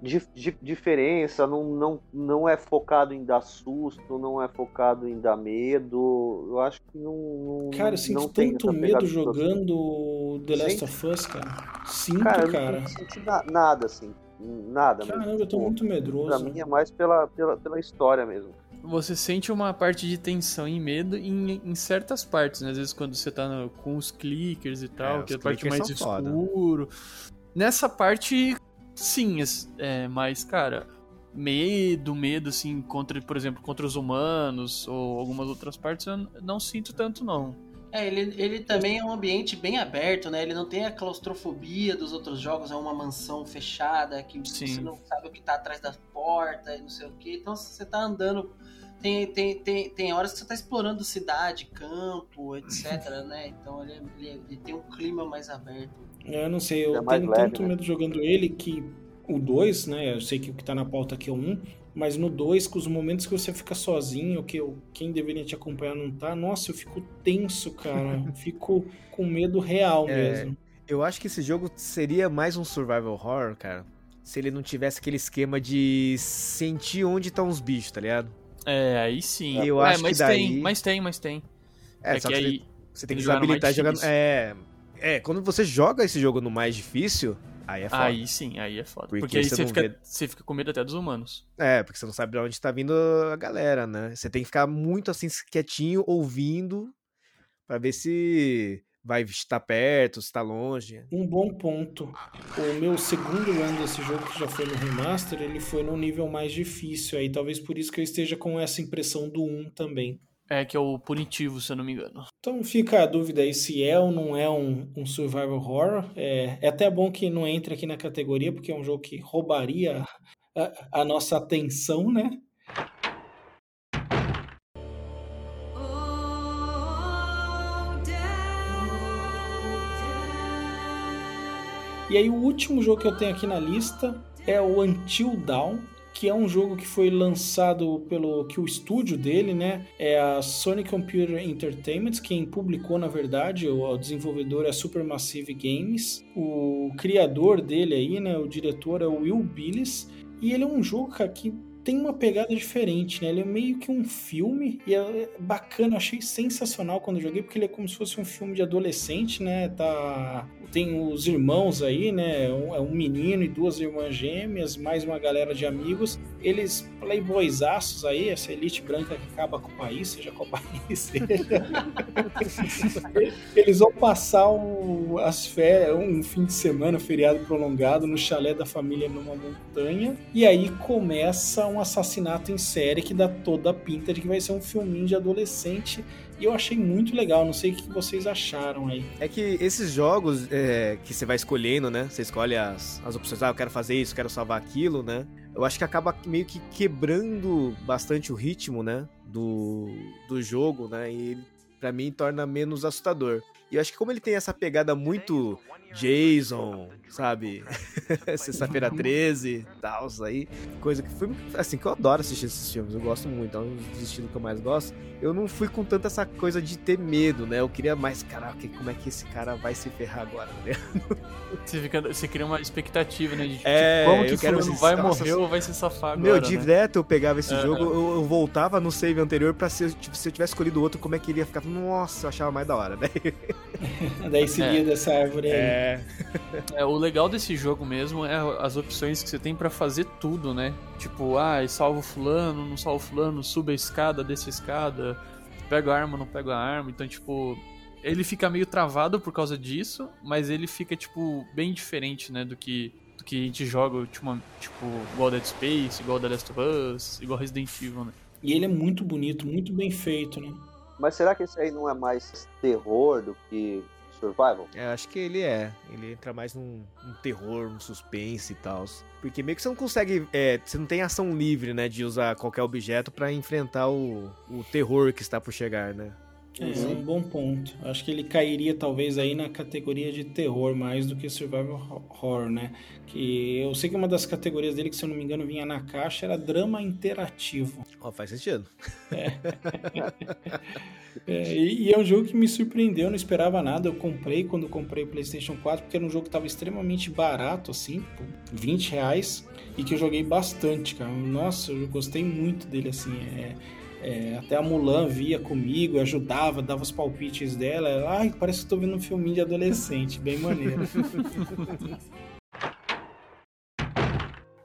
di- di- diferença, não, não, não é focado em dar susto, não é focado em dar medo. Eu acho que não. não Cara, eu sinto tanto medo jogando The Last of Us, cara. Sinto, Cara, eu cara. não senti na- nada, assim. Nada mesmo. Caramba, eu tô muito medroso. Pra mim é mais pela, pela, pela história mesmo. Você sente uma parte de tensão e medo em, em certas partes, né? Às vezes quando você tá no- com os clickers e tal, É, que é a parte mais são foda. escuro. Nessa parte, sim, é, mas, cara, medo, medo, assim, contra, por exemplo, contra os humanos ou algumas outras partes, eu não sinto tanto, não. É, ele, ele também é um ambiente bem aberto, né? Ele não tem a claustrofobia dos outros jogos, é uma mansão fechada, que Sim. você não sabe o que tá atrás da porta e não sei o que. Então você tá andando. Tem, tem, tem, tem horas que você tá explorando cidade, campo, etc, né? Então ele, ele, ele tem um clima mais aberto. Eu não sei, eu É tenho leve, tanto né? medo jogando ele que o 2, né? Eu sei que o que tá na pauta aqui é o 1, mas no 2, com os momentos que você fica sozinho, que eu- quem deveria te acompanhar não tá, nossa, eu fico tenso, cara. Eu [laughs] fico com medo real É. mesmo. Eu acho que esse jogo seria mais um survival horror, cara, se ele não tivesse aquele esquema de sentir onde estão os bichos, tá ligado? É, aí sim. Eu é, acho que mas daí- tem, mas tem, mas tem. É, É, só que que aí você tem que jogar no mais habilitar jogando. É, é, quando você joga esse jogo no mais difícil, aí é foda. Aí sim, aí é foda. Porque Porque, aí você fica, vê- você fica com medo até dos humanos. É, porque você não sabe de onde tá vindo a galera, né? Você tem que ficar muito assim, quietinho, ouvindo, pra ver se vai estar perto, se tá longe. Um bom ponto. O meu segundo run desse jogo, que já foi no remaster, ele foi no nível mais difícil. Aí talvez por isso que eu esteja com essa impressão do 1 também. É, que é o punitivo, se eu não me engano. Então fica a dúvida aí se é ou não é um, um survival horror. É, é até bom que não entre aqui na categoria, porque é um jogo que roubaria a, a nossa atenção, né? E aí o último jogo que eu tenho aqui na lista é o Until Dawn, que é um jogo que foi lançado pelo que o estúdio dele, né, é a Sony Computer Entertainment, quem publicou na verdade, o, o desenvolvedor é Supermassive Games, o criador dele aí, né, o diretor é o Will Billis, e ele é um jogo que tem uma pegada diferente, né? Ele é meio que um filme e é bacana, eu achei sensacional quando joguei, porque ele é como se fosse um filme de adolescente, né? Tá tem os irmãos aí, né? Um, é um menino e duas irmãs gêmeas, mais uma galera de amigos. Eles playboysaços aí, essa elite branca que acaba com o país, seja qual [laughs] país seja. Eles vão passar um, as férias, um fim de semana, feriado prolongado, no chalé da família numa montanha. E aí começa um assassinato em série que dá toda a pinta de que vai ser um filminho de adolescente. E eu achei muito legal, não sei o que vocês acharam aí. É que esses jogos é, que você vai escolhendo, né? Você escolhe as, as opções, ah, eu quero fazer isso, quero salvar aquilo, né? Eu acho que acaba meio que quebrando bastante o ritmo, né? Do, do jogo, né? E pra mim, torna menos assustador. E eu acho que como ele tem essa pegada muito Jason, sabe? [laughs] [laughs] Sexta-feira 13 e tal, aí. Coisa que foi, assim, que eu adoro assistir esses filmes, eu gosto muito, é um dos estilos que eu mais gosto. Eu não fui com tanta essa coisa de ter medo, né? Eu queria mais, caraca, como é que esse cara vai se ferrar agora, né? [laughs] Você, fica, você cria uma expectativa, né? De tipo, É, como que eu quero vai nossa, morrer ou vai se safar agora, Meu, né? direto eu pegava esse É. jogo, eu, eu voltava no save anterior pra se, tipo, se eu tivesse escolhido outro, como é que iria ficar. Nossa, eu achava mais da hora, né? Daí seguia dessa árvore aí. É. É, o legal desse jogo mesmo é as opções que você tem pra fazer tudo, né? Tipo, ah, salvo fulano, não salvo fulano, suba a escada, desce a escada, pego a arma, não pego a arma. Então, tipo, ele fica meio travado por causa disso, mas ele fica, tipo, bem diferente, né? Do que, do que a gente joga, tipo, tipo, igual Dead Space, igual The Last of Us, igual Resident Evil, né? E ele é muito bonito, muito bem feito, né? Mas será que esse aí não é mais terror do que survival? É, acho que ele é. Ele entra mais num, num terror, num suspense e tal. Porque meio que você não consegue. é, você não tem ação livre, né? De usar qualquer objeto pra enfrentar o, o terror que está por chegar, né? É, é um bom ponto. Acho que ele cairia talvez aí na categoria de terror mais do que survival horror, né? Que eu sei que uma das categorias dele, que se eu não me engano vinha na caixa, era drama interativo. Ó, faz sentido. É, [laughs] e, e é um jogo que me surpreendeu, eu não esperava nada. Eu comprei quando comprei o PlayStation 4, porque era um jogo que estava extremamente barato, assim, tipo, 20 reais, e que eu joguei bastante, cara. Nossa, eu gostei muito dele, assim. É, é, até a Mulan via comigo, ajudava, dava os palpites dela. Ela, Ai, parece que eu tô vendo um filminho de adolescente, bem maneiro. [laughs]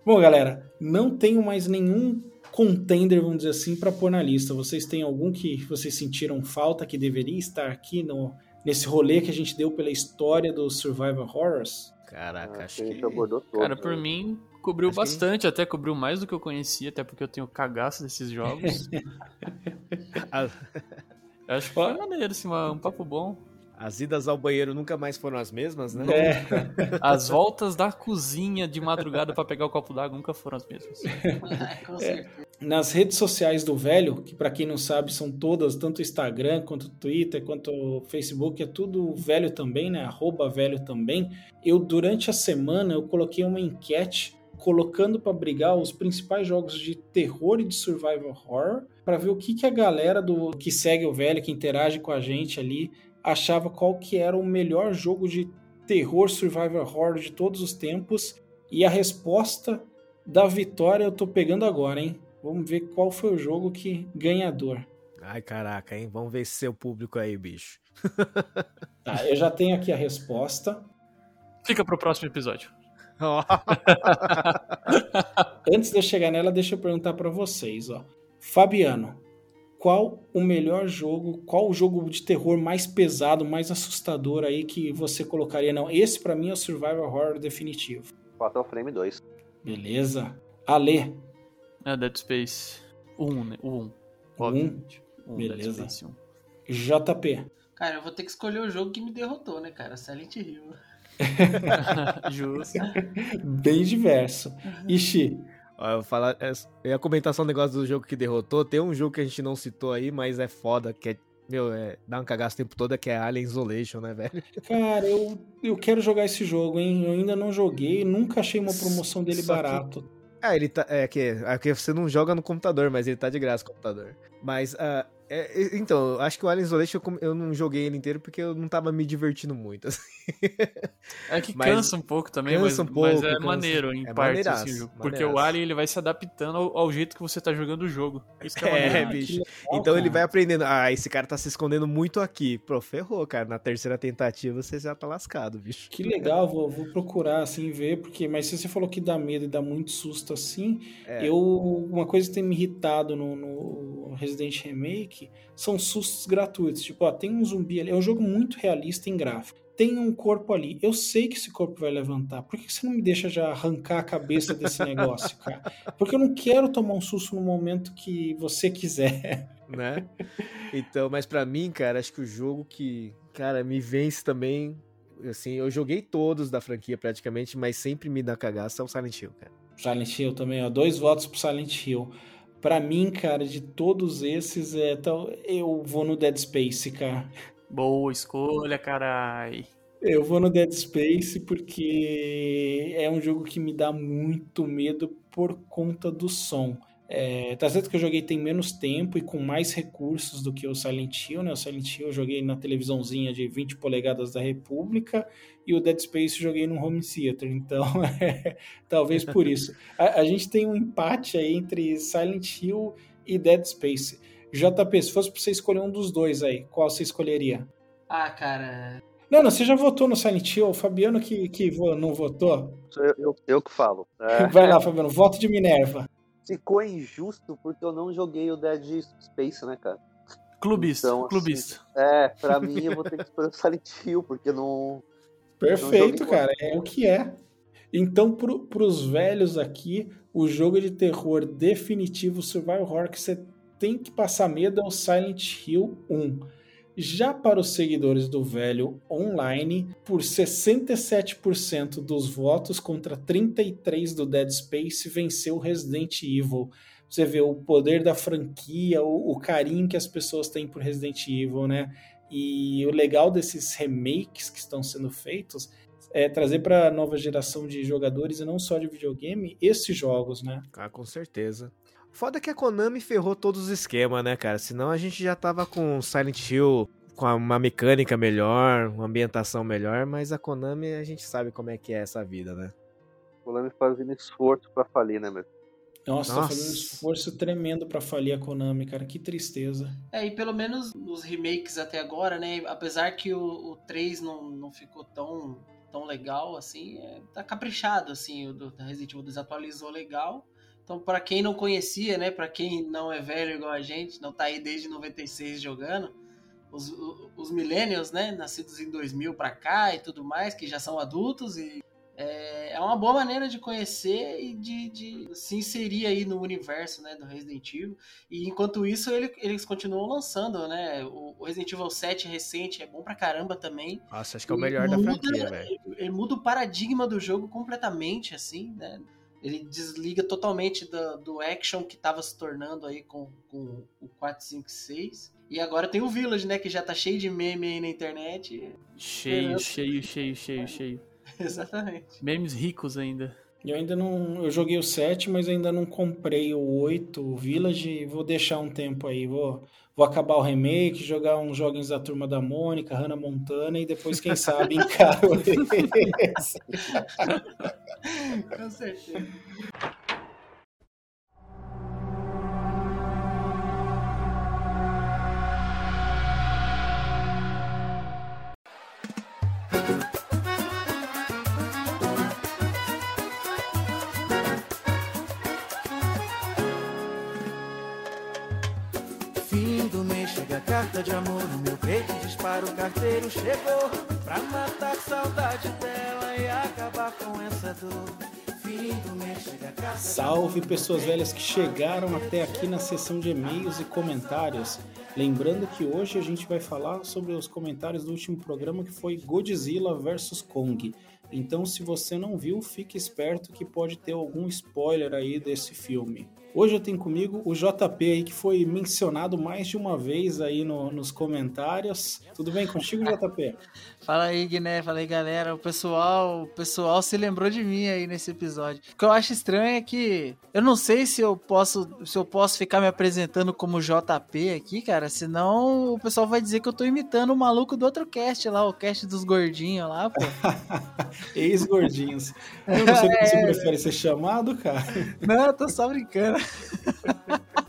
Bom, galera, não tenho mais nenhum contender, vamos dizer assim, para pôr na lista. Vocês têm algum que vocês sentiram falta que deveria estar aqui no nesse rolê que a gente deu pela história dos survival horrors? Caraca, Ah, acho a que. gente abordou todo. Cara, por né? mim, cobriu Acho que- bastante, até cobriu mais do que eu conhecia, até porque eu tenho cagaço desses jogos. [laughs] Eu acho que foi maneiro, assim, um papo bom. As idas ao banheiro nunca mais foram as mesmas, né? É, [laughs] As voltas da cozinha de madrugada pra pegar o copo d'água nunca foram as mesmas. [laughs] Com certeza. nas redes sociais do velho, que pra quem não sabe são todas, tanto o Instagram quanto o Twitter, quanto o Facebook, é tudo velho também, né? Arroba velho também. Eu, durante a semana, eu coloquei uma enquete colocando pra brigar os principais jogos de terror e de survival horror, pra ver o que, que a galera do que segue o velho, que interage com a gente ali, achava qual que era o melhor jogo de terror survival horror de todos os tempos. E a resposta da vitória eu tô pegando agora, hein? Vamos ver qual foi o jogo que ganhador. Ai, caraca, hein? Vamos ver se seu público aí, bicho. [laughs] Tá, eu já tenho aqui a resposta. Fica pro próximo episódio. [laughs] Antes de eu chegar nela, deixa eu perguntar pra vocês, ó. Fabiano, qual o melhor jogo, qual o jogo de terror mais pesado, mais assustador aí que você colocaria? Não, esse pra mim é o survival horror definitivo. Fatal Frame 2. Beleza? Ale, É Dead Space 1, né? O 1. Obviamente. Um, Beleza. Dead Space 1. JP. Cara, eu vou ter que escolher o jogo que me derrotou, né, cara? Silent Hill. [laughs] Justo. Bem diverso. Ishi, Ó, eu, vou falar, é, eu ia comentar só um negócio do jogo que derrotou. Tem um jogo que a gente não citou aí, mas é foda, que é. Meu, é, dá um cagaço o tempo todo, que é Alien Isolation, né, velho? cara, eu, eu quero jogar esse jogo, hein? Eu ainda não joguei, nunca achei uma promoção dele Só que- barato. Ah, ele tá. É que, é que você não joga no computador, mas ele tá de graça no computador. Mas, ah, é, então, acho que o Alien Isolation eu, eu não joguei ele inteiro porque eu não tava me divertindo muito. [laughs] assim. É que Mas- cansa um pouco também, cansa mas, um pouco, mas é cansa. maneiro em É maneiraço, assim. Porque o Alien ele vai se adaptando ao, ao jeito que você tá jogando o jogo. Isso que é, É, [laughs] bicho. legal, Então ele vai aprendendo. Ah, esse cara tá se escondendo muito aqui. Pô, ferrou, cara. Na terceira tentativa você já tá lascado, bicho. Que legal, vou, vou procurar assim ver, porque mas se você falou que dá medo e dá muito susto assim, É. eu uma coisa que tem me irritado no, no Resident Remake são sustos gratuitos. Tipo, ó, tem um zumbi ali, é um jogo muito realista em gráfico. Tem um corpo ali. Eu sei que esse corpo vai levantar. Por que você não me deixa já arrancar a cabeça desse [laughs] negócio, cara? Porque eu não quero tomar um susto no momento que você quiser. né? Então, mas pra mim, cara, acho que o jogo que, cara, me vence também, assim, eu joguei todos da franquia praticamente, mas sempre me dá cagaço é o Silent Hill, cara. Silent Hill também, ó. Dois votos pro Silent Hill. Pra mim, cara, de todos esses, é, tal- eu vou no Dead Space, cara. Boa escolha, carai. Eu vou no Dead Space porque é um jogo que me dá muito medo por conta do som. É, tá certo que eu joguei tem menos tempo e com mais recursos do que o Silent Hill, né? O Silent Hill eu joguei na televisãozinha de 20 polegadas da República e o Dead Space eu joguei no home theater, então [laughs] é, talvez por isso. A, a gente tem um empate aí entre Silent Hill e Dead Space. JP, se fosse pra você escolher um dos dois aí, qual você escolheria? Ah, cara. Não, não, você já votou no Silent Hill, o Fabiano que, que não votou. Sou Eu, eu, eu que falo. É, [laughs] Vai lá, Fabiano, voto de Minerva. Ficou injusto porque eu não joguei o Dead Space, né, cara? Clubista, Então, assim, clubista. É, pra [laughs] mim eu vou ter que escolher o Silent Hill, porque não. Perfeito, joguei cara, é o que é. Então, pro, pros velhos aqui, o jogo de terror definitivo Survival Horror que você tem que passar medo é o Silent Hill 1. Já para os seguidores do velho online, por 67% dos votos contra 33% do Dead Space, venceu Resident Evil. Você vê o poder da franquia, o, o carinho que as pessoas têm por Resident Evil, né? E o legal desses remakes que estão sendo feitos é trazer para a nova geração de jogadores e não só de videogame esses jogos, né? Ah, com certeza. Foda que a Konami ferrou todos os esquemas, né, cara? Senão a gente já tava com Silent Hill com uma mecânica melhor, uma ambientação melhor, mas a Konami a gente sabe como é que é essa vida, né? O Lame fazendo esforço pra falir, né, meu? Nossa, tá Nossa. fazendo um esforço tremendo para falir a Konami, cara. Que tristeza. É, e pelo menos nos remakes até agora, né? Apesar que o, o 3 não, não ficou tão, tão legal, assim, é, tá caprichado, assim, o do da Resident Evil desatualizou legal. Então, pra quem não conhecia, né? Pra quem não é velho igual a gente, não tá aí desde 96 jogando, os, os millennials, né? Nascidos em 2000 pra cá e tudo mais, que já são adultos e é, é uma boa maneira de conhecer e de, de se inserir aí no universo né, do Resident Evil. E enquanto isso, ele, eles continuam lançando, né? O, o Resident Evil 7 recente é bom pra caramba também. Nossa, acho que é o melhor da franquia, velho. Ele, ele muda o paradigma do jogo completamente, assim, né? Ele desliga totalmente do, do action que tava se tornando aí com, com o 456. E agora tem o Village, né? Que já tá cheio de meme aí na internet. Cheio, cheio, cheio, cheio, cheio. [laughs] Exatamente. Memes ricos ainda. Eu ainda não. Eu joguei o 7, mas ainda não comprei o 8, o Village, vou deixar um tempo aí. Vou, vou acabar o remake, jogar uns joguinhos da turma da Mônica, Hannah Montana, e depois, quem sabe, [laughs] encaro esse. [laughs] [laughs] Com certeza. Fim do mês chega a carta de amor no meu peito dispara o carteiro chegou Salve pessoas velhas que chegaram até aqui na seção de e-mails e comentários. Lembrando que hoje a gente vai falar sobre os comentários do último programa que foi Godzilla vs Kong. Então, se você não viu, fique esperto que pode ter algum spoiler aí desse filme. Hoje eu tenho comigo o JP aí que foi mencionado mais de uma vez aí no- nos comentários. Tudo bem contigo, JP? [laughs] Fala aí, Guiné, fala aí, galera. O pessoal, o pessoal se lembrou de mim aí nesse episódio. O que eu acho estranho é que eu não sei se eu posso, se eu posso ficar me apresentando como JP aqui, cara, senão o pessoal vai dizer que eu tô imitando o maluco do outro cast lá, o cast dos gordinhos lá, pô. [laughs] Ex-gordinhos. [laughs] Eu não sei como você prefere ser chamado, cara. Não, eu tô só brincando. [laughs]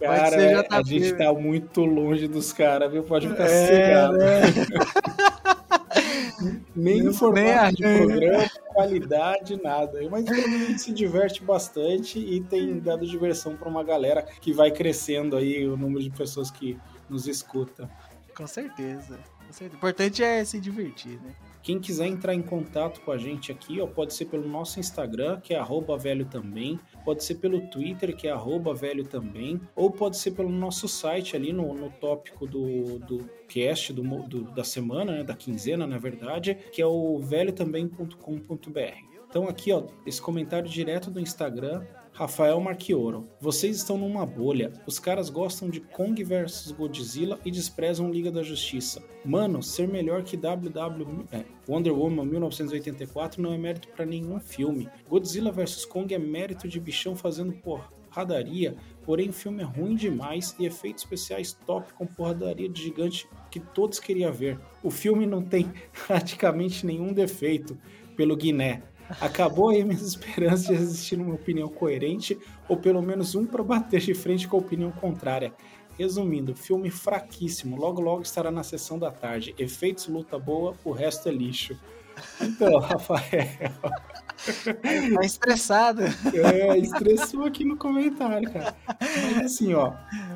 Cara, ser é, a gente tá muito longe dos caras, viu? Pode ficar É, sossegado. né? [laughs] Nem em Nem formato de programa, qualidade, nada. Mas pelo menos a gente se diverte bastante e tem dado diversão pra uma galera que vai crescendo aí o número de pessoas que nos escuta. Com certeza. com certeza. O importante é se divertir, né? Quem quiser entrar em contato com a gente aqui, ó, pode ser pelo nosso Instagram, que é velho também, pode ser pelo Twitter, que é velho também, ou pode ser pelo nosso site ali no, no tópico do, do cast do, do- da semana, né, da quinzena, na verdade, que é o velhotambém.com.br. Então aqui, ó, esse comentário direto do Instagram, Rafael Marchioro. Vocês estão numa bolha. Os caras gostam de Kong vs Godzilla e desprezam Liga da Justiça. Mano, ser melhor que WW é, Wonder Woman 1984 não é mérito pra nenhum filme. Godzilla vs Kong é mérito de bichão fazendo porradaria, porém o filme é ruim demais e efeitos especiais top com porradaria de gigante que todos queriam ver. O filme não tem [laughs] praticamente nenhum defeito, pelo Guiné. Acabou aí minhas [laughs] esperanças de existir uma opinião coerente, ou pelo menos um para bater de frente com a opinião contrária. Resumindo, filme fraquíssimo, logo logo estará na sessão da tarde. Efeitos, luta boa, o resto é lixo. Então, [laughs] Rafael, Tá estressado. é, estressou aqui no comentário, cara. Mas assim, ó,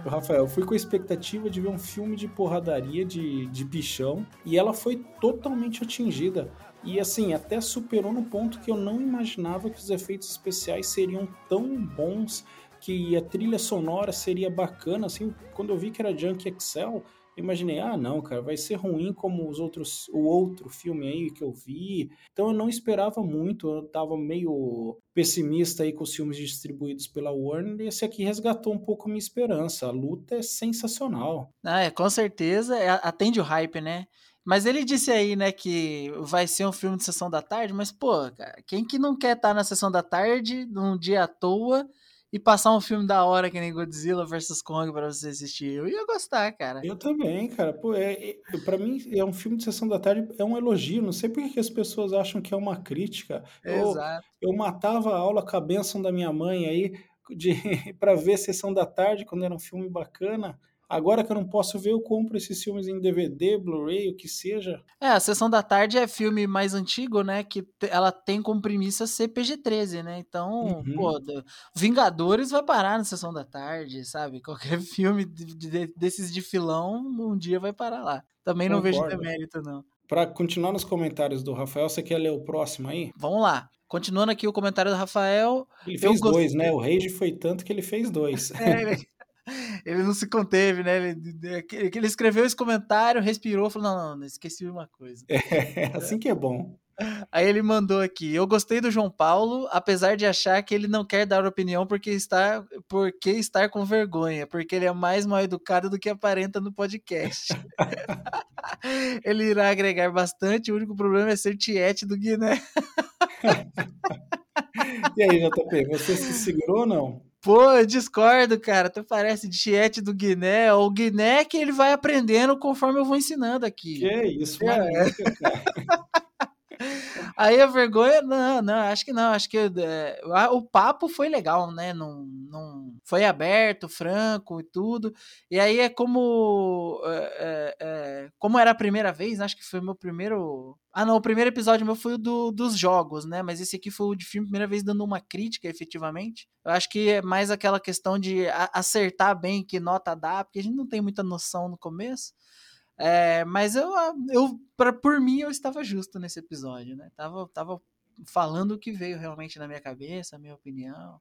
Rafael, eu fui com a expectativa de ver um filme de porradaria de, de bichão e ela foi totalmente atingida. E assim, até superou no ponto que eu não imaginava que os efeitos especiais seriam tão bons, que a trilha sonora seria bacana. Assim, quando eu vi que era Junk Excel, imaginei, ah, não, cara, vai ser ruim como os outros, o outro filme aí que eu vi. Então eu não esperava muito, eu tava meio pessimista aí com os filmes distribuídos pela Warner, e esse aqui resgatou um pouco minha esperança. A luta é sensacional. Ah, é, com certeza, é, atende o hype, né? Mas ele disse aí, né, que vai ser um filme de sessão da tarde, mas, pô, cara, quem que não quer estar na sessão da tarde, num dia à toa, e passar um filme da hora que nem Godzilla vs Kong pra você assistir? Eu ia gostar, cara. Eu também, cara. Pô, é, é, pra mim, é um filme de sessão da tarde, é um elogio. Não sei por que as pessoas acham que é uma crítica. Eu, Exato. eu matava a aula com a bênção da minha mãe aí de, [laughs] pra ver sessão da tarde, quando era um filme bacana. Agora que eu não posso ver, eu compro esses filmes em DVD, Blu-ray, o que seja. É, a Sessão da Tarde é filme mais antigo, né? Que ela tem como premissa ser PG-13, né? Então, Uhum. pô, do- Vingadores vai parar na Sessão da Tarde, sabe? Qualquer [laughs] filme de- de- desses de filão, um dia vai parar lá. Também não vejo Concordo. demérito, não. Para continuar nos comentários do Rafael, você quer ler o próximo aí? Vamos lá. Continuando aqui o comentário do Rafael. Ele fez dois, né? O Rage foi tanto que ele fez dois. [laughs] É, ele, ele não se conteve, né? Ele, ele escreveu esse comentário, respirou, falou: não, não, não, esqueci uma coisa. É [laughs] assim que é bom. Aí ele mandou aqui: Eu gostei do João Paulo, apesar de achar que ele não quer dar opinião porque está, porque estar com vergonha, porque ele é mais mal educado do que aparenta no podcast. [laughs] ele irá agregar bastante, o único problema é ser tiete do Guiné. [laughs] E aí, JP, você se segurou ou não? Pô, eu discordo, cara. Tu parece tiete do Guiné. O Guiné é que ele vai aprendendo conforme eu vou ensinando aqui. Que isso, É. mano. [laughs] Aí a vergonha, não, não, acho que não, acho que é, o papo foi legal, né? Não, não foi aberto, franco e tudo. E aí é como é, é, como era a primeira vez, acho que foi meu primeiro. Ah, não, o primeiro episódio meu foi o do, dos jogos, né? Mas esse aqui foi o de filme, primeira vez dando uma crítica, efetivamente. Eu acho que é mais aquela questão de acertar bem que nota dá, porque a gente não tem muita noção no começo. É, mas eu, eu pra, por mim, eu estava justo nesse episódio, né? Tava, tava falando o que veio realmente na minha cabeça, a minha opinião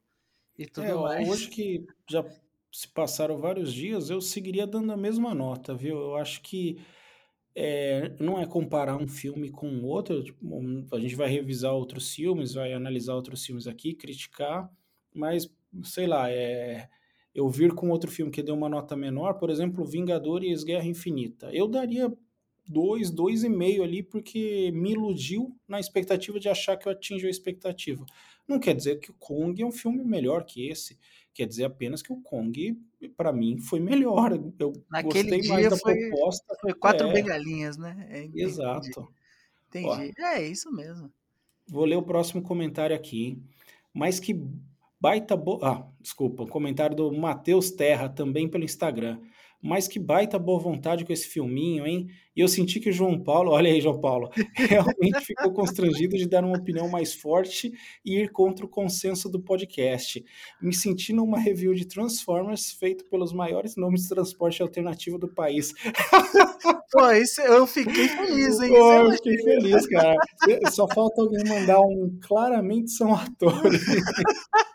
e tudo É, mais. hoje que já se passaram vários dias, eu seguiria dando a mesma nota, viu? Eu acho que é, não é comparar um filme com outro. tipo, a gente vai revisar outros filmes, vai analisar outros filmes aqui, criticar, mas sei lá, é, eu vir com outro filme que deu uma nota menor, por exemplo, Vingadores Guerra Infinita. Eu daria dois, dois e meio ali, porque me iludiu na expectativa de achar que eu atingi a expectativa. Não quer dizer que o Kong é um filme melhor que esse. Quer dizer apenas que o Kong, para mim, foi melhor. Eu Naquele gostei mais dia da foi, proposta. foi quatro É, bengalinhas, né? É, entendi, Exato. Entendi. É isso mesmo. Vou ler o próximo comentário aqui. Mas que baita bo... Ah, desculpa, um comentário do Matheus Terra, também pelo Instagram. Mas que baita boa vontade com esse filminho, hein? E eu senti que o João Paulo, olha aí, João Paulo, [laughs] realmente ficou constrangido de dar uma opinião mais forte e ir contra o consenso do podcast. Me senti numa review de Transformers feito pelos maiores nomes de transporte alternativo do país. [laughs] Pô, isso eu fiquei feliz, hein? Pô, eu eu fiquei feliz, cara. Só falta alguém mandar um claramente são atores. [laughs]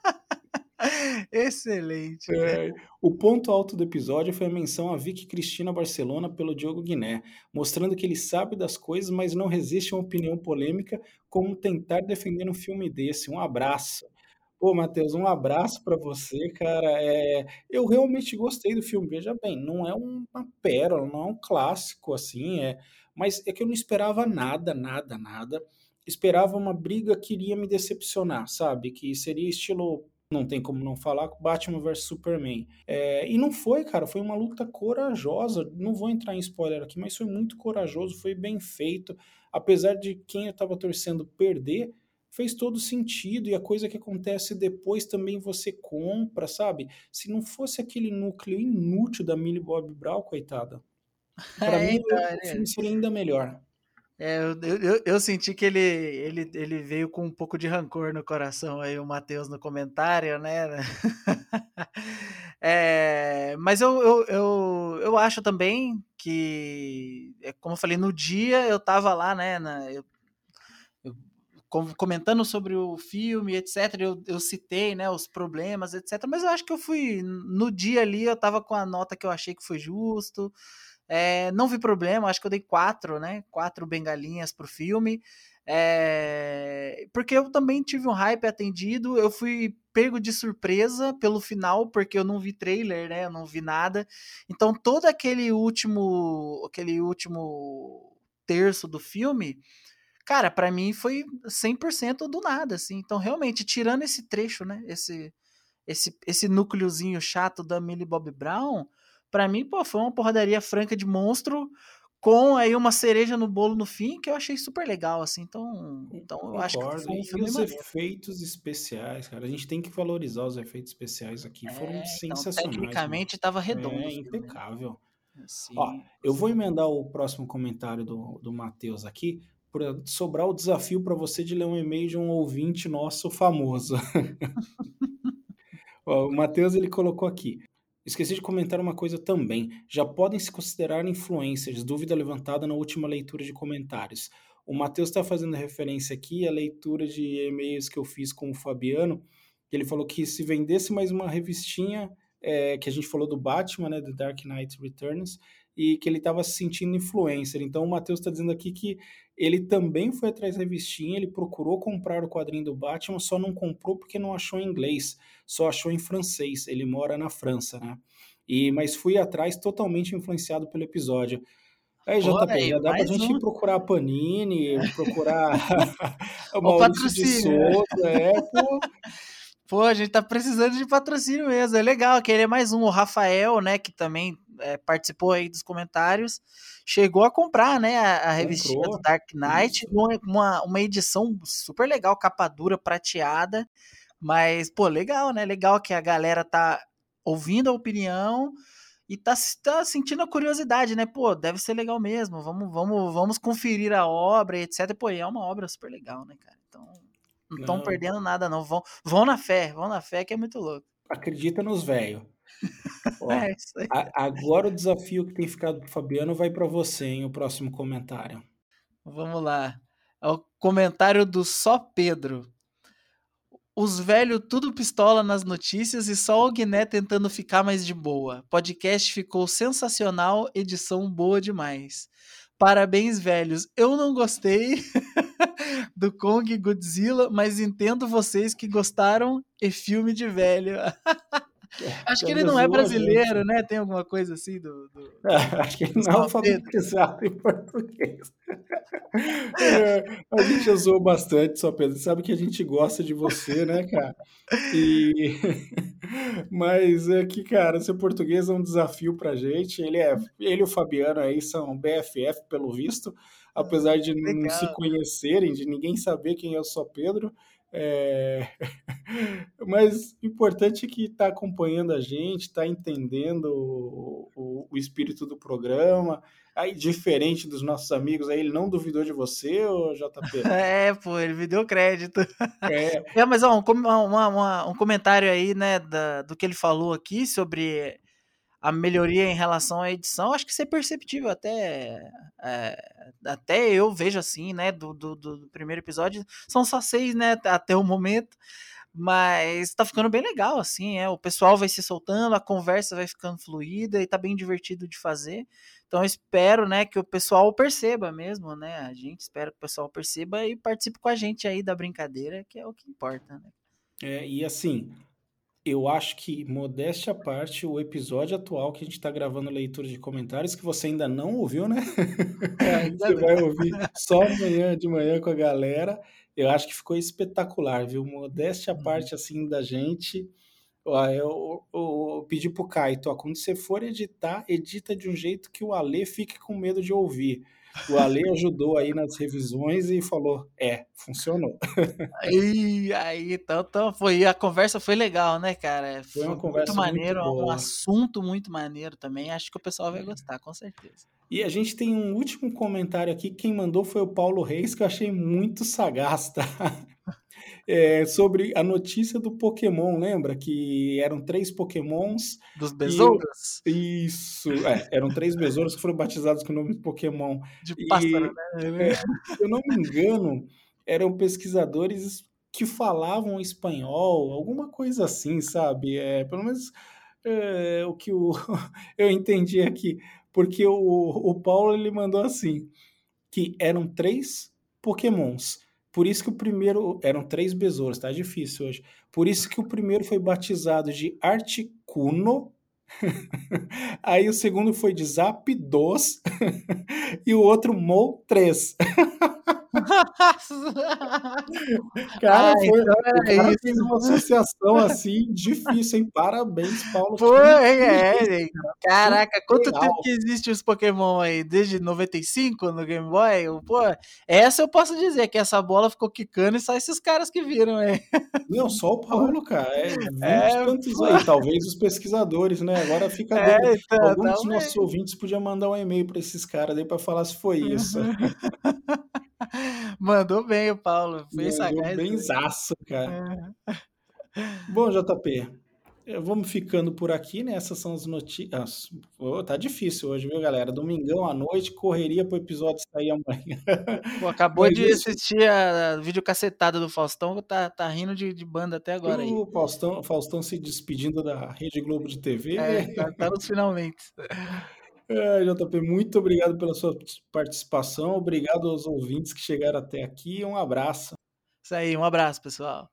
Excelente. É, o ponto alto do episódio foi a menção a Vicky Cristina Barcelona pelo Diogo Guiné, mostrando que ele sabe das coisas, mas não resiste a uma opinião polêmica como tentar defender um filme desse. Um abraço. Pô, Matheus, um abraço pra você, cara. É, eu realmente gostei do filme. Veja bem, não é uma pérola, não é um clássico assim, é, mas é que eu não esperava nada, nada, nada. Esperava uma briga que iria me decepcionar, sabe? Que seria estilo não tem como não falar, Batman vs Superman. É, e não foi, cara, foi uma luta corajosa. Não vou entrar em spoiler aqui, mas foi muito corajoso, foi bem feito. Apesar de quem eu tava torcendo perder, fez todo sentido. E a coisa que acontece depois também você compra, sabe? Se não fosse aquele núcleo inútil da Millie Bob Brown, coitada. [laughs] Pra É, mim, então, o é. filme seria ainda melhor. É, eu, eu, eu- senti que ele, ele, ele veio com um pouco de rancor no coração aí, o Matheus no comentário, né? [laughs] É, mas eu, eu, eu, eu acho também que, é, como eu falei, no dia eu tava lá, né? na- eu- eu com- comentando sobre o filme, etc. Eu, eu citei, né, os problemas, etc. Mas eu acho que eu fui no dia ali, eu tava com a nota que eu achei que foi justo. É, não vi problema, acho que eu dei quatro, né? Quatro bengalinhas pro filme. É, porque eu também tive um hype atendido, eu fui pego de surpresa pelo final, porque eu não vi trailer, né? Eu não vi nada. Então todo aquele último, aquele último terço do filme, cara, pra mim foi 100% do nada, assim. Então realmente, tirando esse trecho, né? Esse esse esse núcleozinho chato da Millie Bob Brown, Pra mim, pô, foi uma porradaria franca de monstro com aí uma cereja no bolo no fim que eu achei super legal, assim. Então, então eu acho que foi um E filme os maneiro. efeitos especiais, cara. A gente tem que valorizar os efeitos especiais aqui. Foram É, então, sensacionais. tecnicamente tava redondo. É né? impecável. Sim, Ó, eu vou sim. emendar o próximo comentário do, do Matheus aqui, para sobrar o desafio para você de ler um e-mail de um ouvinte nosso famoso. [laughs] Ó, o Matheus ele colocou aqui. Esqueci de comentar uma coisa também. Já podem se considerar influencers, dúvida levantada na última leitura de comentários. O Matheus está fazendo referência aqui à leitura de e-mails que eu fiz com o Fabiano. Ele falou que se vendesse mais uma revistinha, é, que a gente falou do Batman, né, do Dark Knight Returns, e que ele estava se sentindo influencer. Então o Matheus está dizendo aqui que ele também foi atrás da revistinha, ele procurou comprar o quadrinho do Batman, só não comprou porque não achou em inglês, só achou em francês. Ele mora na França, né? E, mas fui atrás totalmente influenciado pelo episódio. Aí, JP, aí, já dá pra gente um. procurar a Panini, procurar [laughs] o Maurício de patrocínio? Souza, é, pô. Pô, a gente tá precisando de patrocínio mesmo. É legal, que ele é mais um. O Rafael, né, que também é, participou aí dos comentários, chegou a comprar, né, a, a revistinha do Dark Knight, uma, uma, edição super legal, capa dura, prateada. Mas, pô, legal, né? Legal que a galera tá ouvindo a opinião e tá, tá sentindo a curiosidade, né? Pô, deve ser legal mesmo. Vamos, vamos, vamos conferir a obra, e etc. Pô, e é uma obra super legal, né, cara? Então, não estão perdendo nada, não. Vão, vão na fé, vão na fé, que é muito louco. Acredita nos velhos. Ó, É, isso aí. a- agora o desafio que tem ficado pro Fabiano vai para você, em o próximo comentário. Vamos lá. É o comentário do Só Pedro. Os velhos tudo pistola nas notícias e só o Guiné tentando ficar mais de boa. Podcast ficou sensacional, edição boa demais. Parabéns, velhos. Eu não gostei [laughs] do Kong Godzilla, mas entendo vocês que gostaram e filme de velho. [laughs] Acho que ele não é brasileiro, né? Tem alguma coisa assim do. do- [laughs] Acho que ele não é alfabetizado em português. [laughs] É, a gente usou bastante, só Pedro. Sabe que a gente gosta de você, né, cara? E... [laughs] Mas é que, cara, ser português é um desafio pra gente. Ele, é... ele e o Fabiano aí são BFF, pelo visto, apesar de não Legal. se conhecerem, de ninguém saber quem é o Só Pedro. É... [laughs] Mas o importante é que está acompanhando a gente, está entendendo o, o- o espírito do programa. Aí, diferente dos nossos amigos, aí ele não duvidou de você, ô JP? [laughs] É, pô, ele me deu crédito. É, [laughs] É, mas ó, um, uma- uma- um comentário aí, né, da- do que ele falou aqui sobre a melhoria em relação à edição, acho que isso é perceptível até, é, até eu vejo assim, né, do, do, do primeiro episódio, são só seis, né, até o momento, mas tá ficando bem legal, assim, é, o pessoal vai se soltando, a conversa vai ficando fluida e tá bem divertido de fazer, então espero, né, que o pessoal perceba mesmo, né, a gente espera que o pessoal perceba e participe com a gente aí da brincadeira, que é o que importa, né. é, e assim, eu acho que, modéstia à parte, o episódio atual que a gente está gravando leitura de comentários, que você ainda não ouviu, né? [laughs] ainda Você vai ouvir só amanhã de manhã com a galera. Eu acho que ficou espetacular, viu? Modéstia à parte, assim, da gente. Eu, eu, eu pedi pro Caio, quando você for editar, edita de um jeito que o Alê fique com medo de ouvir. O Alê ajudou aí nas revisões e falou: é, funcionou. Aí, [laughs] aí, então, então foi, a conversa foi legal, né, cara? Foi uma conversa muito muito maneiro, um assunto muito maneiro também. Acho que o pessoal vai gostar, com certeza. E a gente tem um último comentário aqui. Quem mandou foi o Paulo Reis, que eu achei muito sagaz, tá? É, sobre a notícia do Pokémon, lembra? Que eram três Pokémons. Dos besouros? Isso, é, eram três besouros que foram batizados com o nome de Pokémon. De E, pássaro, né? é, se eu não me engano, eram pesquisadores que falavam espanhol, alguma coisa assim, sabe? É, pelo menos é, o que o, [laughs] eu entendi aqui, porque o, o Paulo ele mandou assim, que eram três Pokémons. Por isso que o primeiro. Eram três besouros, tá difícil hoje. Por isso que o primeiro foi batizado de Articuno. [laughs] Aí o segundo foi de Zapdos. [laughs] e o outro Mol3. [laughs] [laughs] Cara, Ah, foi, então o era cara fez uma associação [laughs] assim difícil, hein? Parabéns, Paulo. Pô, é, é, Caraca, quanto legal. tempo que existe os Pokémon aí? Desde 95 no Game Boy? Pô, essa eu posso dizer que essa bola ficou quicando e só esses caras que viram aí. Não, só o Paulo, cara. É 20 [laughs] É, tantos pô. aí. Talvez os pesquisadores, né? Agora fica É, então, Algum dos talvez. nossos ouvintes podia mandar um e-mail para esses caras aí para falar se foi isso. [laughs] Mandou bem o Paulo. Foi Mandou sagaz. bem né? zaço, cara. É. Bom, [laughs] JP, É, Vamos ficando por aqui, né? Essas são as notícias. Ô, tá difícil hoje, viu, galera? Domingão à noite, correria pro episódio sair amanhã. [laughs] Pô, acabou Mas de isso- assistir a, a videocacetada do Faustão, tá, tá rindo de, de banda até agora aí. O Faustão, Faustão se despedindo da Rede Globo de TV. É, né? tá, tá nos finalmente. É, JP, muito obrigado pela sua participação. Obrigado aos ouvintes que chegaram até aqui. Um abraço. Isso aí, um abraço, pessoal.